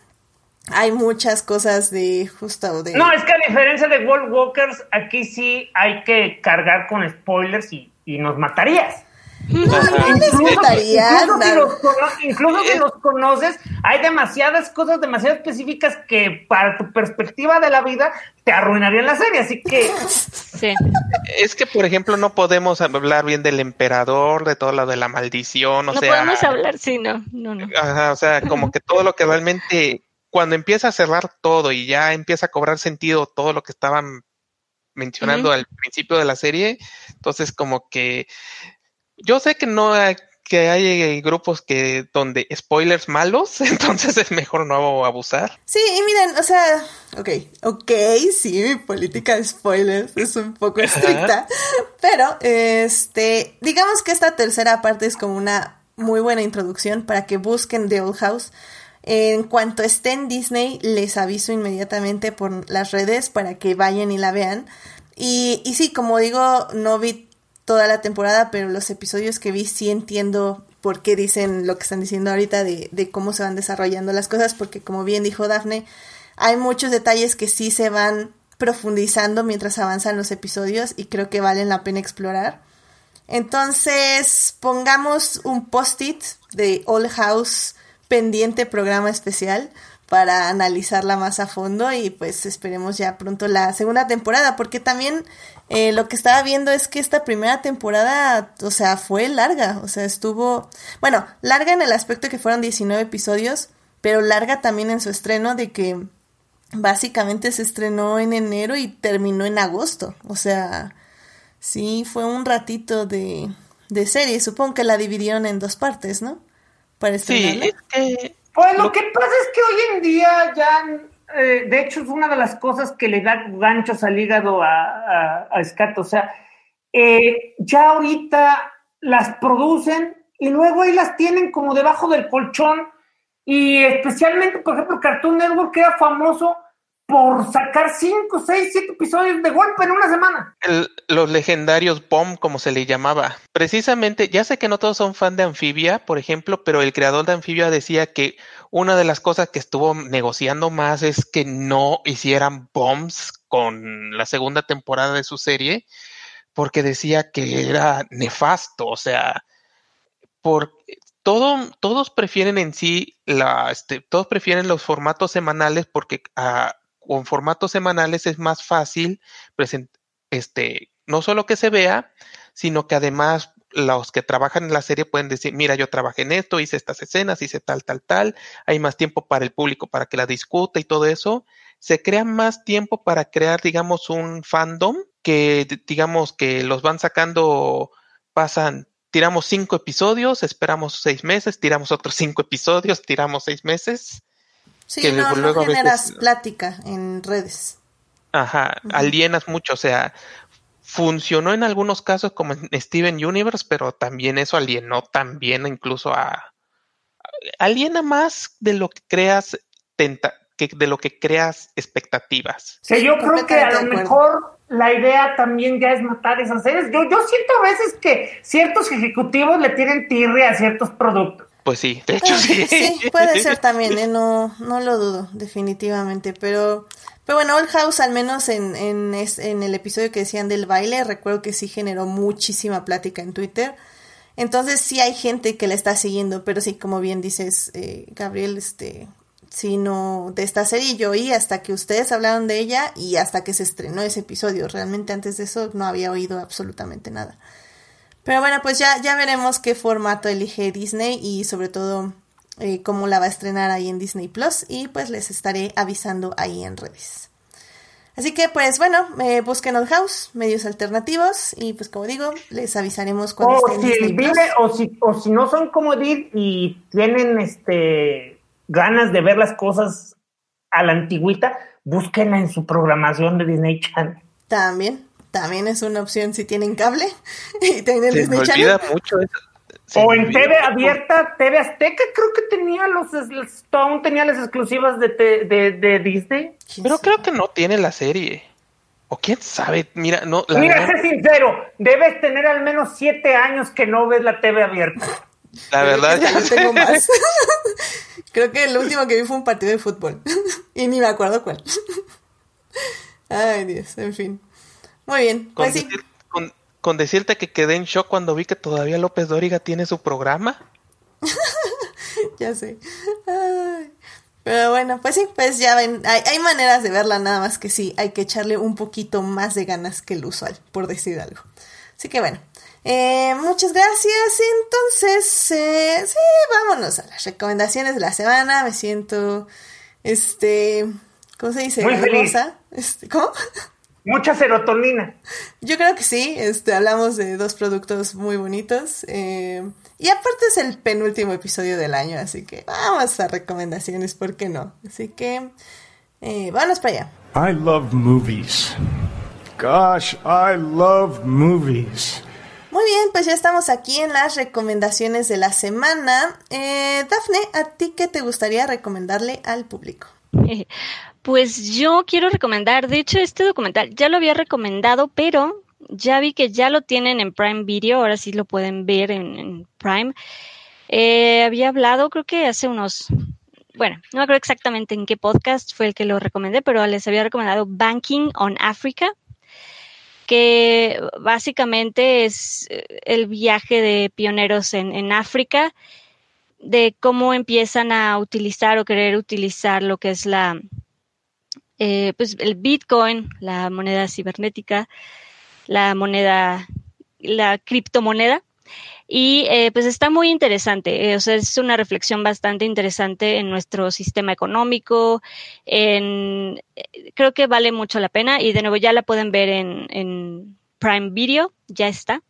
hay muchas cosas de justo de... No, es que a diferencia de World Walkers, aquí sí hay que cargar con spoilers y, y nos matarías. No les gustaría. Incluso, si los, cono- incluso si los conoces, hay demasiadas cosas demasiado específicas que para tu perspectiva de la vida te arruinarían la serie. Así que Sí. Es que, por ejemplo, no podemos hablar bien del emperador, de todo lo de la maldición, o no sea, podemos hablar, sí, no, no, no. ajá, o sea, como que todo lo que realmente, cuando empieza a cerrar todo y ya empieza a cobrar sentido todo lo que estaban mencionando al principio de la serie, entonces como que yo sé que no hay, que hay eh, grupos que donde spoilers malos, entonces es mejor no abusar. Sí, y miren, o sea, ok, ok, sí, mi política de spoilers es un poco estricta, pero este, digamos que esta tercera parte es como una muy buena introducción para que busquen The Old House. En cuanto esté en Disney, les aviso inmediatamente por las redes para que vayan y la vean. Y, y sí, como digo, no vi toda la temporada, pero los episodios que vi sí entiendo por qué dicen lo que están diciendo ahorita de, de cómo se van desarrollando las cosas, porque como bien dijo Dafne, hay muchos detalles que sí se van profundizando mientras avanzan los episodios y creo que valen la pena explorar. Entonces, pongamos un post-it de All House pendiente programa especial para analizarla más a fondo y pues esperemos ya pronto la segunda temporada, porque también eh, lo que estaba viendo es que esta primera temporada, o sea, fue larga, o sea, estuvo, bueno, larga en el aspecto que fueron 19 episodios, pero larga también en su estreno de que básicamente se estrenó en enero y terminó en agosto, o sea, sí, fue un ratito de, de serie, supongo que la dividieron en dos partes, ¿no? Para Sí, estrenarla. es que Pues lo Lo- que pasa es que hoy en día ya, eh, de hecho, es una de las cosas que le da ganchos al hígado a, a. O sea, eh, ya ahorita las producen y luego ahí las tienen como debajo del colchón. Y especialmente, por ejemplo, Cartoon Network era famoso por sacar 5, 6, 7 episodios de golpe en una semana. los legendarios bomb, como se le llamaba. Precisamente, ya sé que no todos son fan de Anfibia, por ejemplo, pero el creador de Anfibia decía que una de las cosas que estuvo negociando más es que no hicieran bombs con la segunda temporada de su serie, porque decía que era nefasto, o sea, por todo, todos prefieren en sí la, este, todos prefieren los formatos semanales porque ah, con formatos semanales es más fácil este, no solo que se vea, sino que además los que trabajan en la serie pueden decir, mira, yo trabajé en esto, hice estas escenas, hice tal, tal, tal, hay más tiempo para el público para que la discuta y todo eso. Se crea más tiempo para crear, digamos, un fandom que, digamos, que los van sacando, pasan, tiramos cinco episodios, esperamos seis meses, tiramos otros cinco episodios, tiramos seis meses. Sí, que no, no luego veces- generas plática en redes. Ajá, alienas mucho, o sea, funcionó en algunos casos como en Steven Universe, pero también eso alienó también incluso a aliena más de lo que creas tenta, que de lo que creas expectativas. Sea, yo creo que a lo mejor la idea también ya es matar esas series. Yo, yo siento a veces que ciertos ejecutivos le tienen tirre a ciertos productos. Pues sí, de hecho sí. Sí, puede ser también, ¿eh? no, no lo dudo, definitivamente. Pero, pero bueno, Old House, al menos en, en, en el episodio que decían del baile, recuerdo que sí generó muchísima plática en Twitter. Entonces sí hay gente que la está siguiendo, pero sí, como bien dices, eh, Gabriel, este, sí, no, de esta serie yo oí hasta que ustedes hablaron de ella y hasta que se estrenó ese episodio. Realmente antes de eso no había oído absolutamente nada. Pero bueno, pues ya, ya veremos qué formato elige Disney y sobre todo eh, cómo la va a estrenar ahí en Disney Plus y pues les estaré avisando ahí en redes. Así que pues bueno, eh, busquen Old House, medios alternativos y pues como digo, les avisaremos cuando O esté si, Disney Plus. vive, o, si, o si no son como Did y tienen este ganas de ver las cosas a la antigüita, búsquenla en su programación de Disney Channel. También, también es una opción si tienen cable y tienen Disney Channel. mucho eso. O me en TV mucho. abierta, TV Azteca, creo que tenía los, los- aún tenía las exclusivas de, te- de, de Disney. ¿Quién Pero sabe? creo que no tiene la serie. O quién sabe, mira, no, la Mira, verdad, sé sincero, debes tener al menos siete años que no ves la TV abierta. la verdad Creo que ya yo tengo más. Creo que el último que vi fue un partido de fútbol. y ni me acuerdo cuál. Ay, Dios, en fin. Muy bien, Con pues sí. con- con decirte que quedé en shock cuando vi que todavía López Dóriga tiene su programa. ya sé. Ay. Pero bueno, pues sí, pues ya ven, hay, hay, maneras de verla, nada más que sí, hay que echarle un poquito más de ganas que el usual, por decir algo. Así que bueno, eh, muchas gracias. Entonces, eh, sí, vámonos a las recomendaciones de la semana. Me siento, este, ¿cómo se dice? Muy feliz. Este, ¿Cómo? Mucha serotonina. Yo creo que sí, este, hablamos de dos productos muy bonitos. Eh, y aparte es el penúltimo episodio del año, así que vamos a recomendaciones, ¿por qué no? Así que, eh, vámonos para allá. I love movies. Gosh, I love movies. Muy bien, pues ya estamos aquí en las recomendaciones de la semana. Eh, Dafne, ¿a ti qué te gustaría recomendarle al público? Pues yo quiero recomendar, de hecho este documental ya lo había recomendado, pero ya vi que ya lo tienen en Prime Video, ahora sí lo pueden ver en, Prime. Eh, había hablado, creo que hace unos, bueno, no me acuerdo exactamente en qué podcast fue el que lo recomendé, pero les había recomendado Banking on Africa, que básicamente es eh, el viaje de pioneros en, en África, de cómo empiezan a utilizar o querer utilizar lo que es la, eh, pues el Bitcoin, la moneda cibernética, la moneda, la criptomoneda. Y eh, pues está muy interesante, eh, o sea, es una reflexión bastante interesante en nuestro sistema económico, creo que vale mucho la pena y de nuevo ya la pueden ver en, en Prime Video, ya está.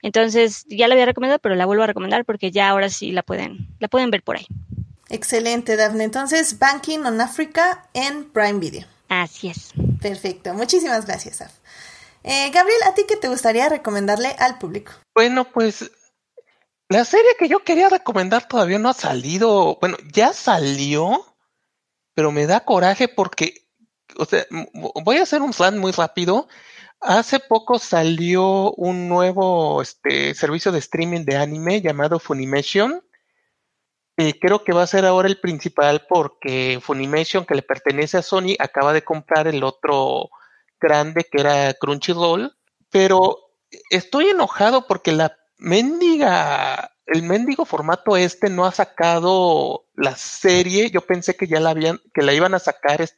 Entonces, ya la había recomendado, pero la vuelvo a recomendar porque ya ahora sí la pueden, la pueden ver por ahí. Excelente, Daphne. Entonces, Banking on Africa en Prime Video. Así es. Perfecto. Muchísimas gracias, Daph. Eh, Gabriel, ¿a ti qué te gustaría recomendarle al público? Bueno, pues la serie que yo quería recomendar todavía no ha salido. Bueno, ya salió, pero me da coraje porque, o sea, voy a hacer un plan muy rápido. Hace poco salió un nuevo este, servicio de streaming de anime llamado Funimation. Y creo que va a ser ahora el principal porque Funimation, que le pertenece a Sony, acaba de comprar el otro grande que era Crunchyroll. Pero estoy enojado porque la mendiga, el mendigo formato este no ha sacado la serie. Yo pensé que ya la habían, que la iban a sacar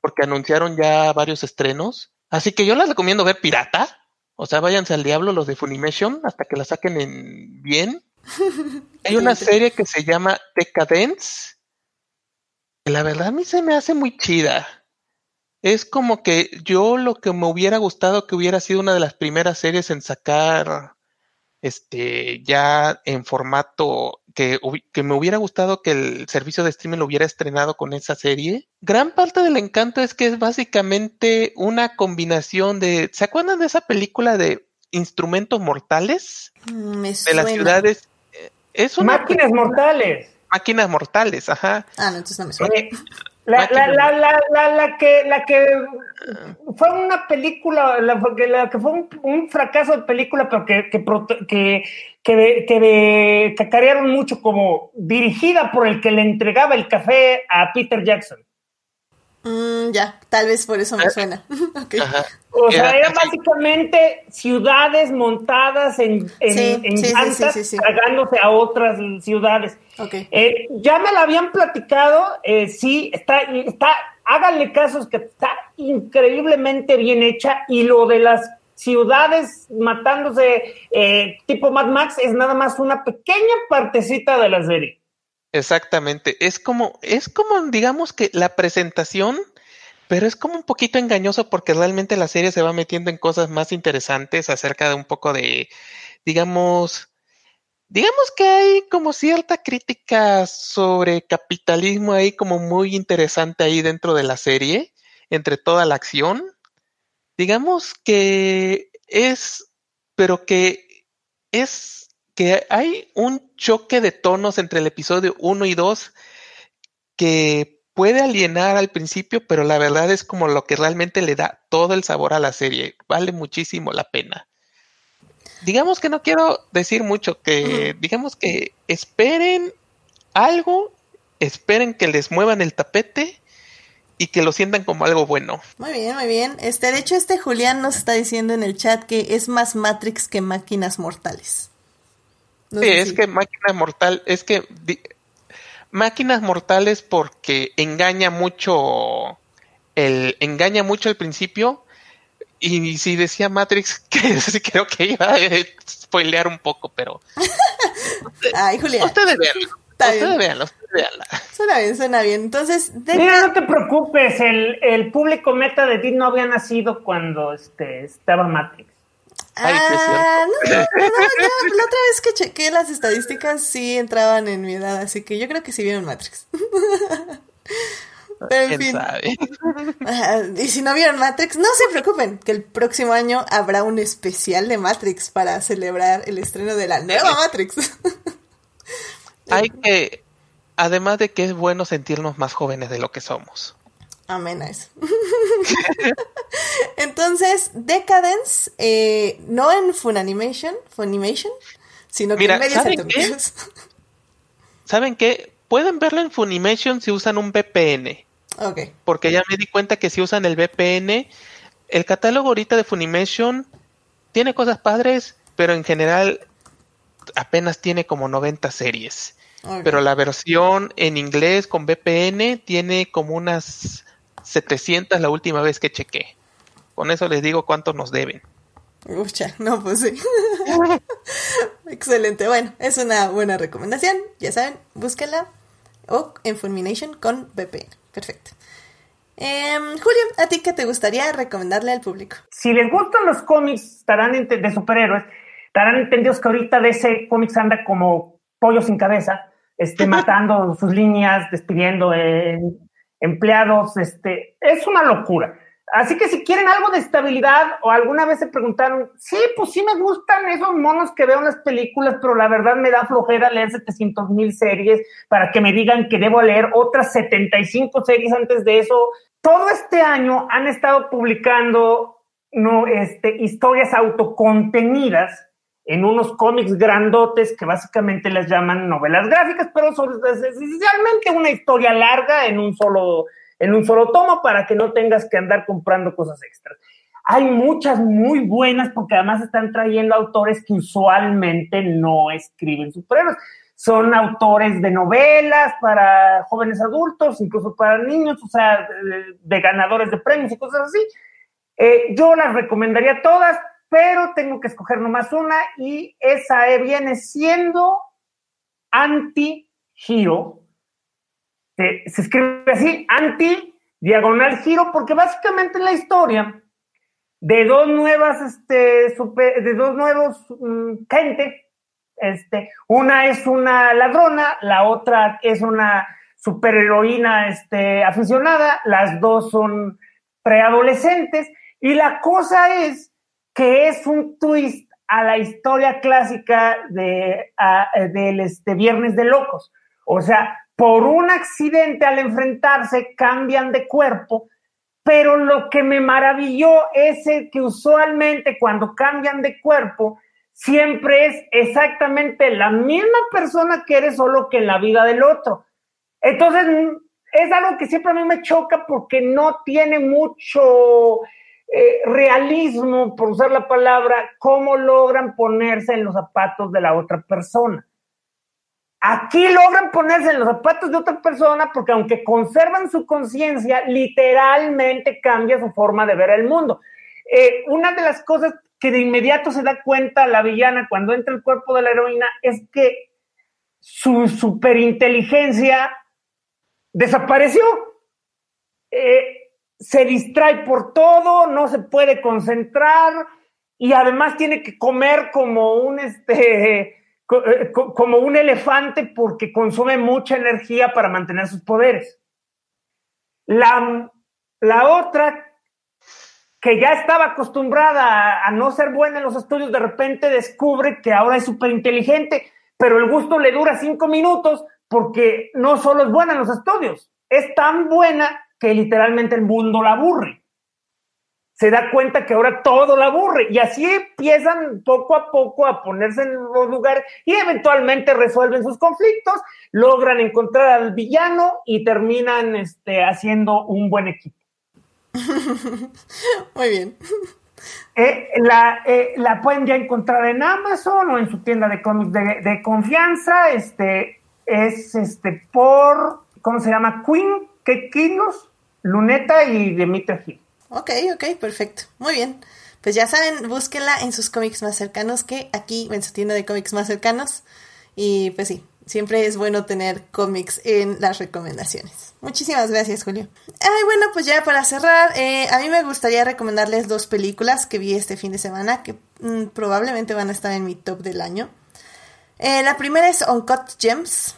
porque anunciaron ya varios estrenos. Así que yo les recomiendo ver Pirata. O sea, váyanse al diablo los de Funimation hasta que la saquen en bien. Hay una serie que se llama Decadence. Que la verdad a mí se me hace muy chida. Es como que yo lo que me hubiera gustado que hubiera sido una de las primeras series en sacar este ya en formato que, que, me hubiera gustado que el servicio de streaming lo hubiera estrenado con esa serie. Gran parte del encanto es que es básicamente una combinación de. ¿Se acuerdan de esa película de Instrumentos Mortales? Mm, Me de suena. las ciudades. Es una Máquinas mortales. máquinas mortales, ajá. Ah, no, entonces no me suena. Eh, la, la, la, la, la, la que, la que fue una película, la, que- la que fue un, un fracaso de película, pero que, que, que, que, que cacarearon mucho como dirigida por el que le entregaba el café a Peter Jackson. Mm, ya, tal vez por eso me suena. Ok. Ajá. O sea, Era- eran básicamente ciudades montadas en, en, Sí, en sí, sí, llantas, sí, sí, sí. tragándose a otras ciudades. Ok. Eh, ya me la habían platicado, eh, sí, está, está, háganle casos que está increíblemente bien hecha y lo de las ciudades matándose eh, tipo Mad Max es nada más una pequeña partecita de la serie. Exactamente. Es como, es como, digamos que la presentación, pero es como un poquito engañoso porque realmente la serie se va metiendo en cosas más interesantes acerca de un poco de, digamos, digamos que hay como cierta crítica sobre capitalismo ahí como muy interesante ahí dentro de la serie, entre toda la acción. Digamos que es, pero que es que hay un choque de tonos entre el episodio 1 y 2 que puede alienar al principio, pero la verdad es como lo que realmente le da todo el sabor a la serie. Vale muchísimo la pena. Digamos que no quiero decir mucho, que digamos que esperen algo, esperen que les muevan el tapete y que lo sientan como algo bueno. Muy bien, muy bien. Este, de hecho, este Julián nos está diciendo en el chat que es más Matrix que máquinas mortales. No sí, es si... que máquina mortal, es que di, máquinas mortales porque engaña mucho el engaña mucho al principio y si decía Matrix que creo que iba a spoilear un poco, pero Ay, Julián. Ustedes veanlo. Ustedes veanla. Suena bien, suena bien. Entonces, de Mira, no te preocupes, el, el público meta de ti no había nacido cuando este, estaba Matrix. Ay, ah, no, no, no, yo, la otra vez que chequé las estadísticas sí entraban en mi edad, así que yo creo que sí vieron Matrix. Pero en fin. Sabe? Y si no vieron Matrix, no se preocupen, que el próximo año habrá un especial de Matrix para celebrar el estreno de la nueva Matrix. Hay que, además de que es bueno sentirnos más jóvenes de lo que somos. Amén a eso. Entonces, Decadence, eh, no en Funimation, Funimation, sino que Mira, en ¿saben qué? ¿Saben qué? Pueden verlo en Funimation si usan un VPN. Ok. Porque ya me di cuenta que si usan el VPN, el catálogo ahorita de Funimation tiene cosas padres, pero en general apenas tiene como 90 series. Pero la versión en inglés con VPN tiene como unas 700 la última vez que chequé. Con eso les digo cuánto nos deben. Ucha, no, pues sí. Excelente. Bueno, es una buena recomendación. Ya saben, búsquenla. O en Fulmination con VPN. Perfecto. Em, Julio, ¿a ti qué te gustaría recomendarle al público? Si les gustan los cómics estarán de superhéroes, estarán entendidos que ahorita DC Comics anda como pollo sin cabeza, este, matando sus líneas, despidiendo eh, empleados, este, es una locura. Así que si quieren algo de estabilidad o alguna vez se preguntaron, sí, pues sí me gustan esos monos que veo en las películas, pero la verdad me da flojera leer 700 mil series para que me digan que debo leer otras 75 series antes de eso. Todo este año han estado publicando no, este, historias autocontenidas en unos cómics grandotes que básicamente les llaman novelas gráficas, pero son es esencialmente una historia larga en un solo en un solo tomo para que no tengas que andar comprando cosas extras. Hay muchas muy buenas porque además están trayendo autores que usualmente no escriben superhéroes. Son autores de novelas para jóvenes adultos, incluso para niños, o sea, de, de ganadores de premios y cosas así. Eh, yo las recomendaría todas, pero tengo que escoger nomás una y esa eh, viene siendo Anti-Hero. Eh, se escribe así, anti diagonal giro, porque básicamente es la historia de dos nuevas, este, de dos nuevos um, gente. Este, una es una ladrona, la otra es una superheroína este, aficionada, las dos son preadolescentes, y la cosa es que es un twist a la historia clásica de, a, del este, Viernes de Locos. O sea, por un accidente al enfrentarse cambian de cuerpo, pero lo que me maravilló es el que usualmente cuando cambian de cuerpo siempre es exactamente la misma persona que eres, solo que en la vida del otro. Entonces, es algo que siempre a mí me choca porque no tiene mucho eh, realismo, por usar la palabra, cómo logran ponerse en los zapatos de la otra persona. Aquí logran ponerse en los zapatos de otra persona porque aunque conservan su conciencia, literalmente cambia su forma de ver el mundo. Eh, una de las cosas que de inmediato se da cuenta la villana cuando entra el cuerpo de la heroína es que su superinteligencia desapareció. Eh, se distrae por todo, no se puede concentrar y además tiene que comer como un este como un elefante porque consume mucha energía para mantener sus poderes. La, la otra, que ya estaba acostumbrada a, a, no ser buena en los estudios, de repente descubre que ahora es súper inteligente, pero el gusto le dura cinco minutos porque no solo es buena en los estudios, es tan buena que literalmente el mundo la aburre. se da cuenta que ahora todo la aburre y así empiezan poco a poco a ponerse en los lugares y eventualmente resuelven sus conflictos, logran encontrar al villano y terminan este, haciendo un buen equipo. Muy bien. Eh, la, eh, la, pueden ya encontrar en Amazon o en su tienda de cómics de, de, confianza. Este es este por, ¿cómo se llama? Queen, ¿qué Kinos? Luneta y Demeter Hill. Ok, ok, perfecto. Muy bien. Pues ya saben, búsquenla en sus cómics más cercanos que aquí, en su tienda de cómics más cercanos. Y pues sí, siempre es bueno tener cómics en las recomendaciones. Muchísimas gracias, Julio. Ay, bueno, pues ya para cerrar, eh, a mí me gustaría recomendarles dos películas que vi este fin de semana que mm, probablemente van a estar en mi top del año. Eh, la primera es Uncut Gems.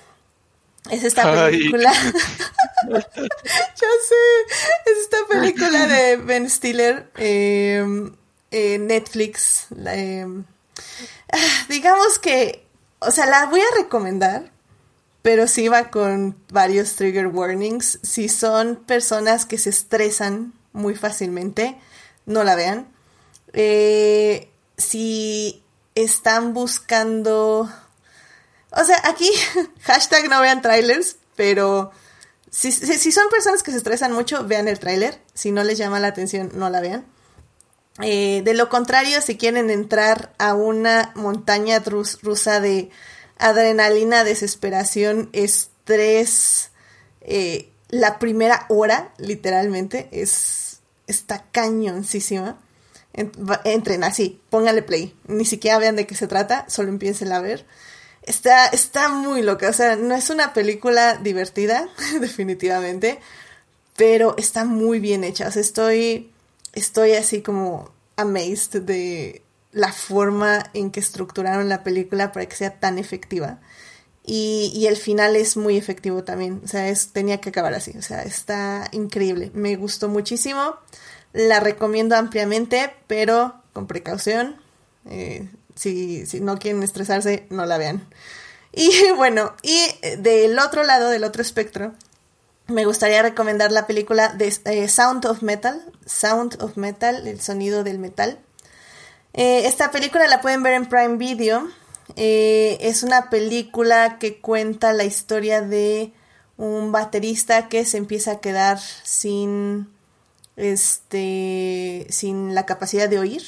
Es esta película. Yo sé. Es esta película de Ben Stiller. Eh, Netflix. Em, ah, digamos que. O sea, la voy a recomendar. Pero sí va con varios trigger warnings. Si son personas que se estresan muy fácilmente, no la vean. Eh, si están buscando o sea, aquí, hashtag no vean trailers, pero si, son personas que se estresan mucho, vean el trailer. Si no les llama la atención, no la vean. Eh, de lo contrario, si quieren entrar a una montaña rusa de adrenalina, desesperación, estrés, eh, la primera hora, literalmente, es está cañoncísima. Entren así, pónganle play. Ni siquiera vean de qué se trata, solo empiecen a ver. Está, está muy loca, o sea, no es una película divertida, definitivamente, pero está muy bien hecha. O sea, estoy, estoy así como amazed de la forma en que estructuraron la película para que sea tan efectiva. Y, y, el final es muy efectivo también. O sea, es, tenía que acabar así. O sea, está increíble. Me gustó muchísimo. La recomiendo ampliamente, pero con precaución. Eh, si, si no quieren estresarse, no la vean. Y bueno, y del otro lado, del otro espectro, me gustaría recomendar la película de eh, Sound of Metal, Sound of Metal, el sonido del metal. Eh, esta película la pueden ver en Prime Video. Eh, es una película que cuenta la historia de un baterista que se empieza a quedar sin este sin la capacidad de oír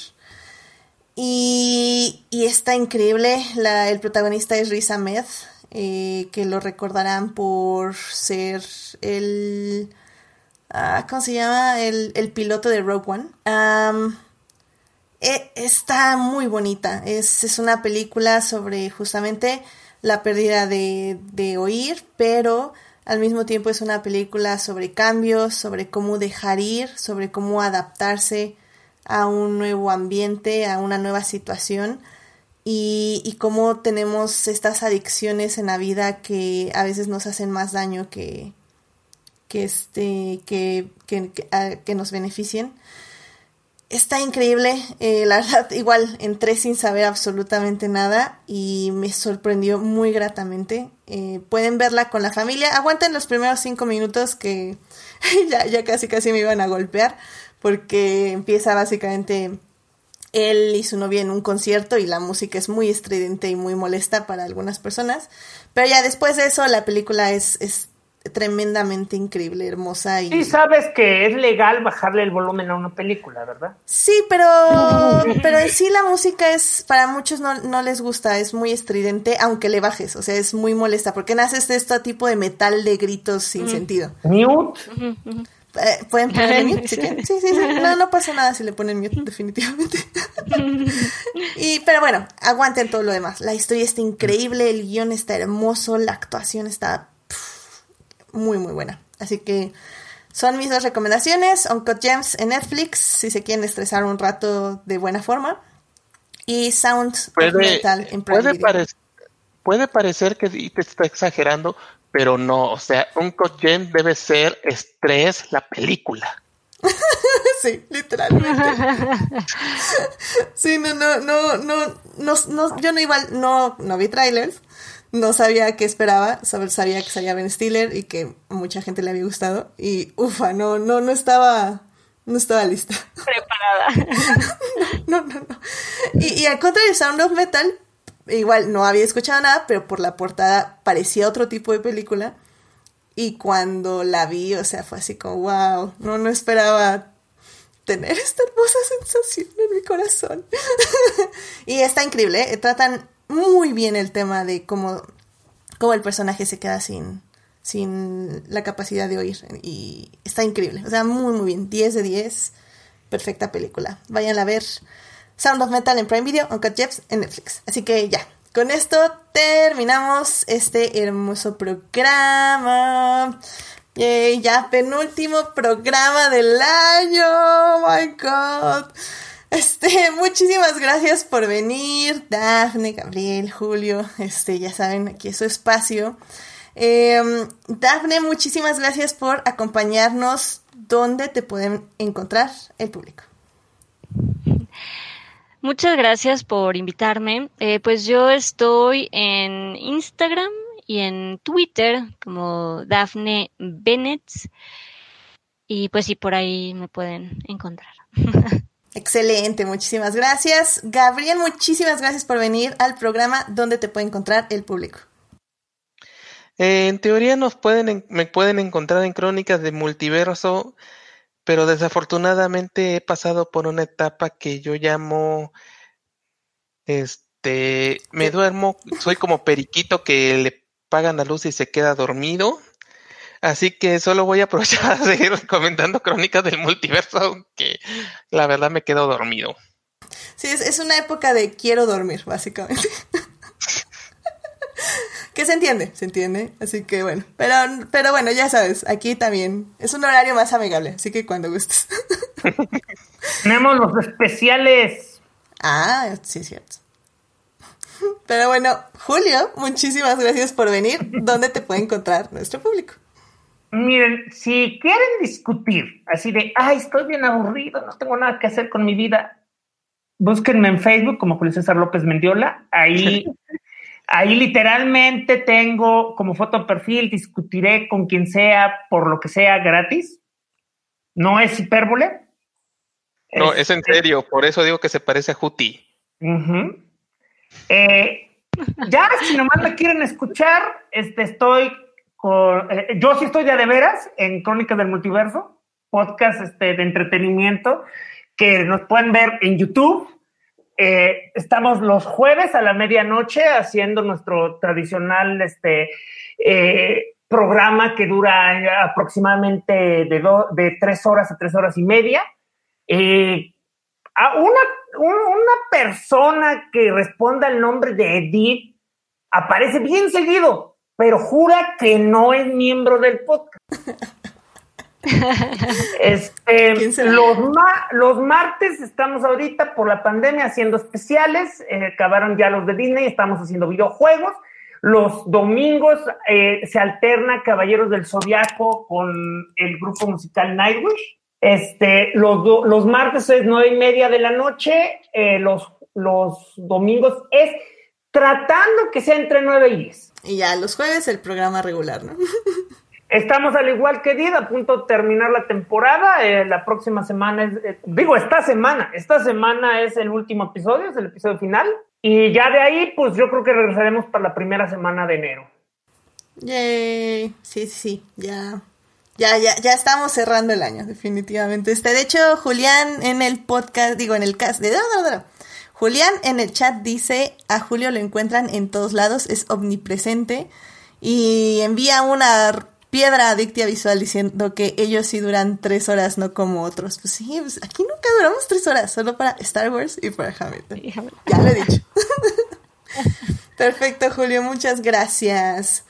y, está increíble. El protagonista es Riz Ahmed, eh, que lo recordarán por ser el. Ah, ¿Cómo se llama? El, piloto de Rogue One. E, está muy bonita. Es, es, una película sobre justamente la pérdida de, de oír, pero al mismo tiempo es una película sobre cambios, sobre cómo dejar ir, sobre cómo adaptarse a un nuevo ambiente, a una nueva situación y, y cómo tenemos estas adicciones en la vida que a veces nos hacen más daño que, que, este, que, que, nos beneficien. Está increíble, eh, la verdad igual entré sin saber absolutamente nada y me sorprendió muy gratamente. Eh, pueden verla con la familia, aguanten los primeros cinco minutos que ya, ya casi casi me iban a golpear, porque empieza básicamente él y su novia en un concierto y la música es muy estridente y muy molesta para algunas personas. Pero ya después de eso la película es, es tremendamente increíble, hermosa y... Sí, sabes que es legal bajarle el volumen a una película, ¿verdad? Sí, pero, pero en sí la música es, para muchos no, no les gusta, es muy estridente, aunque le bajes, o sea, es muy molesta, porque naces de este tipo de metal de gritos sin sentido. Mute. Eh, ¿Pueden poner mute? ¿Sí, sí, sí, No, no pasa nada si le ponen mute, definitivamente. y, pero bueno, aguanten todo lo demás. La historia está increíble, el guion está hermoso, la actuación está muy, muy buena. Así que son mis dos recomendaciones. Uncut Gems en Netflix, si se quieren estresar un rato de buena forma. Y Sound puede, Metal en Prime puede, puede parecer que te está exagerando, pero no, o sea, un Gem debe ser estrés la película. sí, literalmente. sí, no, no, no, no, no, yo no igual, no, no vi trailers, no sabía qué esperaba, sabía que salía Ben Stiller y que mucha gente le había gustado y ufa, no, no, no estaba, no estaba lista. Preparada. no, no, no. Y, y al contrario, Sound of Metal, igual no había escuchado nada, pero por la portada parecía otro tipo de película. Y cuando la vi, o sea, fue así como, wow, no, no esperaba tener esta hermosa sensación en mi corazón. y está increíble, ¿eh? tratan muy bien el tema de cómo, cómo el personaje se queda sin, sin la capacidad de oír. Y está increíble, o sea, muy, muy bien. 10 de 10, perfecta película. Vayan a ver Sound of Metal en Prime Video, Uncut Gems en Netflix. Así que ya, con esto terminamos este hermoso programa. Yay, ya penúltimo programa del año. Oh my god. Este, muchísimas gracias por venir, Dafne, Gabriel, Julio. Este, ya saben, aquí es su espacio. Eh, Dafne, muchísimas gracias por acompañarnos. ¿Dónde te pueden encontrar el público? Muchas gracias por invitarme. Eh, pues yo estoy en Instagram y en Twitter como Daphne Bennett. Y pues sí, por ahí me pueden encontrar. Excelente, muchísimas gracias. Gabriel, muchísimas gracias por venir al programa donde te puede encontrar el público. Eh, en teoría nos pueden, me pueden encontrar en Crónicas de Multiverso, pero desafortunadamente he pasado por una etapa que yo llamo, este, me duermo, soy como periquito que le pagan la luz y se queda dormido. Así que solo voy a aprovechar de ir comentando Crónicas del Multiverso, aunque la verdad me quedo dormido. Sí, es, es una época de quiero dormir, básicamente. que se entiende, se entiende. Así que bueno, pero, pero bueno, ya sabes, aquí también es un horario más amigable, así que cuando gustes. Tenemos los especiales. Ah, sí, es cierto. Pero bueno, Julio, muchísimas gracias por venir. ¿Dónde te puede encontrar nuestro público? Miren, si quieren discutir así de, ay, estoy bien aburrido, no tengo nada que hacer con mi vida, búsquenme en Facebook como Julio César López Mendiola. Ahí, ahí literalmente tengo como foto perfil, discutiré con quien sea, por lo que sea, gratis. No es hipérbole. No, es en Este, serio, por eso digo que se parece a Juti. Eh, ya, si nomás me quieren escuchar, este, estoy con, eh, yo sí estoy de a de veras en Crónicas del Multiverso, podcast este, de entretenimiento que nos pueden ver en YouTube. Eh, estamos los jueves a la medianoche haciendo nuestro tradicional este, eh, programa que dura aproximadamente de, do- de tres horas a tres horas y media. Eh, a una, un- una persona que responda el nombre de Edith aparece bien seguido, pero jura que no es miembro del podcast. Este, los, ma- los martes estamos ahorita por la pandemia haciendo especiales, eh, acabaron ya los de Disney, estamos haciendo videojuegos. Los domingos eh, se alterna Caballeros del Zodiaco con el grupo musical Nightwish. Este, los, los martes es nueve y media de la noche, eh, los, los domingos es tratando que sea entre nueve y diez. Y ya los jueves el programa regular, ¿no? Estamos al igual que Did, a punto de terminar la temporada. eh, la próxima semana es, eh, digo, esta semana, esta semana es el último episodio, es el episodio final. Y ya de ahí, pues yo creo que regresaremos para la primera semana de enero. Yay. Sí, sí, ya. Ya, ya, ya estamos cerrando el año, definitivamente. Este, de hecho, Julián en el podcast, digo, en el cast de... Julián en el chat dice, a Julio lo encuentran en todos lados, es omnipresente y envía una piedra adictia visual diciendo que ellos sí duran tres horas, no como otros. Pues sí, pues aquí nunca duramos tres horas, solo para Star Wars y para Hamilton. Ya lo he dicho. Perfecto, Julio, muchas gracias.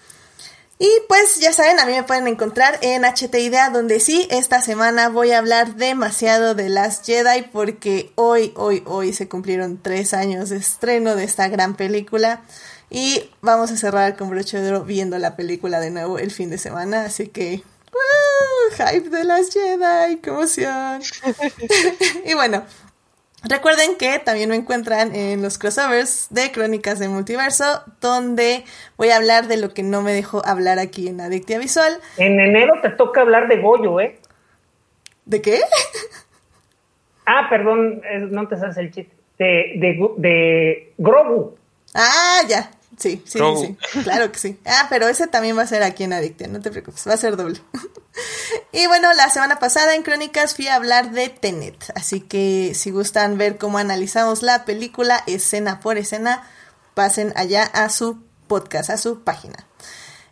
Y pues ya saben, a mí me pueden encontrar en HT Idea, donde sí, esta semana voy a hablar demasiado de Last Jedi, porque hoy, hoy, hoy se cumplieron tres años de estreno de esta gran película. Y vamos a cerrar con broche de oro viendo la película de nuevo el fin de semana, así que... ¡wow! Hype de Last Jedi, qué emoción. y bueno, Recuerden que también me encuentran en los crossovers de Crónicas del Multiverso, donde voy a hablar de lo que no me dejó hablar aquí en Adictia Visual. En enero te toca hablar de Goyo, ¿eh? ¿De qué? Ah, perdón, no te sabes el chiste. De, de, de Grogu. Ah, ya. Sí, sí, sí, claro que sí. Ah, pero ese también va a ser aquí en Adictia, no te preocupes, va a ser doble. y bueno, la semana pasada en Crónicas fui a hablar de Tenet, así que si gustan ver cómo analizamos la película escena por escena, pasen allá a su podcast, a su página.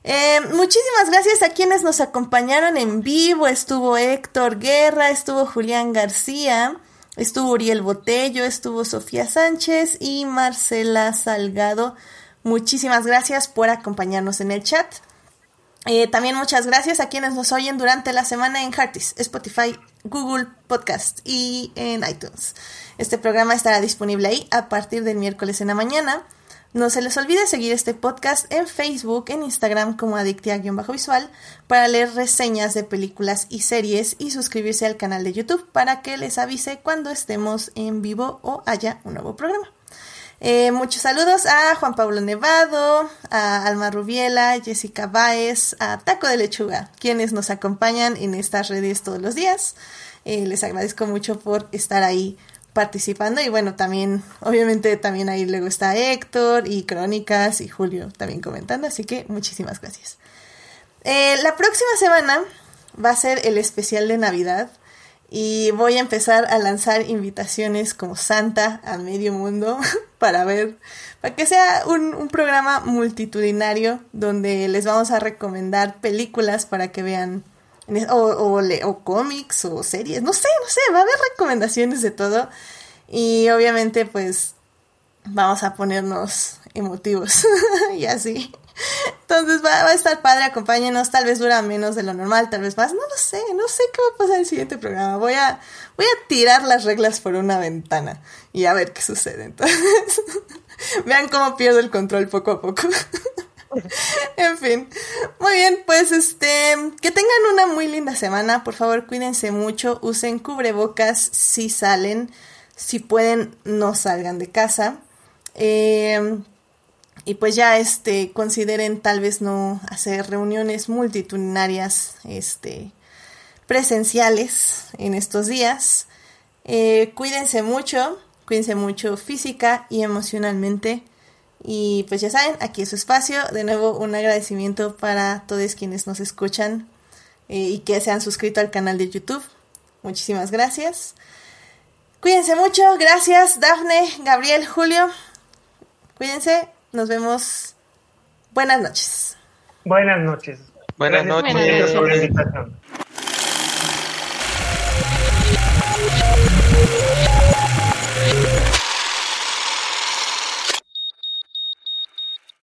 Eh, muchísimas gracias a quienes nos acompañaron en vivo. Estuvo Héctor Guerra, estuvo Julián García, estuvo Uriel Botello, estuvo Sofía Sánchez y Marcela Salgado. Muchísimas gracias por acompañarnos en el chat. Eh, también muchas gracias a quienes nos oyen durante la semana en Heartis, Spotify, Google Podcast y en iTunes. Este programa estará disponible ahí a partir del miércoles en la mañana. No se les olvide seguir este podcast en Facebook, en Instagram como Adictia-Visual para leer reseñas de películas y series y suscribirse al canal de YouTube para que les avise cuando estemos en vivo o haya un nuevo programa. Eh, muchos saludos a Juan Pablo Nevado, a Alma Rubiela, Jessica Baez, a Taco de Lechuga, quienes nos acompañan en estas redes todos los días. Eh, les agradezco mucho por estar ahí participando y bueno, también, obviamente también ahí luego está Héctor y Crónicas y Julio también comentando, así que muchísimas gracias. Eh, la próxima semana va a ser el especial de Navidad y voy a empezar a lanzar invitaciones como Santa al medio mundo para ver, para que sea un, programa multitudinario donde les vamos a recomendar películas para que vean o, o, o cómics o series, no sé, no sé, va a haber recomendaciones de todo y obviamente pues vamos a ponernos emotivos y así. Entonces va, a estar padre, acompáñenos, tal vez dura menos de lo normal, tal vez más, no lo sé, no sé qué va a pasar en el siguiente programa. Voy a, voy a tirar las reglas por una ventana y a ver qué sucede. Entonces, vean cómo pierdo el control poco a poco. en fin, muy bien, pues este, que tengan una muy linda semana, por favor cuídense mucho, usen cubrebocas si salen, si pueden no salgan de casa. Eh, y pues ya este consideren tal vez no hacer reuniones multitudinarias este presenciales en estos días. Eh, cuídense mucho cuídense mucho física y emocionalmente. Y pues ya saben aquí es su espacio. De nuevo un agradecimiento para todos quienes nos escuchan eh, y que se han suscrito al canal de YouTube. Muchísimas gracias. Cuídense mucho. Gracias Dafne Gabriel Julio. Cuídense nos vemos. Buenas noches. Buenas noches. Buenas noches. por la invitación.